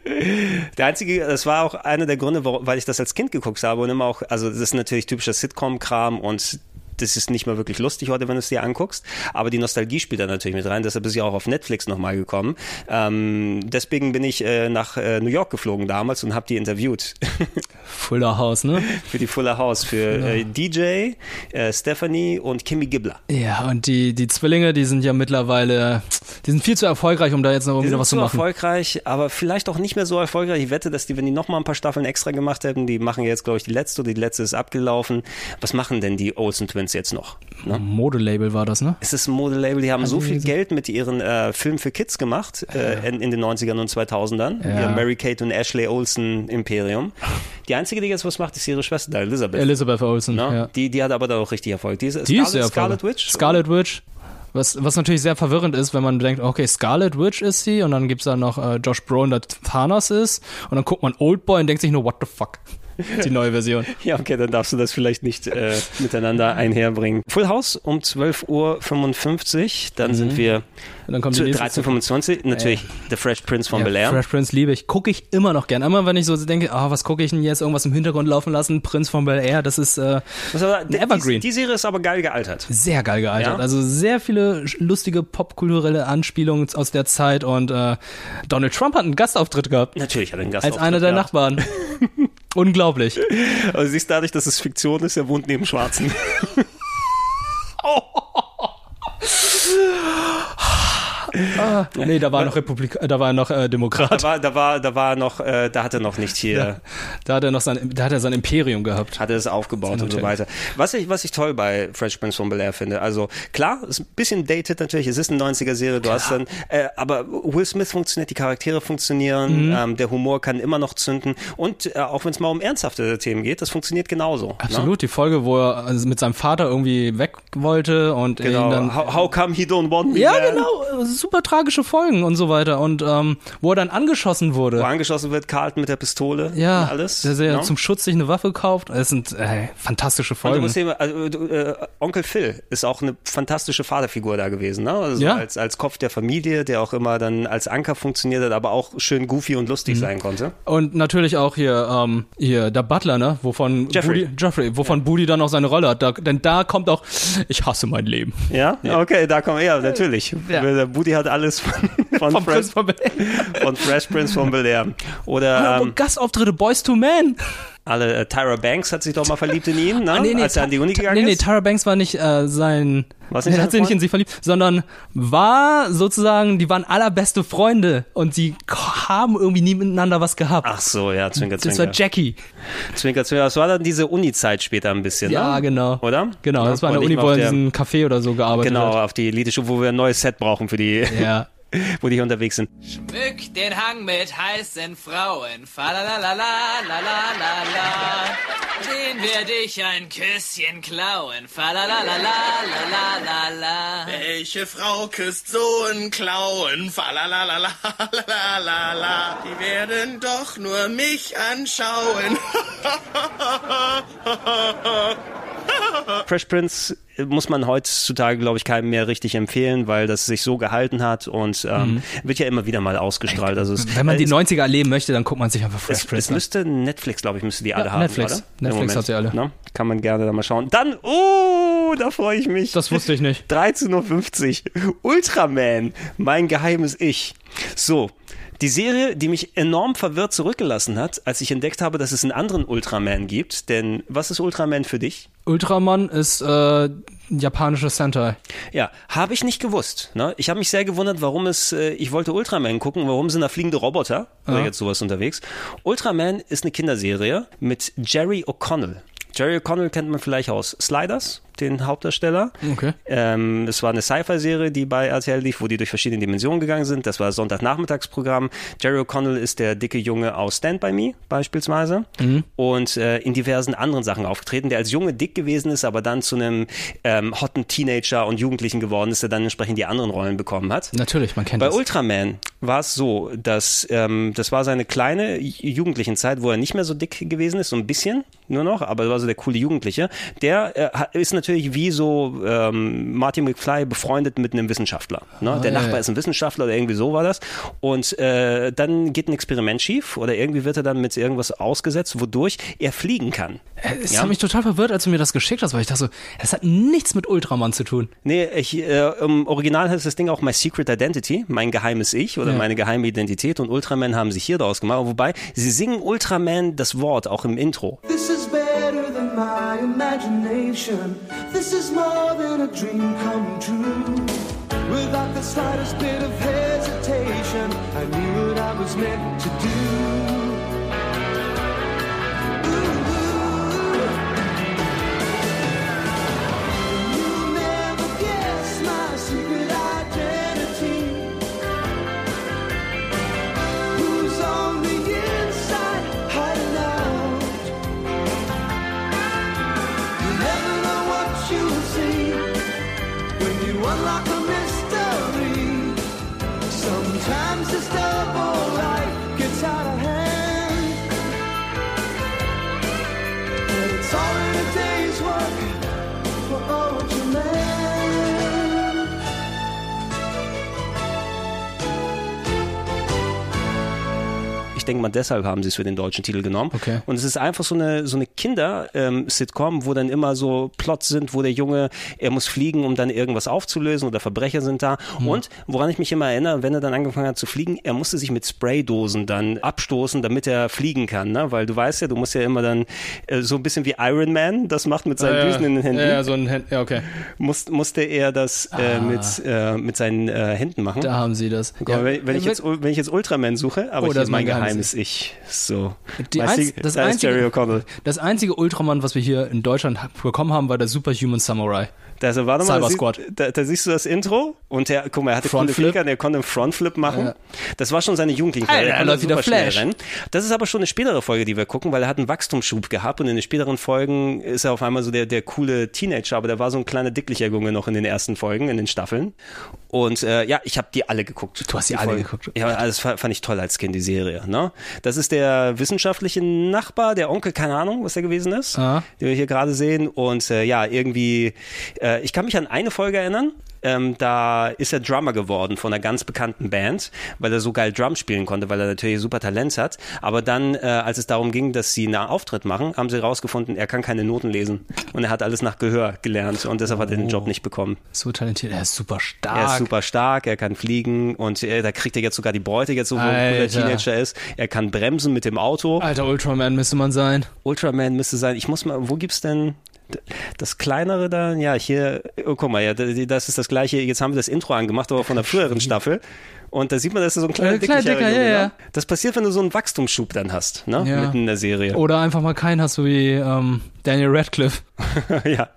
der einzige, das war auch einer der Gründe, weil ich das als Kind geguckt habe und immer auch, also das ist natürlich typischer Sitcom-Kram und and das ist nicht mal wirklich lustig heute, wenn du es dir anguckst, aber die Nostalgie spielt da natürlich mit rein, deshalb ist ja auch auf Netflix nochmal gekommen. Ähm, deswegen bin ich äh, nach äh, New York geflogen damals und habe die interviewt. Fuller House, ne? für die Fuller House, für äh, DJ, äh, Stephanie und Kimmy Gibbler. Ja, und die, die Zwillinge, die sind ja mittlerweile, die sind viel zu erfolgreich, um da jetzt noch irgendwie was zu machen. erfolgreich, aber vielleicht auch nicht mehr so erfolgreich. Ich wette, dass die, wenn die noch mal ein paar Staffeln extra gemacht hätten, die machen jetzt, glaube ich, die letzte oder die letzte ist abgelaufen. Was machen denn die Olsen Twins jetzt noch? Ne? Modelabel war das, ne? Es ist ein Modelabel, die haben so viel. Geld mit ihren äh, Filmen für Kids gemacht äh, in, in den 90ern und 2000ern. Ja. Ihr Mary-Kate und Ashley Olsen Imperium. Die einzige, die jetzt was macht, ist ihre Schwester, da, Elizabeth. Elizabeth Olsen, Ne? ja. Die, die hat aber da auch richtig Erfolg. Die ist, Die ist Scarlet, sehr Scarlet. Witch? Scarlet Witch. Was, was natürlich sehr verwirrend ist, wenn man denkt, okay, Scarlet Witch ist sie und dann gibt's da noch äh, Josh Brolin, der Thanos ist und dann guckt man Oldboy und denkt sich nur, what the fuck? Die neue Version. Ja, okay, dann darfst du das vielleicht nicht äh, miteinander einherbringen. Full House um 12.55 Uhr, dann sind wir Und dann kommt zu die nächste 13.25 Uhr, natürlich The Fresh Prince von Ja, Bel Air. Fresh Prince liebe ich. Gucke ich immer noch gern. Immer wenn ich so denke, ah, was gucke ich denn jetzt? Irgendwas im Hintergrund laufen lassen. Prinz von Bel Air, das ist äh, Was aber, ein Evergreen. Die, die Serie ist aber geil gealtert. sehr geil gealtert. Ja? Also sehr viele lustige popkulturelle Anspielungen aus der Zeit und äh, Donald Trump hat einen Gastauftritt gehabt. Natürlich hat er einen Als Gastauftritt einer der gehabt. Nachbarn. Unglaublich. Also siehst dadurch, dass es Fiktion ist, er wohnt neben Schwarzen. Ah, nee, da war noch Republik, äh, da war er noch äh, Demokrat. Da war, da war, da war noch, äh, da hat er noch nicht hier, Ja. Da hat er noch sein, da hat er sein Imperium gehabt. hat er es aufgebaut und so weiter. Was ich, was ich toll bei Fresh Prince von Bel Air finde, also klar, ist ein bisschen dated natürlich, es ist eine 90er-Serie, du hast dann, äh, aber Will Smith funktioniert, die Charaktere funktionieren, Mhm. ähm, der Humor kann immer noch zünden und äh, auch wenn es mal um ernsthafte Themen geht, das funktioniert genauso. Ne? Absolut, die Folge, wo er also mit seinem Vater irgendwie weg wollte und Genau. ihn dann how, how come he don't want me? Ja, man? genau, super tragische Folgen und so weiter und ähm, wo er dann angeschossen Wo wurde. angeschossen wird, Carlton mit der Pistole Ja, und alles. der, der ne? zum Schutz sich eine Waffe kauft. Es sind äh, fantastische Und du Folgen. musst sehen, also, du, äh, Onkel Phil ist auch eine fantastische Vaterfigur da gewesen, ne? Also Ja. als, als Kopf der Familie, der auch immer dann als Anker funktioniert hat, aber auch schön goofy und lustig Mhm. sein konnte. Und natürlich auch hier, ähm, hier der Butler, ne? Wovon Jeffrey. Budi, Jeffrey, wovon Budi dann auch seine Rolle hat. Da, denn da kommt auch, ich hasse mein Leben. Ja? Okay, da kommen wir, ja, natürlich. Ja. Der Booty hat alles von, von, Fresh, Prinz von Fresh Prince von Bel Air. Oder ähm, Gastauftritte Boys to Men. Alle, äh, Tyra Banks hat sich doch mal verliebt in ihn, ne? Ah, nee, nee, als er an die Uni gegangen nee, nee, ist. Tyra Banks war nicht äh, sein. War's nicht hat sich nicht in sie verliebt, sondern war sozusagen, die waren allerbeste Freunde und sie haben irgendwie nie miteinander was gehabt. Ach so, ja, Zwinker, das Zwinker. war Jackie. Zwinker, Zwinker. Das war dann diese Uni-Zeit später ein bisschen, Ja, ne? genau. Oder? Genau, das war nicht Uni, wo er in diesem Café oder so gearbeitet Genau, hat. auf die Elite-Schule, wo wir ein neues Set brauchen für die, Ja. Wo die hier unterwegs sind. Schmück den Hang mit heißen Frauen. Falalalalalalalala. Den werde ich ein Küsschen klauen. Falalalalalalalala. Welche Frau küsst so einen Klauen? Falalalalalalalala. Die werden doch nur mich anschauen. Fresh Prince äh, muss man heutzutage, glaube ich, keinem mehr richtig empfehlen, weil das sich so gehalten hat und ähm, Mhm. wird ja immer wieder mal ausgestrahlt. Also es, Wenn man die es, 90er erleben möchte, dann guckt man sich einfach Fresh es, es Prince an. müsste Netflix, glaube ich, müsste die alle Ja, haben, Netflix. oder? Netflix hat sie alle. Ne? Kann man gerne da mal schauen. Dann, oh, da freue ich mich. Das wusste ich nicht. 13.50 Uhr. Ultraman, mein geheimes Ich. So, Die Serie, die mich enorm verwirrt zurückgelassen hat, als ich entdeckt habe, dass es einen anderen Ultraman gibt. Denn was ist Ultraman für dich? Ultraman ist äh, japanische Sentai. Ja, habe ich nicht gewusst. Ne? Ich habe mich sehr gewundert, warum es, äh, ich wollte Ultraman gucken, warum sind da fliegende Roboter oder Ja. jetzt sowas unterwegs. Ultraman ist eine Kinderserie mit Jerry O'Connell. Jerry O'Connell kennt man vielleicht aus Sliders, den Hauptdarsteller. Okay. Ähm, es war eine Sci-Fi-Serie, die bei RTL lief, wo die durch verschiedene Dimensionen gegangen sind. Das war Sonntagnachmittagsprogramm. Jerry O'Connell ist der dicke Junge aus Stand By Me beispielsweise Mhm. und äh, in diversen anderen Sachen aufgetreten, der als Junge dick gewesen ist, aber dann zu einem ähm, hotten Teenager und Jugendlichen geworden ist, der dann entsprechend die anderen Rollen bekommen hat. Natürlich, man kennt Bei das. Ultraman war es so, dass ähm, das war seine kleine J- jugendlichen Zeit, wo er nicht mehr so dick gewesen ist, so ein bisschen nur noch, aber er war so der coole Jugendliche. Der äh, ist natürlich wie so ähm, Martin McFly befreundet mit einem Wissenschaftler. Ne? Ah, der ja, Nachbar ja. ist ein Wissenschaftler oder irgendwie so war das. Und äh, dann geht ein Experiment schief oder irgendwie wird er dann mit irgendwas ausgesetzt, wodurch er fliegen kann. Es Ja? hat mich total verwirrt, als du mir das geschickt hast, weil ich dachte so, das hat nichts mit Ultraman zu tun. Nee, ich, äh, im Original heißt das Ding auch My Secret Identity, mein geheimes Ich oder Ja. meine geheime Identität und Ultraman haben sich hier draus gemacht. Wobei, sie singen Ultraman das Wort auch im Intro. This is better than my imagination. This is more than a dream come true. Without the slightest bit of hesitation, I knew what I was meant to do. It's all in a day's work for Ultraman. Ich denke mal, deshalb haben sie es für den deutschen Titel genommen. Okay. Und es ist einfach so eine, so eine Kinder-Sitcom, wo dann immer so Plots sind, wo der Junge, er muss fliegen, um dann irgendwas aufzulösen oder Verbrecher sind da. Hm. Und woran ich mich immer erinnere, wenn er dann angefangen hat zu fliegen, er musste sich mit Spraydosen dann abstoßen, damit er fliegen kann. Ne? Weil du weißt ja, du musst ja immer dann äh, so ein bisschen wie Iron Man das macht mit seinen Ja, ja. Düsen in den Händen. Ja, ja, so ein Händ- ja, okay. Muss, musste er das äh, Ah. mit, äh, mit seinen äh, Händen machen. Da haben sie das. Mal, wenn, wenn, ich jetzt, wenn ich jetzt Ultraman suche, aber Oh, das ist mein mein geheimes Ich. So. Die einz- das, da ist einzige, Jerry O'Connell. das einzige Ultraman, was wir hier in Deutschland bekommen haben, war der Superhuman Samurai. Also warte mal, Cyber da, Squad. siehst- da, da siehst du das Intro und der, guck mal, er hatte Frontflip. Der konnte einen Frontflip machen. Ja. Das war schon seine jugendliche Alter, er läuft wieder Flash. rennen. Das ist aber schon eine spätere Folge, die wir gucken, weil er hat einen Wachstumsschub gehabt und in den späteren Folgen ist er auf einmal so der, der coole Teenager, aber der war so ein kleiner dicklicher Junge noch in den ersten Folgen, in den Staffeln. Und äh, ja, ich habe die alle geguckt. Du hast die alle Folgen. geguckt. Ja, das fa- fand ich toll als Kind, die Serie. Ne? Das ist der wissenschaftliche Nachbar, der Onkel, keine Ahnung, was er gewesen ist, Ah. den wir hier gerade sehen. Und äh, ja, irgendwie, äh, ich kann mich an eine Folge erinnern. Ähm, da ist er Drummer geworden von einer ganz bekannten Band, weil er so geil Drum spielen konnte, weil er natürlich super Talent hat. Aber dann, äh, als es darum ging, dass sie einen Auftritt machen, haben sie herausgefunden, er kann keine Noten lesen. Und er hat alles nach Gehör gelernt und deshalb hat er den Job nicht bekommen. So talentiert, er ist super stark. Er ist super stark, er kann fliegen und äh, da kriegt er jetzt sogar die Beute, jetzt so wo er. Teenager ist. Er kann bremsen mit dem Auto. Alter Ultraman müsste man sein. Ultraman müsste sein. Ich muss mal, wo gibt's denn das kleinere da? Ja, hier, oh, guck mal, ja, das ist das gleiche. Jetzt haben wir das Intro angemacht, aber von der früheren Staffel. Und da sieht man, dass er so ein kleiner, Äh, kleiner Dicker, ja, ne? ja. Das passiert, wenn du so einen Wachstumsschub dann hast, ne? Ja. Mitten in der Serie. Oder einfach mal keinen hast, so wie ähm, Daniel Radcliffe. ja.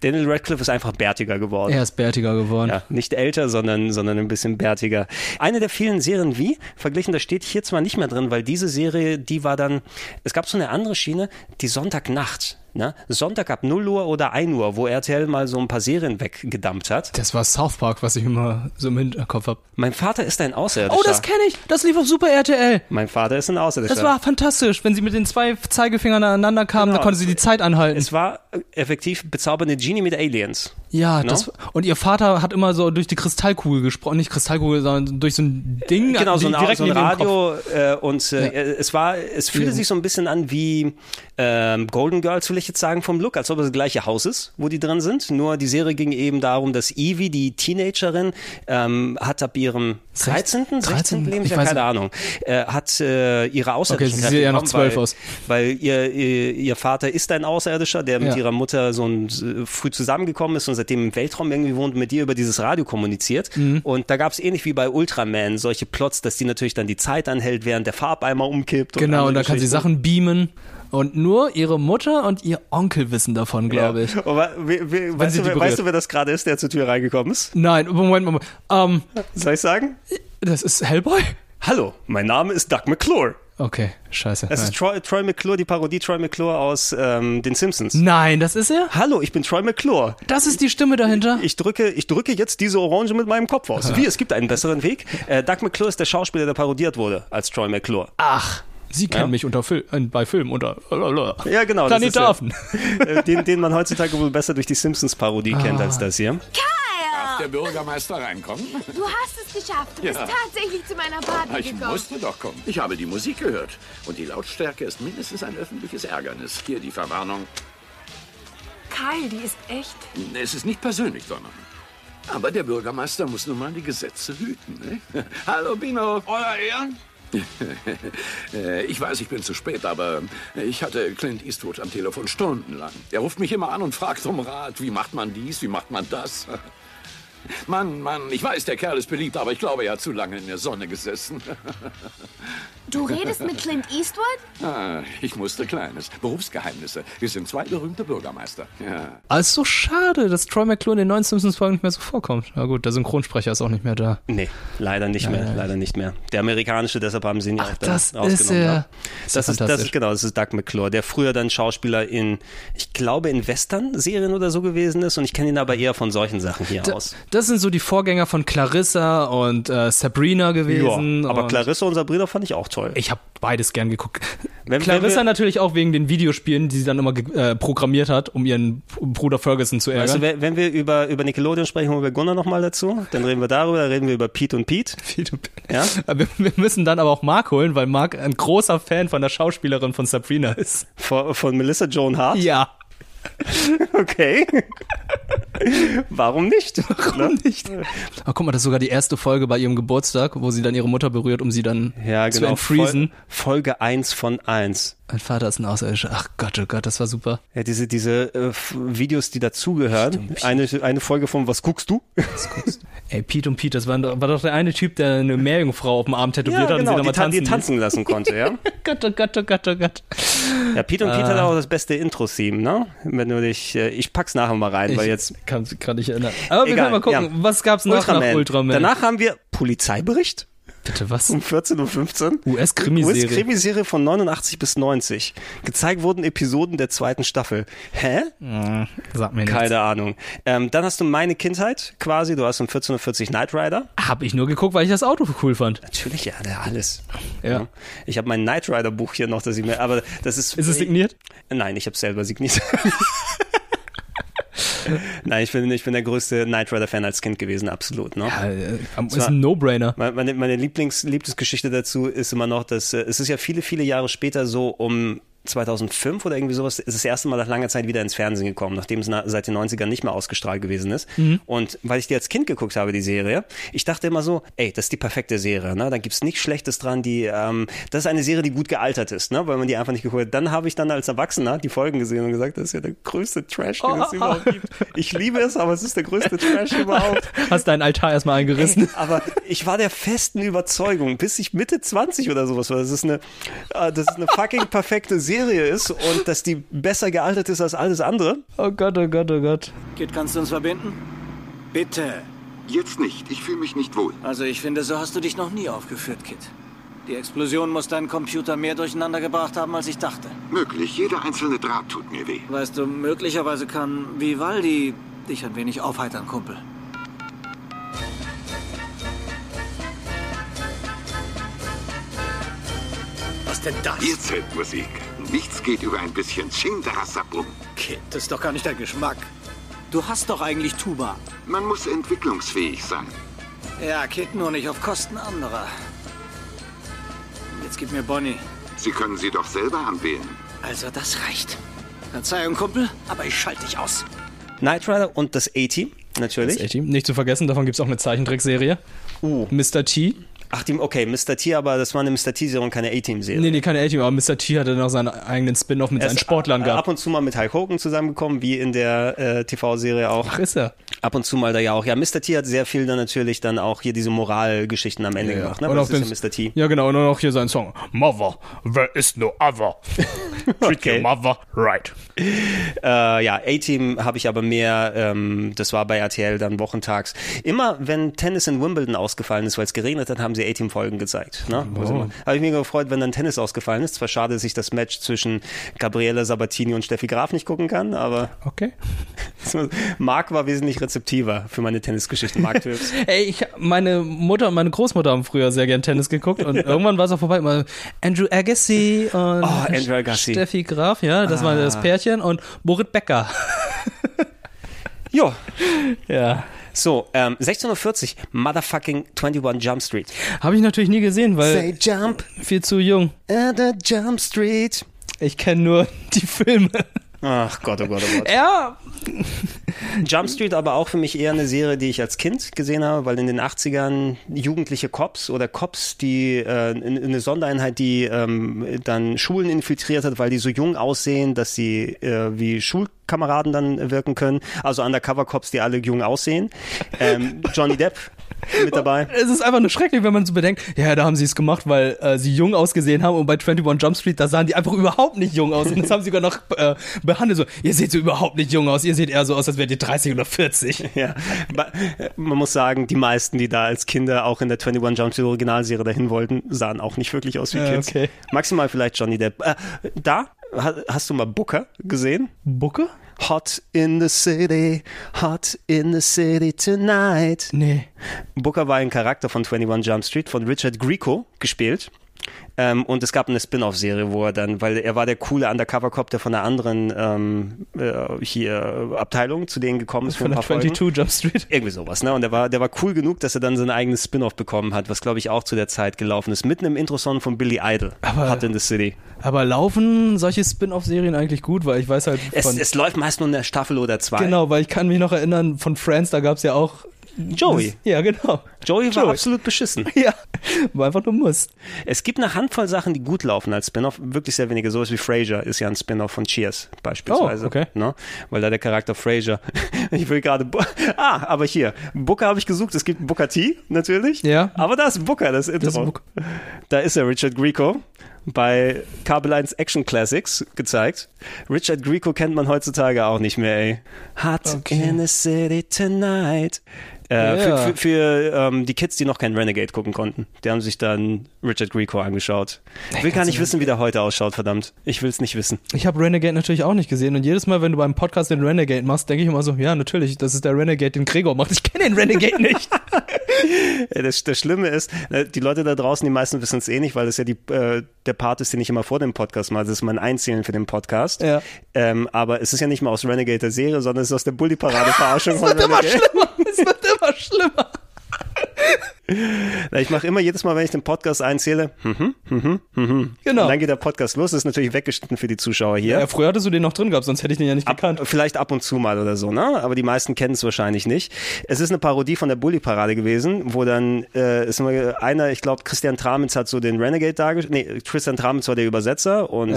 Daniel Radcliffe ist einfach bärtiger geworden. Er ist bärtiger geworden. Ja, nicht älter, sondern, sondern ein bisschen bärtiger. Eine der vielen Serien wie, verglichen, das steht hier zwar nicht mehr drin, weil diese Serie, die war dann, es gab so eine andere Schiene, die Sonntagnacht. Ne? Sonntag ab 0 Uhr oder 1 Uhr, wo RTL mal so ein paar Serien weggedampft hat. Das war South Park, was ich immer so im Hinterkopf habe. Mein Vater ist ein Außerirdischer. Oh, das kenne ich. Das lief auf Super RTL. Mein Vater ist ein Außerirdischer. Das war fantastisch. Wenn sie mit den zwei Zeigefingern aneinander kamen, Genau. dann konnte sie die Zeit anhalten. Es war äh, effektiv bezaubernde Genie mit Aliens. Ja, No? das, und ihr Vater hat immer so durch die Kristallkugel gesprochen, nicht Kristallkugel, sondern durch so ein Ding. Genau, so ein, direkt so ein. Radio äh, und äh, es war, es fühlte Ja. sich so ein bisschen an wie ähm, Golden Girls, will ich jetzt sagen, vom Look, als ob es das gleiche Haus ist, wo die drin sind. Nur die Serie ging eben darum, dass Evie, die Teenagerin, ähm, hat ab ihrem 13., 16. Lebensjahr, keine nicht. Ahnung, äh, hat äh, ihre außerirdischen Okay, sie sieht ja noch bekommen, 12 weil, aus. Weil ihr, ihr, ihr Vater ist ein Außerirdischer, der mit Ja. ihrer Mutter so ein, äh, früh zusammengekommen ist und seitdem im Weltraum irgendwie wohnt und mit ihr über dieses Radio kommuniziert. Mhm. Und da gab es ähnlich wie bei Ultraman solche Plots, dass die natürlich dann die Zeit anhält, während der Farbeimer umkippt. Genau, andere und da kann sie. Sachen beamen. Und nur ihre Mutter und ihr Onkel wissen davon, glaube ich. Aber, wie, wie, weißt, du, weißt du, wer das gerade ist, der zur Tür reingekommen ist? Nein, Moment, Moment. Ähm, Soll ich sagen? Das ist Hellboy? Hallo, mein Name ist Doug McClure. Okay, scheiße. Das Nein. ist Troy, Troy McClure, die Parodie Troy McClure aus ähm, den Simpsons. Nein, das ist er? Hallo, ich bin Troy McClure. Das ist die Stimme dahinter? Ich drücke, ich drücke jetzt diese Orange mit meinem Kopf aus. Wie, es gibt einen besseren Weg. Äh, Doug McClure ist der Schauspieler, der parodiert wurde als Troy McClure. Ach, Sie kennen Ja. mich unter Fil äh, bei Filmen unter Ja, genau. Planet ist, äh, Affen. äh, den, den man heutzutage wohl besser durch die Simpsons-Parodie kennt Ah. als das hier. Darf der Bürgermeister reinkommen? Du hast es geschafft. Du Ja. bist tatsächlich zu meiner Party Ich gekommen. musste doch kommen. Ich habe die Musik gehört. Und die Lautstärke ist mindestens ein öffentliches Ärgernis. Hier die Verwarnung. Kyle, die ist echt. Es ist nicht persönlich, sondern. Aber der Bürgermeister muss nun mal die Gesetze hüten. Ne? Hallo, Bino. Euer Ehren? Äh, Ich weiß, ich bin zu spät, aber ich hatte Clint Eastwood am Telefon stundenlang. Er ruft mich immer an und fragt um Rat. Wie macht man dies? Wie macht man das? Mann, Mann, ich weiß, der Kerl ist beliebt, aber ich glaube, er hat zu lange in der Sonne gesessen. Du redest mit Clint Eastwood? Ah, ich musste Kleines. Berufsgeheimnisse. Wir sind zwei berühmte Bürgermeister. Ja. Ah, ist so schade, dass Troy McClure in den neuen Simpsons-Folgen nicht mehr so vorkommt. Na gut, der Synchronsprecher ist auch nicht mehr da. Nee, leider nicht Nein, mehr, nein. leider nicht mehr. Der amerikanische, deshalb haben sie ihn ja auch da das rausgenommen. ist er. ja. Ist Das ja ist, das ist genau, das ist Doug McClure, der früher dann Schauspieler in, ich glaube, in Western-Serien oder so gewesen ist und ich kenne ihn aber eher von solchen Sachen hier Da- aus. Das sind so die Vorgänger von Clarissa und äh, Sabrina gewesen. Ja, aber Clarissa und Sabrina fand ich auch toll. Ich habe beides gern geguckt. Wenn- Clarissa wenn natürlich auch wegen den Videospielen, die sie dann immer äh, programmiert hat, um ihren Bruder Ferguson zu ärgern. Du, wenn wir über, über Nickelodeon sprechen, holen wir Gunnar nochmal dazu. Dann reden wir darüber, dann reden wir über Pete und Pete. Pete und Ja? wir, wir müssen dann aber auch Mark holen, weil Mark ein großer Fan von der Schauspielerin von Sabrina ist. Von, von Melissa Joan Hart? Ja. Okay. Warum nicht? Warum nicht? Oh, guck mal, das ist sogar die erste Folge bei ihrem Geburtstag, wo sie dann ihre Mutter berührt, um sie dann Ja, zu genau. entfriesen. Fol Folge 1 von 1. Mein Vater ist ein Außerirdischer. Ach Gott, oh Gott, das war super. Ja, diese, diese äh, Videos, die dazugehören. Eine, eine Folge von Was guckst du? Ey, Pete und Pete, das war, doch- war doch der eine Typ, der eine Meerjungfrau auf dem Arm tätowiert hat und sie genau, dann die, mal ta tanzen die tanzen lassen konnte, ja. Gott, oh Gott, oh Gott, oh Gott. Ja, Pete und Pete Ah. hat auch das beste Intro-Theme, ne? Wenn du dich, äh, ich pack's nachher mal rein, weil jetzt. Kann es gerade nicht erinnern. Aber wir Egal, können mal gucken, ja. was gab's nach Ultraman. nach Ultraman? Danach haben wir Polizeibericht. Bitte was? Um 14.15 Uhr. US-Krimiserie. US-Krimiserie von 89 bis 90. Gezeigt wurden Episoden der zweiten Staffel. Hä? Hm, Sag mir nichts. Keine Ahnung. Ähm, dann hast du meine Kindheit quasi. Du hast um 14.40 Uhr Knight Rider. Hab ich nur geguckt, weil ich das Auto cool fand. Natürlich, ja, der alles. Ja. Ich habe mein Knight Rider Buch hier noch, das ich mir, aber das ist. Ist es signiert? Nein, ich habe selber signiert. Nein, ich bin, ich bin der größte Knight Rider Fan als Kind gewesen, absolut. Ne? Ja, äh, ist ein No-Brainer. Meine, meine, meine Lieblings, Lieblingsgeschichte dazu ist immer noch, dass äh, es ist ja viele, viele Jahre später so um 2005 oder irgendwie sowas ist das erste Mal nach langer Zeit wieder ins Fernsehen gekommen, nachdem es na, seit den 90ern nicht mehr ausgestrahlt gewesen ist. Mhm. Und weil ich die als Kind geguckt habe, die Serie, ich dachte immer so, ey, das ist die perfekte Serie, ne? Da gibt's nichts Schlechtes dran, die, ähm, das ist eine Serie, die gut gealtert ist, ne? Weil man die einfach nicht geguckt hat. Dann habe ich dann als Erwachsener die Folgen gesehen und gesagt, das ist ja der größte Trash, den es überhaupt gibt. Ich liebe es, aber es ist der größte Trash überhaupt. Hast deinen Altar erstmal eingerissen. Ey, aber ich war der festen Überzeugung, bis ich Mitte 20 oder sowas war, dass es eine, äh, dass es eine fucking perfekte Serie ist und dass die besser gealtert ist als alles andere. Oh Gott, oh Gott, oh Gott. Kit, kannst du uns verbinden? Bitte. Jetzt nicht. Ich fühle mich nicht wohl. Also ich finde, so hast du dich noch nie aufgeführt, Kit. Die Explosion muss deinen Computer mehr durcheinander gebracht haben, als ich dachte. Möglich. Jeder einzelne Draht tut mir weh. Weißt du, möglicherweise kann Vivaldi dich ein wenig aufheitern, Kumpel. Was denn das? Hier zählt Musik. Nichts geht über ein bisschen Chingdarasabum. Kit, das ist doch gar nicht dein Geschmack. Du hast doch eigentlich Tuba. Man muss entwicklungsfähig sein. Ja, Kid, nur nicht auf Kosten anderer. Jetzt gib mir Bonnie. Sie können sie doch selber anwählen. Also, das reicht. Verzeihung, Kumpel, aber ich schalte dich aus. Knight Rider und das A-Team, natürlich. Das A-Team. Nicht zu vergessen, davon gibt es auch eine Zeichentrickserie. Uh. Mr. T. Ach, die, okay, Mr. T, aber das war eine Mr. T-Serie und keine A-Team-Serie. Nee, nee, keine A-Team, aber Mr. T hatte noch seinen eigenen Spin-off mit Er seinen ist Sportlern gehabt. Ab und zu mal mit Hulk Hogan zusammengekommen, wie in der äh, TV-Serie auch. Ach, ist er? Ab und zu mal da ja auch. Ja, Mr. T hat sehr viel dann natürlich dann auch hier diese Moralgeschichten am Ende gemacht. Ne? Und auch das ist ja Mr. T. Ja, genau, und dann auch hier sein Song. Mother, there is no other. Treat your mother right. Äh, ja, A-Team habe ich aber mehr, ähm, das war bei RTL dann wochentags. Immer wenn Tennis in Wimbledon ausgefallen ist, weil es geregnet hat, haben sie A-Team-Folgen gezeigt. Ne? Oh. Habe ich mich gefreut, wenn dann Tennis ausgefallen ist. Zwar schade, dass ich das Match zwischen Gabriele Sabatini und Steffi Graf nicht gucken kann, aber Okay. Marc war wesentlich rezeptiver für meine Tennisgeschichten. Marc Türks. Ey, ich, meine Mutter und meine Großmutter haben früher sehr gern Tennis geguckt und irgendwann war es auch vorbei. Immer Andrew Agassi und Oh, Andrew Agassi. Steffi Graf, ja, das war Ah. das Pärchen und Borit Becker. Ja. Ja. So, ähm, 16.40 Uhr, Motherfucking 21 Jump Street. Habe ich natürlich nie gesehen, weil Say jump. viel zu jung. At the Jump Street. Ich kenne nur die Filme. Ach Gott, oh Gott, oh Gott. Ja. Jump Street aber auch für mich eher eine Serie, die ich als Kind gesehen habe, weil in den 80ern jugendliche Cops oder Cops, die äh, in- eine Sondereinheit, die ähm, dann Schulen infiltriert hat, weil die so jung aussehen, dass sie äh, wie Schulkameraden dann wirken können. Also Undercover-Cops, die alle jung aussehen. Ähm, Johnny Depp mit dabei. Es ist einfach nur schrecklich, wenn man so bedenkt, ja, da haben sie es gemacht, weil äh, sie jung ausgesehen haben und bei 21 Jump Street, da sahen die einfach überhaupt nicht jung aus. Und das haben sie sogar noch äh, behandelt, so, ihr seht so überhaupt nicht jung aus, ihr seht eher so aus, als wärt ihr 30 oder 40. Ja, man muss sagen, die meisten, die da als Kinder auch in der 21 Jump Street Originalserie dahin wollten, sahen auch nicht wirklich aus wie Ja, Kids. okay. Maximal vielleicht Johnny Depp. Äh, da ha- hast du mal Booker gesehen? Booker? Hot in the city, hot in the city tonight. Nee. Booker war ein Charakter von 21 Jump Street von Richard Grieco gespielt. Ähm, und es gab eine Spin-off-Serie, wo er dann, weil er war der coole Undercover-Cop, der von einer anderen ähm, äh, hier Abteilung zu denen gekommen ist Von der paar Folgen. 22 Jump Street. Irgendwie sowas, ne? Und der war, der war cool genug, dass er dann sein eigenes Spin-off bekommen hat, was glaube ich auch zu der Zeit gelaufen ist. Mitten im Intro-Song von Billy Idol. Aber- Hot in the City. Aber laufen solche Spin-off-Serien eigentlich gut, weil ich weiß halt Es, es läuft meist nur in der Staffel oder zwei. genau, weil ich kann mich noch erinnern, von Friends, da gab es ja auch... Joey. Das, ja, genau. Joey war Joey. absolut beschissen. Ja, war einfach nur Must. Es gibt eine Handvoll Sachen, die gut laufen als Spin-off. Wirklich sehr wenige. Sowas wie Frasier ist ja ein Spin-off von Cheers beispielsweise. Oh, okay. Ne? Weil da der Charakter Frasier. ich will gerade. Ah, aber hier. Booker habe ich gesucht. Es gibt Booker T natürlich. Ja. Aber da ist Booker, das Intro. Das ist Booker. Da ist er, Richard Grieco. Bei Kabel 1 Action Classics gezeigt. Richard Grieco kennt man heutzutage auch nicht mehr, ey. Hot Okay. in the city tonight. Äh, Ja. Für, für, für ähm, die Kids, die noch kein Renegade gucken konnten. Die haben sich dann Richard Grieco angeschaut. Ich will gar nicht wissen, wie der heute ausschaut, verdammt. Ich will es nicht wissen. Ich habe Renegade natürlich auch nicht gesehen und jedes Mal, wenn du beim Podcast den Renegade machst, denke ich immer so, ja, natürlich, das ist der Renegade, den Gregor macht. Ich kenne den Renegade nicht. Das, das Schlimme ist, äh, die Leute da draußen, die meisten wissen es eh nicht, weil das ja die, äh, der Part ist, den ich immer vor dem Podcast mache. Das ist mein Einzählen für den Podcast. Ja. Ähm, aber es ist ja nicht mal aus Renegade der Serie, sondern es ist aus der Bully-Parade-Verarschung von wird immer schlimmer. Es wird immer schlimmer. Ich mache immer jedes Mal, wenn ich den Podcast einzähle, mhm, mhm, mhm. Genau. Und dann geht der Podcast los. Das ist natürlich weggeschnitten für die Zuschauer hier. Ja, früher hattest du den noch drin gehabt, sonst hätte ich den ja nicht gekannt. Vielleicht ab und zu mal oder so, ne? Aber die meisten kennen es wahrscheinlich nicht. Es ist eine Parodie von der Bully-Parade gewesen, wo dann äh, ist immer einer, ich glaube, Christian Tramitz hat so den Renegade dargestellt. Nee, Christian Tramitz war der Übersetzer und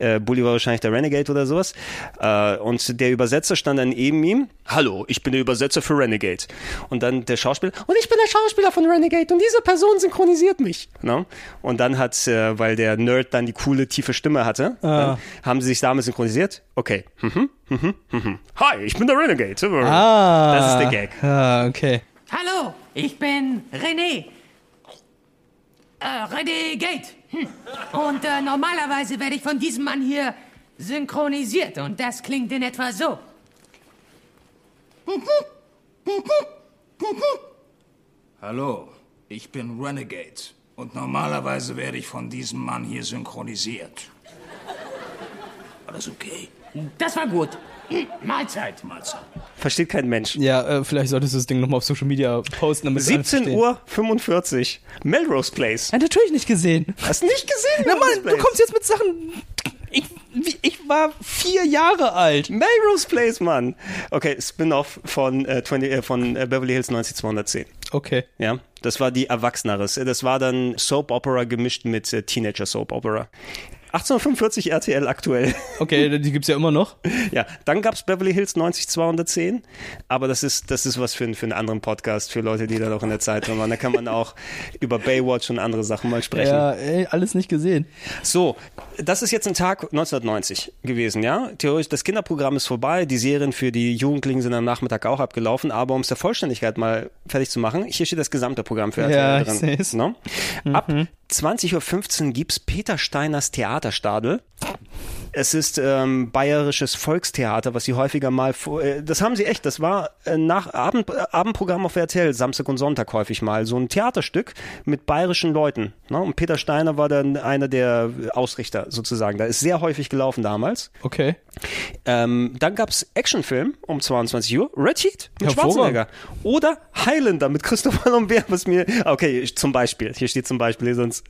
Ja. äh, Bully war wahrscheinlich der Renegade oder sowas. Äh, und der Übersetzer stand dann neben ihm. Hallo, ich bin der Übersetzer für Renegade. Und dann der Schauspieler. Und ich bin der Schauspieler von Renegade und diese Person synchronisiert mich. Ne? Und dann hat, äh, weil der Nerd dann die coole, tiefe Stimme hatte, Ah. dann haben sie sich damit synchronisiert. Okay. Mhm, mhm, mhm. Hi, ich bin der Renegade. Ah. Das ist der Gag. Ah, okay. Hallo, ich bin René. Äh, René Gate. Hm. Und äh, normalerweise werde ich von diesem Mann hier synchronisiert. Und das klingt in etwa so. Hallo, ich bin Renegade und normalerweise werde ich von diesem Mann hier synchronisiert. War das okay? Das war gut. Hm, Mahlzeit. Mahlzeit. Versteht kein Mensch. Ja, äh, vielleicht solltest du das Ding nochmal auf Social Media posten. Damit alle 17 verstehen. Uhr 45. Melrose Place. Ja, natürlich nicht gesehen. Hast du nicht gesehen? Na Mann, du kommst jetzt mit Sachen. Ich, war vier Jahre alt. Melrose Place, Mann. Okay, Spin-off von, äh, 20, äh, von äh, Beverly Hills 90210. Okay. Ja, das war die Erwachseneres. Das war dann Soap Opera gemischt mit äh, Teenager Soap Opera. 1845 RTL aktuell. Okay, die gibt's ja immer noch. Ja, dann gab's Beverly Hills 90210, aber das ist, das ist was für, einen- für einen anderen Podcast, für Leute, die da noch in der Zeit waren. Da kann man auch über Baywatch und andere Sachen mal sprechen. Ja, ey, alles nicht gesehen. So, das ist jetzt ein Tag 1990 gewesen, ja? Theoretisch, das Kinderprogramm ist vorbei, die Serien für die Jugendlichen sind am Nachmittag auch abgelaufen, aber um es der Vollständigkeit mal fertig zu machen, hier steht das gesamte Programm für RTL Ja, ich drin. seh's. Ne? Ab 20.15 Uhr gibt's Peter Steiners Theaterstadel. Es ist ähm, bayerisches Volkstheater, was sie häufiger mal, vor- äh, das haben sie echt, das war äh, nach Abend, äh, Abendprogramm auf RTL, Samstag und Sonntag häufig mal, so ein Theaterstück mit bayerischen Leuten. Ne? Und Peter Steiner war dann einer der Ausrichter sozusagen. Da ist sehr häufig gelaufen damals. Okay. Ähm, dann gab's Actionfilm um 22 Uhr, Red Heat mit. Schwarzenegger. Oder Highlander mit Christopher Lambert, was mir, okay, zum Beispiel, hier steht zum Beispiel, sonst,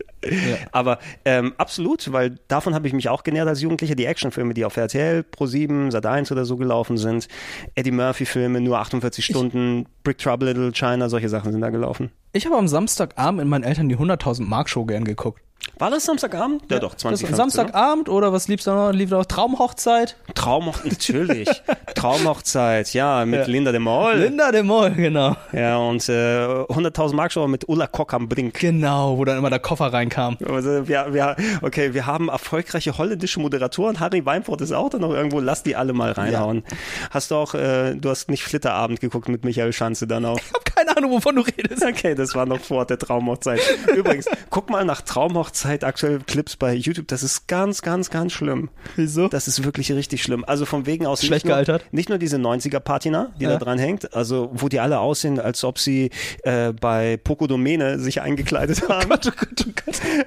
aber ähm, absolut, weil davon habe ich mich auch genährt als Jugendlicher, die Actionfilme, die auf RTL, Pro7, Sat1 oder so gelaufen sind, Eddie Murphy-Filme, nur 48 Stunden, Brick Trouble Little China, solche Sachen sind da gelaufen. Ich habe am Samstagabend mit meinen Eltern die 100.000 Mark Show gern geguckt. War das Samstagabend? Ja, doch, Das 20 Samstagabend oder was liebst du noch? Lief noch Traumhochzeit? Traumhochzeit, natürlich. Traumhochzeit, ja, mit Ja. Linda de Mol. Linda de Mol, genau. Ja, und äh, 100.000 Mark Show mit Ulla Kock am Brink. Genau, wo dann immer der Koffer reinkam. Also wir, wir, okay, wir haben erfolgreiche holländische Moderatoren. Harry Weinfurt ist auch da noch irgendwo. Lass die alle mal reinhauen. Hast du auch, äh, du hast nicht Flitterabend geguckt mit Michael Schanze dann auch. Ich habe keine Ahnung, wovon du redest. Okay, das war noch vor der Traumhochzeit. Übrigens, guck mal nach Traumhochzeit aktuell Clips bei YouTube. Das ist ganz, ganz, ganz schlimm. Wieso? Das ist wirklich richtig schlimm. Also von wegen aus Schlecht nicht nur, gealtert? Nicht nur diese 90er Patina, die Ja. da dran hängt, also wo die alle aussehen, als ob sie äh, bei Pocodomene sich eingekleidet haben.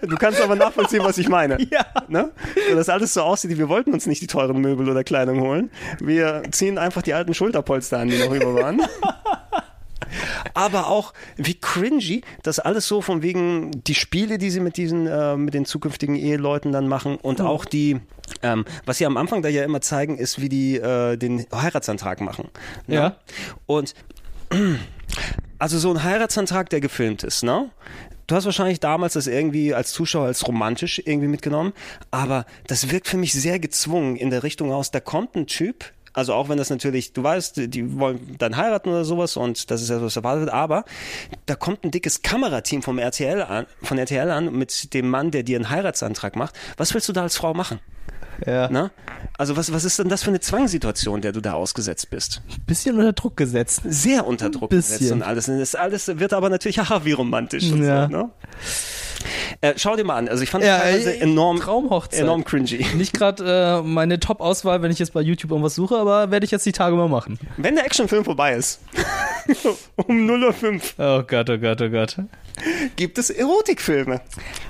Du kannst aber nachvollziehen, was ich meine. Ja. Ne? So, dass alles so aussieht, wir wollten uns nicht die teuren Möbel oder Kleidung holen. Wir ziehen einfach die alten Schulterpolster an, die noch über waren. Aber auch wie cringy, das alles so von wegen die Spiele, die sie mit diesen, äh, mit den zukünftigen Eheleuten dann machen und auch die, ähm, was sie am Anfang da ja immer zeigen, ist, wie die äh, den Heiratsantrag machen. ne? Ja. Und also so ein Heiratsantrag, der gefilmt ist, ne? Du hast wahrscheinlich damals das irgendwie als Zuschauer als romantisch irgendwie mitgenommen, aber das wirkt für mich sehr gezwungen in der Richtung aus, da kommt ein Typ, also auch wenn das natürlich, du weißt, die wollen dann heiraten oder sowas und das ist ja was erwartet wird, aber da kommt ein dickes Kamerateam vom RTL an, von RTL an mit dem Mann, der dir einen Heiratsantrag macht. Was willst du da als Frau machen? Ja. Ne? Also was, was ist denn das für eine Zwangssituation, der du da ausgesetzt bist? Bisschen unter Druck gesetzt. Sehr unter Druck gesetzt und alles. Das alles wird aber natürlich, haha, wie romantisch und Ja. so, ne? Äh, schau dir mal an. Also ich fand Ja, teilweise äh, enorm, Traumhochzeit. enorm cringy. Nicht gerade äh, meine Top-Auswahl, wenn ich jetzt bei YouTube irgendwas suche, aber werde ich jetzt die Tage mal machen. Wenn der Actionfilm vorbei ist, um 0.05 Uhr, Oh Gott, oh Gott, oh Gott. gibt es Erotikfilme.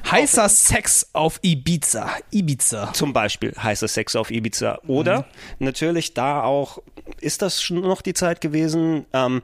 Heißer Sex auf Ibiza. Ibiza. Zum Beispiel heißer Sex auf Ibiza. Oder natürlich da auch, ist das schon noch die Zeit gewesen, ähm,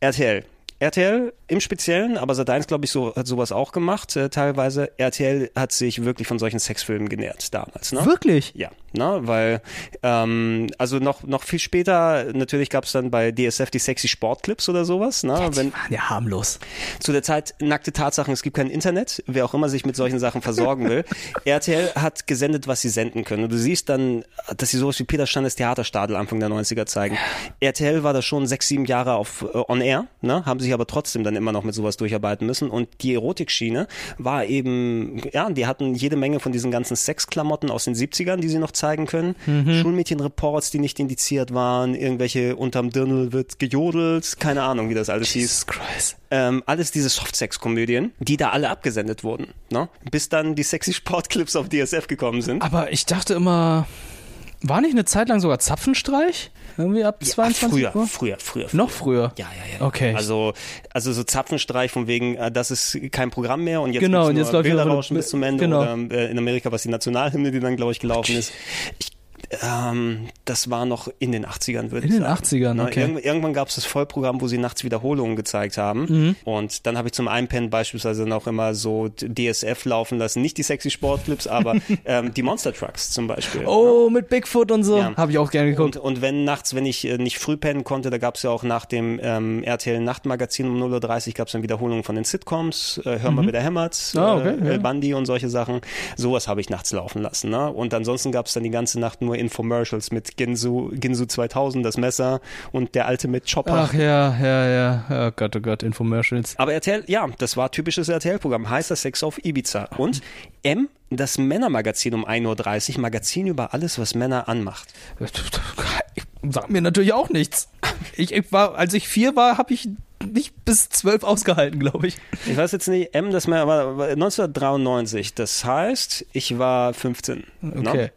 RTL. RTL im Speziellen, aber Sat1, glaube ich, so, hat sowas auch gemacht, äh, teilweise. RTL hat sich wirklich von solchen Sexfilmen genährt damals. Ne? Wirklich? Ja, ne, weil, ähm, also noch, noch viel später, natürlich gab es dann bei DSF die sexy Sportclips oder sowas. Ne? Wenn, Ja, harmlos. zu der Zeit nackte Tatsachen, es gibt kein Internet, wer auch immer sich mit solchen Sachen versorgen will. RTL hat gesendet, was sie senden können. Und du siehst dann, dass sie sowas wie Peter Standes Theaterstadel Anfang der 90er zeigen. RTL war da schon sechs, sieben Jahre auf äh, on air, ne? haben sich aber trotzdem dann immer noch mit sowas durcharbeiten müssen. Und die Erotikschiene war eben, ja, die hatten jede Menge von diesen ganzen Sexklamotten aus den 70ern, die sie noch zeigen können. Mhm. Schulmädchenreports, die nicht indiziert waren, irgendwelche unterm Dirndl wird gejodelt, keine Ahnung, wie das alles hieß. Christ. Ähm, alles diese Softsex-Komödien, die da alle abgesendet wurden, ne? Bis dann die sexy Sportclips auf DSF gekommen sind. Aber ich dachte immer, war nicht eine Zeit lang sogar Zapfenstreich? Irgendwie ab 22 früher, Uhr? früher, früher, Noch früher? Ja, ja, ja. Okay. Also, also so Zapfenstreich von wegen, äh, das ist kein Programm mehr und jetzt Genau, und jetzt läuft Bilderrauschen bis zum Ende genau. oder äh, in Amerika was die Nationalhymne, die dann glaube ich gelaufen ist. Ich, Ähm, das war noch in den 80ern, würde In ich den sagen. 80ern, Na, okay. irgend- irgendwann gab es das Vollprogramm, wo sie nachts Wiederholungen gezeigt haben. Mhm. Und dann habe ich zum Einpennen beispielsweise noch immer so DSF laufen lassen. Nicht die sexy Sportclips, aber ähm, die Monster Trucks zum Beispiel. Oh, mit Bigfoot und so. Ja. Habe ich auch gerne geguckt. Und, und wenn nachts, wenn ich äh, nicht früh pennen konnte, da gab es ja auch nach dem ähm, RTL Nachtmagazin um 0.30 Uhr gab es dann Wiederholungen von den Sitcoms, äh, Hör mal, Mhm. wer der hämmert, Ah, okay, äh, ja. Bundy und solche Sachen. Sowas habe ich nachts laufen lassen. Ne? Und ansonsten gab es dann die ganze Nacht nur Infomercials mit Ginsu, Ginsu 2000, das Messer und der alte mit Chopper. Ach ja, ja, ja. Oh Gott, oh Gott, Infomercials. Aber RTL, ja, das war typisches RTL-Programm. Heißer Sex auf Ibiza. Und M, das Männermagazin um 1.30 Uhr, Magazin über alles, was Männer anmacht. Sagt mir natürlich auch nichts. Ich, ich war, als ich vier war, habe ich nicht bis zwölf ausgehalten, glaube ich. Ich weiß jetzt nicht, M, das war war 1993. Das heißt, ich war 15. ne? Okay.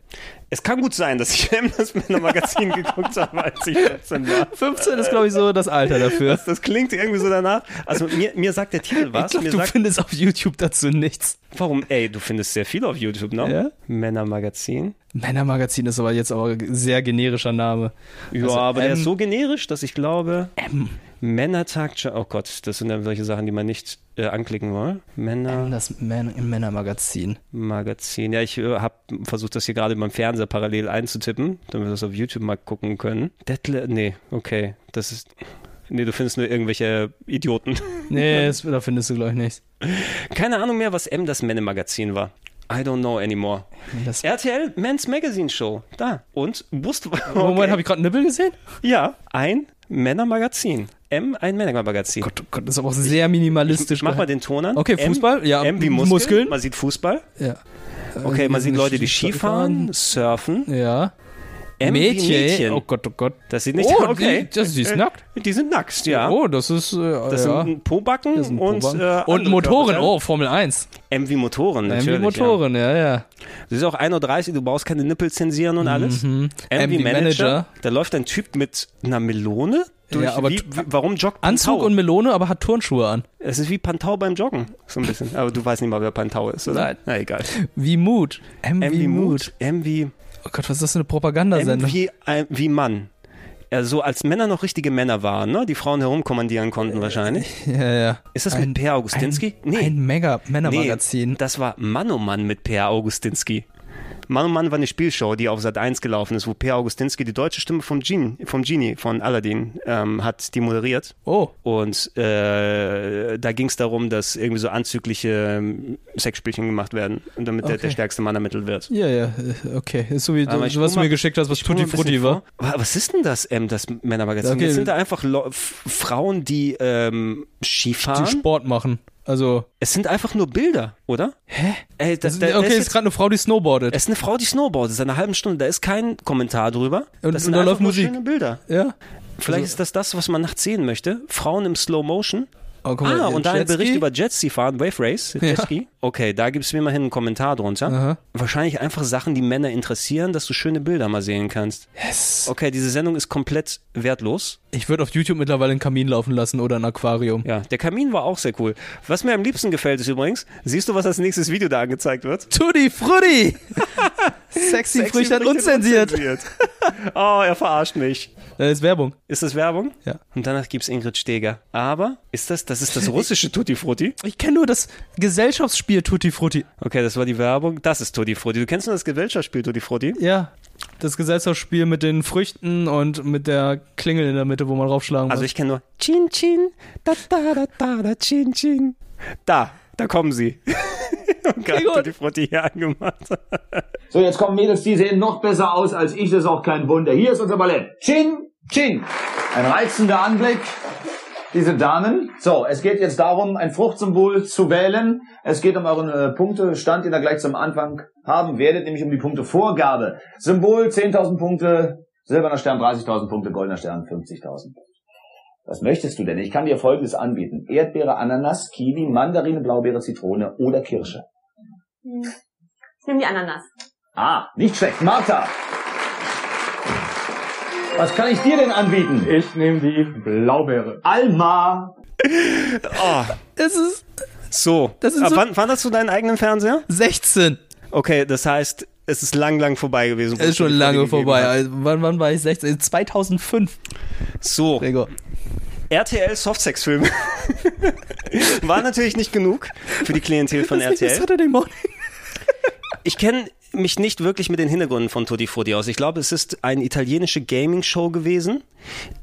Es kann gut sein, dass ich M, das Männermagazin geguckt habe, als ich 15 war. 15 ist, glaube ich, so das Alter dafür. Das, das klingt irgendwie so danach. Also mir, mir sagt der Titel was. ich glaube, mir du sagt, findest auf YouTube dazu nichts. warum? Ey, du findest sehr viel auf YouTube, ne? Ja? Männermagazin. Männermagazin ist aber jetzt aber ein sehr generischer Name. Ja, Also aber der M- ist so generisch, dass ich glaube. M. Männertag. Oh Gott, das sind dann solche Sachen, die man nicht äh, anklicken will. Männer. Das Män Männermagazin. Magazin. Ja, ich äh, habe versucht, das hier gerade beim Fernseher parallel einzutippen, damit wir das auf YouTube mal gucken können. Detle nee, okay. Das ist. Nee, du findest nur irgendwelche Idioten. Nee, das, da findest du, glaube ich, nichts. Keine Ahnung mehr, was M das Männermagazin war. I don't know anymore. Das RTL Men's Magazine Show. Da. Und wusst Moment, habe ich gerade Nippel gesehen? Ja, ein Männermagazin. M, ein Männermagazin. Gott, oh Gott, das ist aber auch sehr minimalistisch. Ich mach mal den Ton an. Okay, M- Fußball, ja, M wie Muskeln. Muskeln. Man sieht Fußball. Ja. Okay, man Äh, sieht Leute, die Skifahren. Surfen. Ja. M wie Mädchen. Mädchen. Oh Gott, oh Gott. Das sieht nicht Oh, okay. die- das- die ist nackt? Die sind nackt, ja. Oh, das ist. Äh, Das ja. sind Pobacken Das sind und, Pobacken. äh, und Motoren. Körperteile. Oh, Formel 1. M wie Motoren, natürlich. M wie Motoren, ja, ja. Das ist auch 1.30 Uhr, du brauchst keine Nippel zensieren und alles. Mhm. M wie wie Manager. Manager. Da läuft ein Typ mit einer Melone durch. Ja, aber wie, warum joggt Anzug Pantau? und Melone, aber hat Turnschuhe an. Es ist wie Pantau beim Joggen, so ein bisschen. Aber du weißt nicht mal, wer Pantau ist, oder? Nein. Na egal. Wie Mut. M, M wie Mut. M wie Oh Gott, was ist das für eine M Propagandasendung? wie, äh, wie Mann. Ja, so als Männer noch richtige Männer waren, ne? Die Frauen herumkommandieren konnten wahrscheinlich. Ja, ja. Ist das Ein- mit Per Augustinski? Ein, ein Mega Männermagazin. Nee, das war Mann oh Mann mit Per Augustinski. Mann oh Mann war eine Spielshow, die auf Sat 1 gelaufen ist, wo Per Augustinski die deutsche Stimme vom Genie, vom Genie von Aladdin ähm, hat die moderiert. Oh. Und äh, da ging es darum, dass irgendwie so anzügliche ähm, Sexspielchen gemacht werden, damit der, Okay. der stärkste Mann ermittelt wird. Ja, ja, äh, okay. Ist so wie du, ich was du mir geschickt hast, was Tutti Frutti war. Was ist denn das, ähm, das Männermagazin? Okay. Das sind da einfach Lo Frauen, die ähm, Skifahren. Die Sport machen. Also. Es sind einfach nur Bilder, oder? Hä? Ey, Das da, ist, da, okay, da ist gerade eine Frau, die snowboardet. es ist eine Frau, die snowboardet, seit einer halben Stunde. Da ist kein Kommentar drüber. Und- das und sind da einfach läuft nur Musik. schöne Bilder. Ja. Vielleicht Also- ist das das, was man nachts sehen möchte. Frauen im Slow Motion. Oh, mal, ah, und da ein? Bericht über Jetski fahren, Wave Race, Ja. Jetski. Okay, da gibt's mir immerhin einen Kommentar drunter. Aha. Wahrscheinlich einfach Sachen, die Männer interessieren, dass du schöne Bilder mal sehen kannst. Yes. Okay, diese Sendung ist komplett wertlos. Ich würde auf YouTube mittlerweile einen Kamin laufen lassen oder ein Aquarium. Ja, der Kamin war auch sehr cool. Was mir am liebsten gefällt ist übrigens, siehst du, was als nächstes Video da angezeigt wird? Tutti Frutti! Sexy, Früchte unzensiert. oh, er verarscht mich. Das ist Werbung. Ist das Werbung? Ja. Und danach gibt's Ingrid Steger. Aber ist das, das ist das russische Tutti Frutti? Ich kenne nur das Gesellschaftsspiel Tutti Frutti. Okay, das war die Werbung. Das ist Tutti Frutti. Du kennst nur das Gesellschaftsspiel Tutti Frutti? Ja. Das Gesellschaftsspiel mit den Früchten und mit der Klingel in der Mitte, wo man raufschlagen Also muss. ich kenne nur Chin Chin, da da da da da Chin Chin. Da, da kommen sie. Und gerade Tutti Frutti hier angemacht. So, jetzt kommen Mädels, die sehen noch besser aus als ich, das ist auch kein Wunder. Hier ist unser Ballett. Chin, Chin. Ein reizender Anblick. Diese Damen. So, es geht jetzt darum, ein Fruchtsymbol zu wählen. Es geht um euren äh, Punktestand, den ihr gleich zum Anfang haben werdet, nämlich um die Punktevorgabe. Symbol 10.000 Punkte, silberner Stern 30.000 Punkte, goldener Stern 50.000. Was möchtest du denn? Ich kann dir Folgendes anbieten. Erdbeere, Ananas, Kiwi, Mandarine, Blaubeere, Zitrone oder Kirsche. Ich nehme die Ananas. Ah, nicht schlecht. Martha. Was kann ich dir denn anbieten? Ich nehme die Blaubeere. Alma. Oh, Es ist so. Das ist Aber so- wann, wann hast du deinen eigenen Fernseher? 16. Okay, das heißt, Es ist lang, lang vorbei gewesen. wo Ist es schon lange vorbei. Also, wann, wann war ich 16? 2005. So. Gregor. RTL Softsex-Filme. War natürlich nicht genug für die Klientel von RTL. Saturday Morning. Ich kenne mich nicht wirklich mit den Hintergründen von Tutti Frutti aus. Ich glaube, es ist eine italienische Gaming-Show gewesen,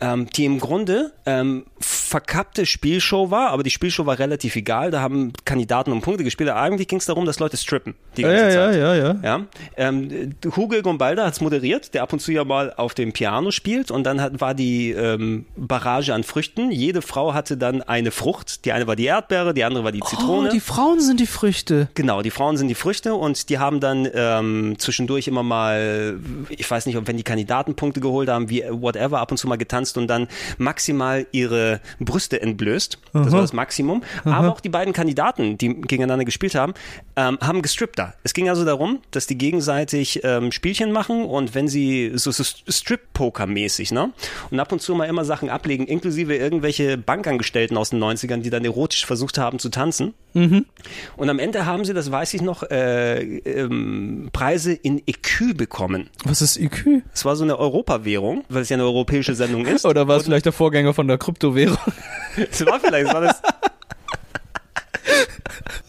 ähm, die im Grunde ähm, verkappte Spielshow war, aber die Spielshow war relativ egal. Da haben Kandidaten um Punkte gespielt. Aber eigentlich ging es darum, dass Leute strippen. Die Ja, ganze ja, Zeit. ja, ja. Ja, ähm, Hugo Gombalda hat's moderiert, der ab und zu ja mal auf dem Piano spielt und dann hat, war die ähm, Barrage an Früchten. Jede Frau hatte dann eine Frucht. Die eine war die Erdbeere, die andere war die Zitrone. Oh, die Frauen sind die Früchte. Genau, die Frauen sind die Früchte und die haben dann ähm, zwischendurch immer mal, ich weiß nicht, ob wenn die Kandidaten Punkte geholt haben, wie whatever, ab und zu mal getanzt und dann maximal ihre Brüste entblößt. Das Aha. war das Maximum. Aha. Aber auch die beiden Kandidaten, die gegeneinander gespielt haben, ähm, haben gestrippt da. Es ging also darum, dass die gegenseitig ähm, Spielchen machen und wenn sie so, so Strip-Poker-mäßig, ne? Und ab und zu mal immer Sachen ablegen, inklusive irgendwelche Bankangestellten aus den 90ern, die dann erotisch versucht haben zu tanzen. Mhm. Und am Ende haben sie, das weiß ich noch, äh, ähm, Preise in EQ bekommen. Was ist EQ? Es war so eine Europawährung, weil es ja eine europäische Sendung ist. Oder war es vielleicht der Vorgänger von der Kryptowährung? Es war vielleicht, es war das.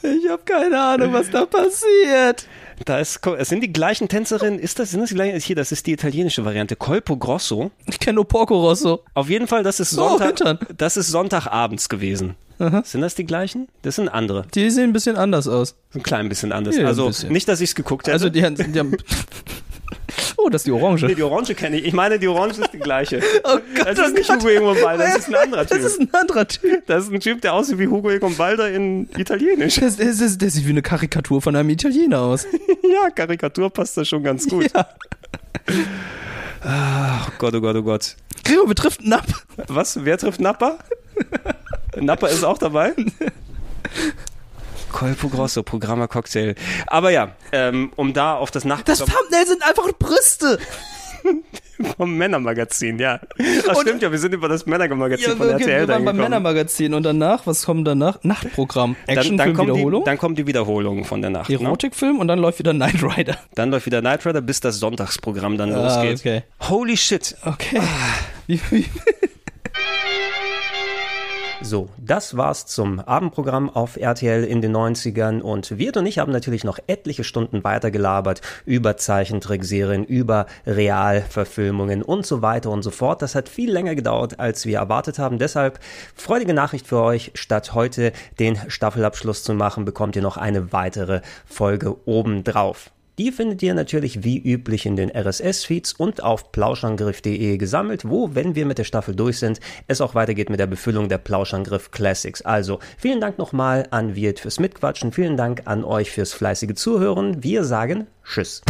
Ich habe keine Ahnung, was da passiert. Da ist, es sind die gleichen Tänzerinnen. Ist das, sind das die gleichen? Hier, das ist die italienische Variante. Colpo Grosso. Ich kenne nur Porco Rosso. Auf jeden Fall, das ist Oh, Sonntag. Hintern. das ist Sonntagabends gewesen. Sind das die gleichen? Das sind andere. Die sehen ein bisschen anders aus. Ein klein bisschen anders. Ja, also bisschen. nicht, dass ich es geguckt hätte. Also die, haben- die haben. Oh, das ist die Orange. Nee, die Orange kenne ich. Ich meine, die Orange ist die gleiche. Oh Gott, das ist oh nicht Gott. Hugo Egon Balder, das ist ein anderer Typ. Das ist ein anderer Typ. Das ist ein Typ, der aussieht wie Hugo Egon Balder in Italienisch. Das, das, das, das sieht wie eine Karikatur von einem Italiener aus. ja, Karikatur passt da schon ganz gut. Ja. Ach Gott, oh Gott, oh Gott. Gregor betrifft Napp. Was? Wer trifft Nappa? Nappa ist auch dabei? Colpo Grosso, Programma Cocktail. Aber ja, ähm, um da auf das Das Nachtprogramm Thumbnail sind einfach Brüste. vom Männermagazin, ja. Ach, stimmt ja, wir sind über das Männermagazin Ja, von okay, RTL wir waren beim. Männermagazin und danach, was kommt danach? Nachtprogramm. Dann, dann, Actionfilm, kommt die, Wiederholung, dann kommt die Wiederholung von der Nacht. Ne? Erotikfilm und dann läuft wieder Knight Rider. Dann läuft wieder Knight Rider, bis das Sonntagsprogramm dann Ah, losgeht. okay. Holy shit. Okay. Wie, wie, So, das war's zum Abendprogramm auf RTL in den 90ern und Wirt und ich haben natürlich noch etliche Stunden weiter gelabert über Zeichentrickserien, über Realverfilmungen und so weiter und so fort. Das hat viel länger gedauert, als wir erwartet haben. Deshalb freudige Nachricht für euch. Statt heute den Staffelabschluss zu machen, bekommt ihr noch eine weitere Folge obendrauf. Die findet ihr natürlich wie üblich in den RSS-Feeds und auf plauschangriff.de gesammelt, wo, wenn wir mit der Staffel durch sind, es auch weitergeht mit der Befüllung der Plauschangriff Classics. Also vielen Dank nochmal an Wirt fürs Mitquatschen, vielen Dank an euch fürs fleißige Zuhören. Wir sagen Tschüss.